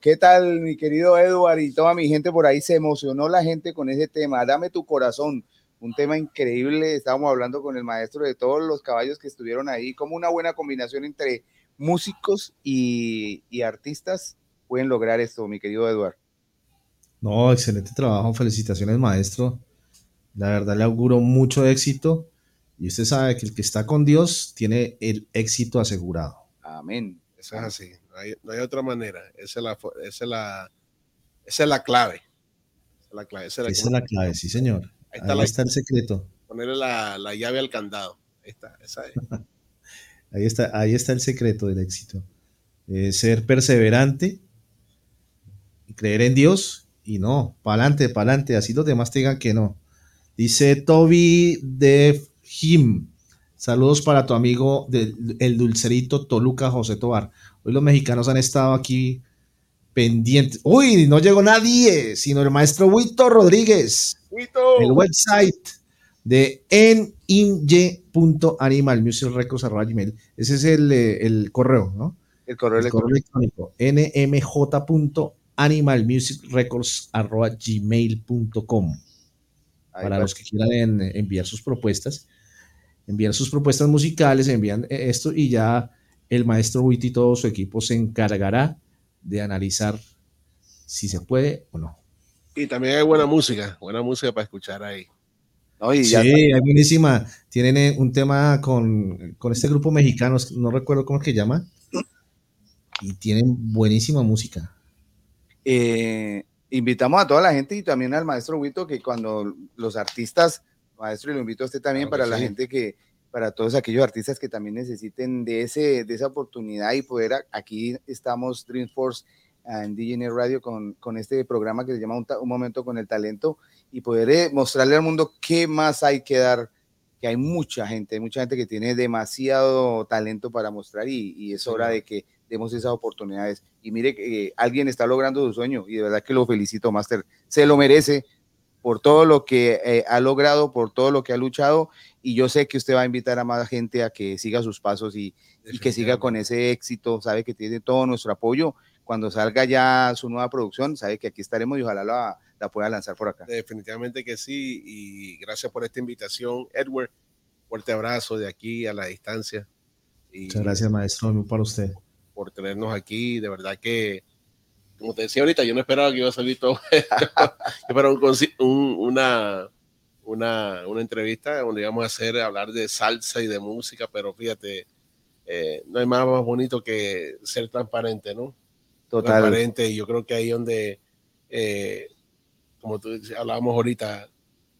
¿qué tal, mi querido Edward y toda mi gente por ahí? Se emocionó la gente con ese tema. Dame tu corazón, un tema increíble. Estábamos hablando con el maestro de todos los caballos que estuvieron ahí, como una buena combinación entre músicos y, y artistas pueden lograr esto, mi querido Edward. No, excelente trabajo, felicitaciones maestro. La verdad le auguro mucho éxito y usted sabe que el que está con Dios tiene el éxito asegurado. Amén. Eso es así. No hay, no hay otra manera. Esa es la, esa es la, esa es la clave. Esa es la clave. Esa es la, Esa es la clave, sí señor. Ahí está Ahí la- está el secreto. Ponerle la, la llave al candado. Ahí está. Esa es. [laughs] Ahí está, ahí está el secreto del éxito. Eh, ser perseverante, y creer en Dios y no, pa'lante, pa'lante, así los demás te digan que no. Dice Toby de Jim. Saludos para tu amigo del el dulcerito Toluca José Tobar. Hoy los mexicanos han estado aquí pendientes. Uy, no llegó nadie, sino el maestro Huito Rodríguez el website de ninj.animalmusicrecords.gmail. Ese es el, eh, el correo, ¿no? El correo El electrónico. electrónico nmj.animalmusicrecords.gmail.com para va. los que quieran en- enviar sus propuestas. Envían sus propuestas musicales, envían eh, esto y ya el maestro Witty y todo su equipo se encargará de analizar si se puede o no. Y también hay buena música. Buena música para escuchar ahí. No, y Sí, hay buenísima. Tienen eh, un tema con, con este grupo mexicano, no recuerdo cómo es que llama. Y tienen buenísima música. eh, invitamos a toda la gente y también al maestro Huito que cuando los artistas, maestro, y lo invito a usted también Claro para la sí. gente que, para todos aquellos artistas que también necesiten de, ese, de esa oportunidad y poder, a- aquí estamos Dreamforce ah, en DJN Radio con, con este programa que se llama un, Momento con el Talento y poder eh, mostrarle al mundo qué más hay que dar, que hay mucha gente, hay mucha gente que tiene demasiado talento para mostrar y, y es hora de que demos esas oportunidades. Y mire que eh, alguien está logrando su sueño y de verdad que lo felicito, Master. Se lo merece por todo lo que eh, ha logrado, por todo lo que ha luchado y yo sé que usted va a invitar a más gente a que siga sus pasos y, y que siga con ese éxito, sabe que tiene todo nuestro apoyo. Cuando salga ya su nueva producción, sabe que aquí estaremos y ojalá la, la pueda lanzar por acá. Definitivamente que sí. Y gracias por esta invitación, Edward. Fuerte abrazo de aquí a la distancia. Y Muchas gracias, maestro. Muy para usted. por tenernos aquí. De verdad que, como te decía ahorita, yo no esperaba que iba a salir todo esto. [laughs] Esperaba un un- una, una, una entrevista donde íbamos a hacer, hablar de salsa y de música, pero fíjate, eh, no hay más, más bonito que ser transparente, ¿no? Total. transparente y yo creo que ahí donde, eh, como tú hablábamos ahorita,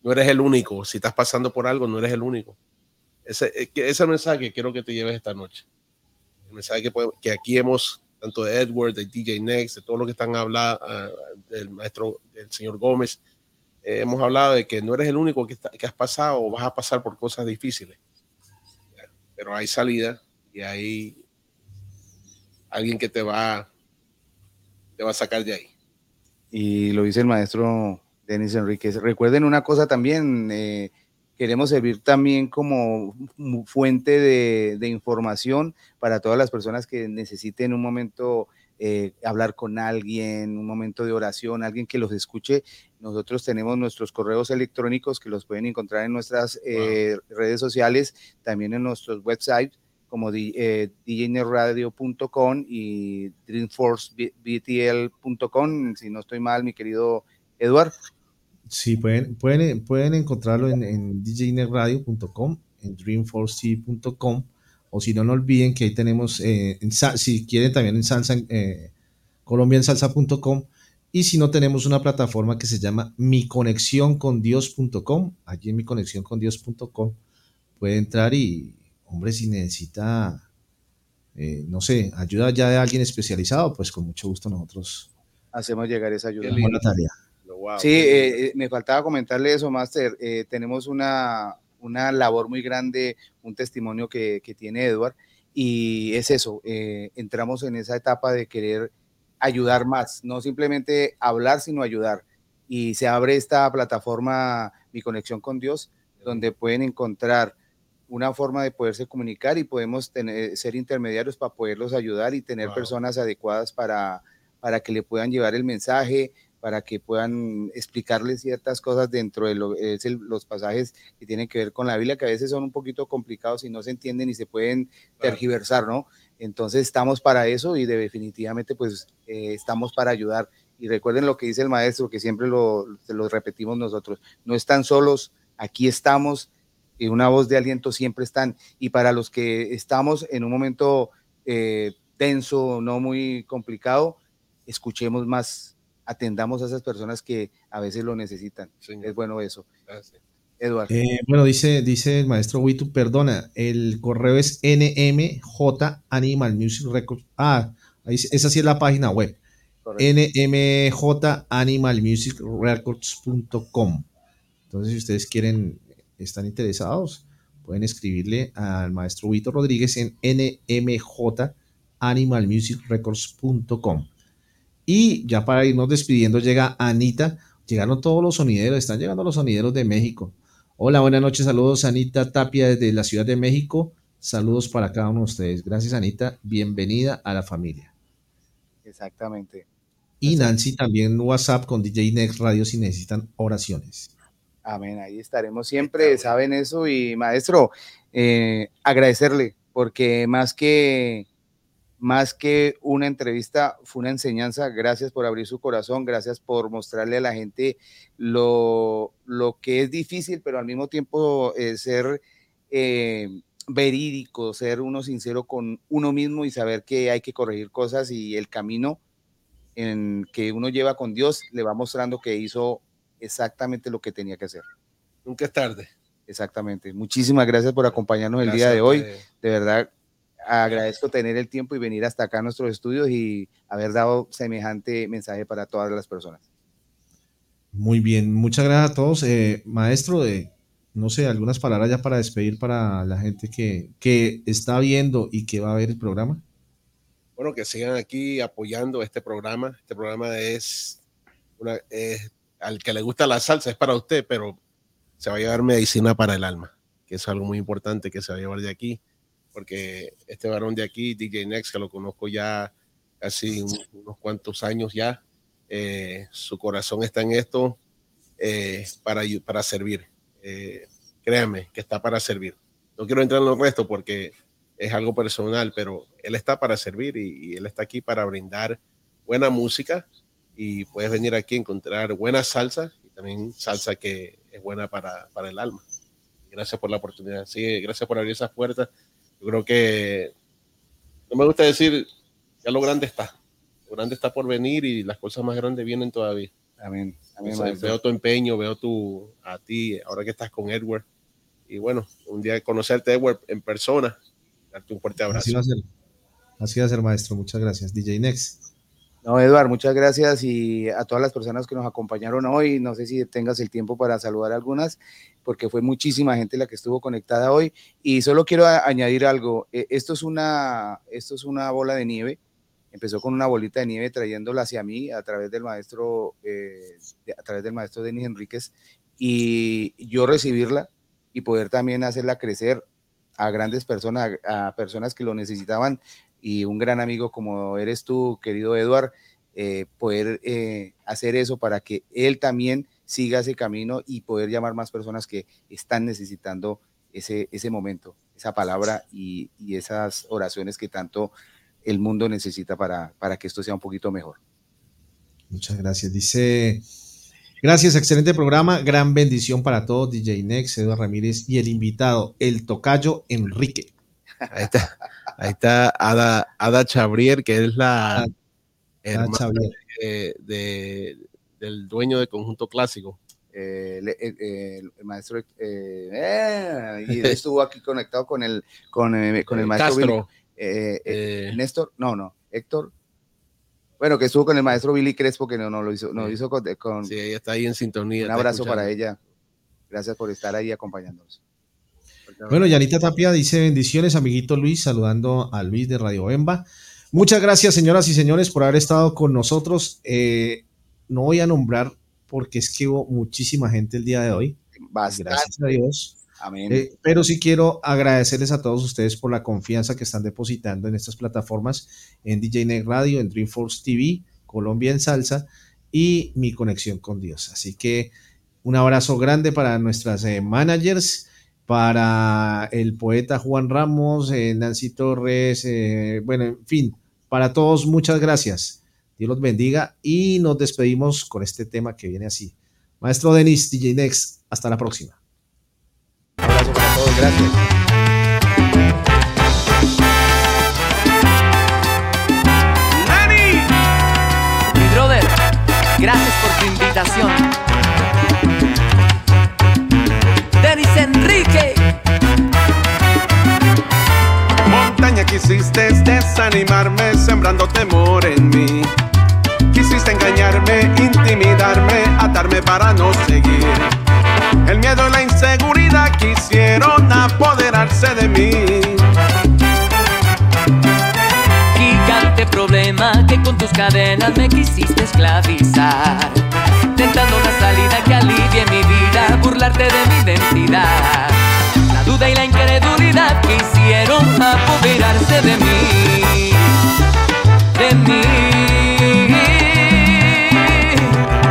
no eres el único, si estás pasando por algo, no eres el único. Ese, eh, ese mensaje quiero que te lleves esta noche. El mensaje que, que aquí hemos, tanto de Edward, de DJ Next, de todo lo que están hablando, ah, del maestro, del señor Gómez, eh, hemos hablado de que no eres el único que, está- que has pasado o vas a pasar por cosas difíciles. Pero hay salida y hay alguien que te va, te va a sacar de ahí. y lo dice el maestro Denis Enríquez. Recuerden una cosa también, eh, queremos servir también como fuente de, de información para todas las personas que necesiten un momento eh, hablar con alguien, un momento de oración, alguien que los escuche. Nosotros tenemos nuestros correos electrónicos que los pueden encontrar en nuestras eh, redes sociales, también en nuestros websites como eh, djnerradio.com y dreamforcebtl.com, si no estoy mal, mi querido Eduard. Sí, pueden, pueden, pueden encontrarlo en, en djnetradio.com, en dreamforce.com, o si no, no olviden que ahí tenemos, eh, en si quieren también en salsa, eh, colombiansalsa.com, y si no, tenemos una plataforma que se llama miconexioncondios.com, allí en miconexioncondios.com puede entrar y, hombre, si necesita, eh, no sé, ayuda ya de alguien especializado, pues con mucho gusto nosotros Hacemos llegar esa ayuda. Tarea. Wow, Sí, eh, eh, me faltaba comentarle eso, Master. Eh, tenemos una, una labor muy grande, un testimonio que, que tiene Edward, y es eso, eh, entramos en esa etapa de querer ayudar más, no simplemente hablar, sino ayudar. Y se abre esta plataforma Mi Conexión con Dios, donde pueden encontrar una forma de poderse comunicar y podemos tener, ser intermediarios para poderlos ayudar y tener Wow. personas adecuadas para, para que le puedan llevar el mensaje, para que puedan explicarle ciertas cosas dentro de lo- es el- los pasajes que tienen que ver con la Biblia, que a veces son un poquito complicados y no se entienden y se pueden tergiversar, ¿no? Entonces estamos para eso y de- definitivamente pues eh, estamos para ayudar. Y recuerden lo que dice el maestro, que siempre lo, repetimos nosotros, no están solos, aquí estamos y una voz de aliento siempre están. Y para los que estamos en un momento eh, tenso, no muy complicado, escuchemos más, atendamos a esas personas que a veces lo necesitan. Señor. Es bueno eso. Gracias. Eduardo. Eh, bueno, dice, dice el maestro Witu, perdona, el correo es NMJ Animal Music Records. Ah, esa sí es la página web. correcto. NMJ Animal Music Records.com. Entonces, si ustedes quieren, están interesados, pueden escribirle al maestro Wito Rodríguez en NMJ Animal Music Records.com. Y ya para irnos despidiendo, llega Anita. Llegaron todos los sonideros, están llegando los sonideros de México. Hola, buenas noches, saludos Anita Tapia desde la Ciudad de México. Saludos para cada uno de ustedes. Gracias Anita, bienvenida a la familia. Exactamente. Y Nancy también WhatsApp con DJ Next Radio si necesitan oraciones. Amén, ahí estaremos siempre, saben eso y maestro, eh, agradecerle porque más que más que una entrevista fue una enseñanza, gracias por abrir su corazón, gracias por mostrarle a la gente lo, lo que es difícil, pero al mismo tiempo eh, ser eh, verídico, ser uno sincero con uno mismo y saber que hay que corregir cosas y el camino en que uno lleva con Dios le va mostrando que hizo exactamente lo que tenía que hacer. Nunca es tarde. Exactamente. Muchísimas gracias por acompañarnos el Gracias día de hoy. De verdad, agradezco tener el tiempo y venir hasta acá a nuestros estudios y haber dado semejante mensaje para todas las personas. Muy bien, muchas gracias a todos. Eh, maestro, eh, no sé, algunas palabras ya para despedir para la gente que, que está viendo y que va a ver el programa. Bueno, que sigan aquí apoyando este programa. Este programa es, una, es al que le gusta la salsa, es para usted, pero se va a llevar medicina para el alma, que es algo muy importante que se va a llevar de aquí, porque este varón de aquí, DJ Next, que lo conozco ya casi un- unos cuantos años ya, eh, su corazón está en esto eh, para, para servir. Eh, créanme que está para servir. No quiero entrar en el resto porque es algo personal, pero él está para servir y, y él está aquí para brindar buena música y puedes venir aquí a encontrar buena salsa y también salsa que es buena para, para el alma. Gracias por la oportunidad. Sí, gracias por abrir esas puertas. Yo creo que no me gusta decir ya lo grande está. Lo grande está por venir y las cosas más grandes vienen todavía. Amén. Amén, O sea, maestro. veo tu empeño, veo tu, a ti, ahora que estás con Edward. Y bueno, un día conocerte, Edward, en persona, darte un fuerte abrazo. Así va a ser. Así va a ser, maestro. Muchas gracias. DJ Next. No, Eduard, muchas gracias y a todas las personas que nos acompañaron hoy. No sé si tengas el tiempo para saludar algunas, porque fue muchísima gente la que estuvo conectada hoy. Y solo quiero añadir algo. Eh, Esto es una, esto es una bola de nieve. Empezó con una bolita de nieve trayéndola hacia mí a través del maestro, eh, a través del maestro Denis Enríquez y yo recibirla y poder también hacerla crecer a grandes personas, a personas que lo necesitaban y un gran amigo como eres tú, querido Eduard, eh, poder eh, hacer eso para que él también siga ese camino y poder llamar más personas que están necesitando ese, ese momento, esa palabra y, y esas oraciones que tanto el mundo necesita para, para que esto sea un poquito mejor. Muchas gracias. Dice, gracias, excelente programa, gran bendición para todos, DJ Next, Eduardo Ramírez y el invitado, el tocayo Enrique. Ahí está, ahí está Ada, Ada Chabrier, que es la Ah, hermana Xavier. de- de- del dueño de Conjunto Clásico. Eh, eh, eh, el maestro eh, eh, y él estuvo aquí conectado con el con, eh, con el maestro Billy- eh, eh, eh, Néstor, no, no, Héctor. Bueno, que estuvo con el maestro Billy Crespo, que no, no lo hizo, no Sí. hizo con, con- sí, ella está ahí en sintonía. un abrazo para ella. Gracias por estar ahí acompañándonos. Bueno, Yanita Tapia dice bendiciones, amiguito Luis, saludando a Luis de Radio Bemba. Muchas gracias, señoras y señores, por haber estado con nosotros. Eh, no voy a nombrar porque es que hubo muchísima gente el día de hoy. Bastante. Gracias a Dios. Amén. Eh, pero sí quiero agradecerles a todos ustedes por la confianza que están depositando en estas plataformas, en DJ Net Radio, en Dreamforce TV, Colombia en Salsa y Mi Conexión con Dios. Así que un abrazo grande para nuestras eh, managers, para el poeta Juan Ramos, eh, Nancy Torres, eh, bueno, en fin, para todos muchas gracias. Dios los bendiga y nos despedimos con este tema que viene así. Maestro Denis, DJ Next, hasta la próxima. Un abrazo para todos, gracias. Lenny, Mi brother, gracias por tu invitación. Quisiste desanimarme sembrando temor en mí. Quisiste engañarme, intimidarme, atarme para no seguir. El miedo y la inseguridad quisieron apoderarse de mí. gigante problema que con tus cadenas me quisiste esclavizar. Tentando una salida que alivie mi vida, burlarte de mi identidad. Duda y la incredulidad quisieron apoderarse de mí. De mí.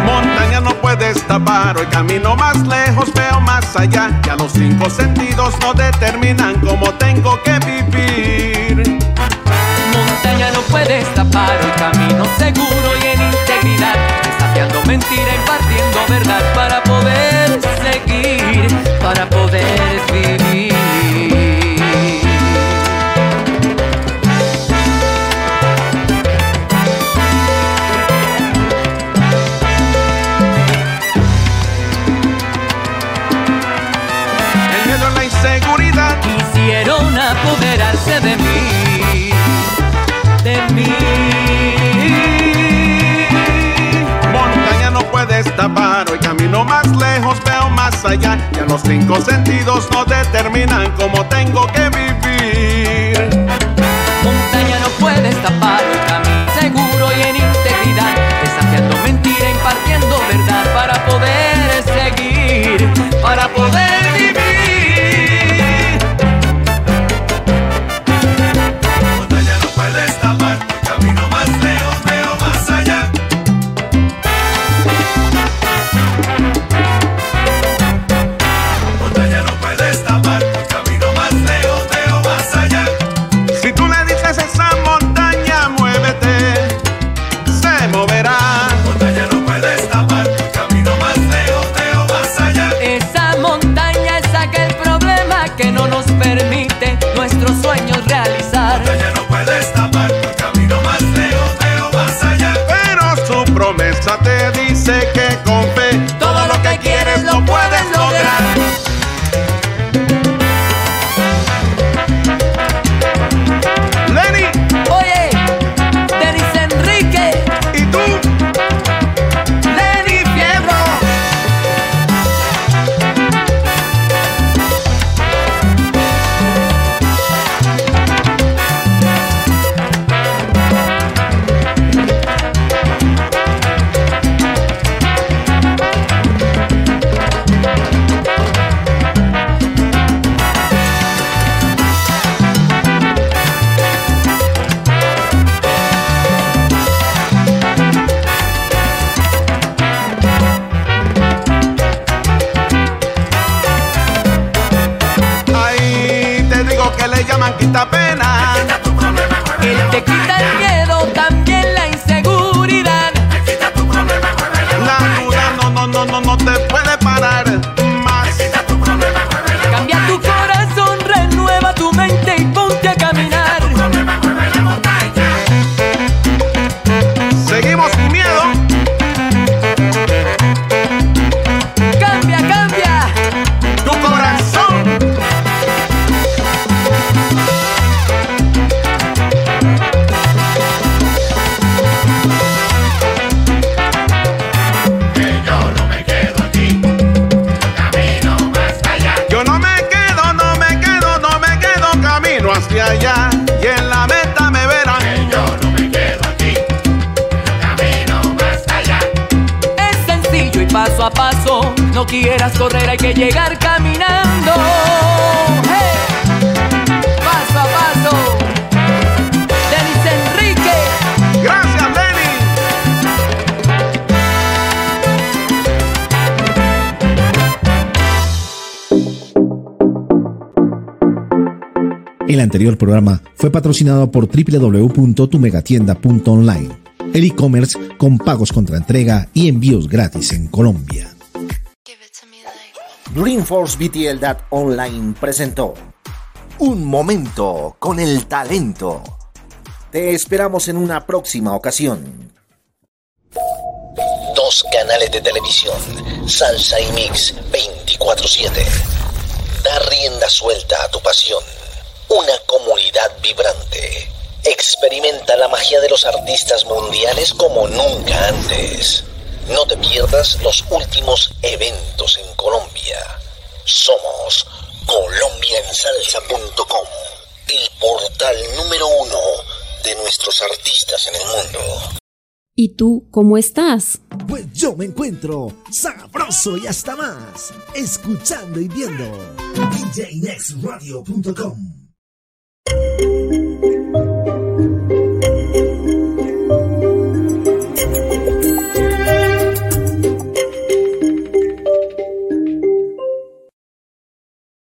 Montaña no puedes tapar, hoy camino más lejos, veo más allá. Ya los cinco sentidos no determinan cómo tengo que vivir. Montaña no puedes tapar el camino seguro y en integridad, desafiando mentira, impartiendo verdad para poder para poder vivir. El miedo la inseguridad Quisieron apoderarse de mí, más lejos, veo más allá. Ya los cinco sentidos no determinan cómo tengo que vivir. Montaña no puedes tapar el camino seguro y en integridad, desafiando mentira, impartiendo verdad para poder seguir, para poder programa fue patrocinado por www.tumegatienda.online, el e-commerce con pagos contra entrega y envíos gratis en Colombia. Dreamforce BTL Online presentó Un momento con el talento. Te esperamos en una próxima ocasión. Dos canales de televisión, Salsa y Mix 24/7. Da rienda suelta a tu pasión. Una vibrante. Experimenta la magia de los artistas mundiales como nunca antes. No te pierdas los últimos eventos en Colombia. Somos colombiansalsa.com, el portal número uno de nuestros artistas en el mundo. ¿Y tú cómo estás? Pues yo me encuentro sabroso y hasta más, escuchando y viendo DJNextRadio.com.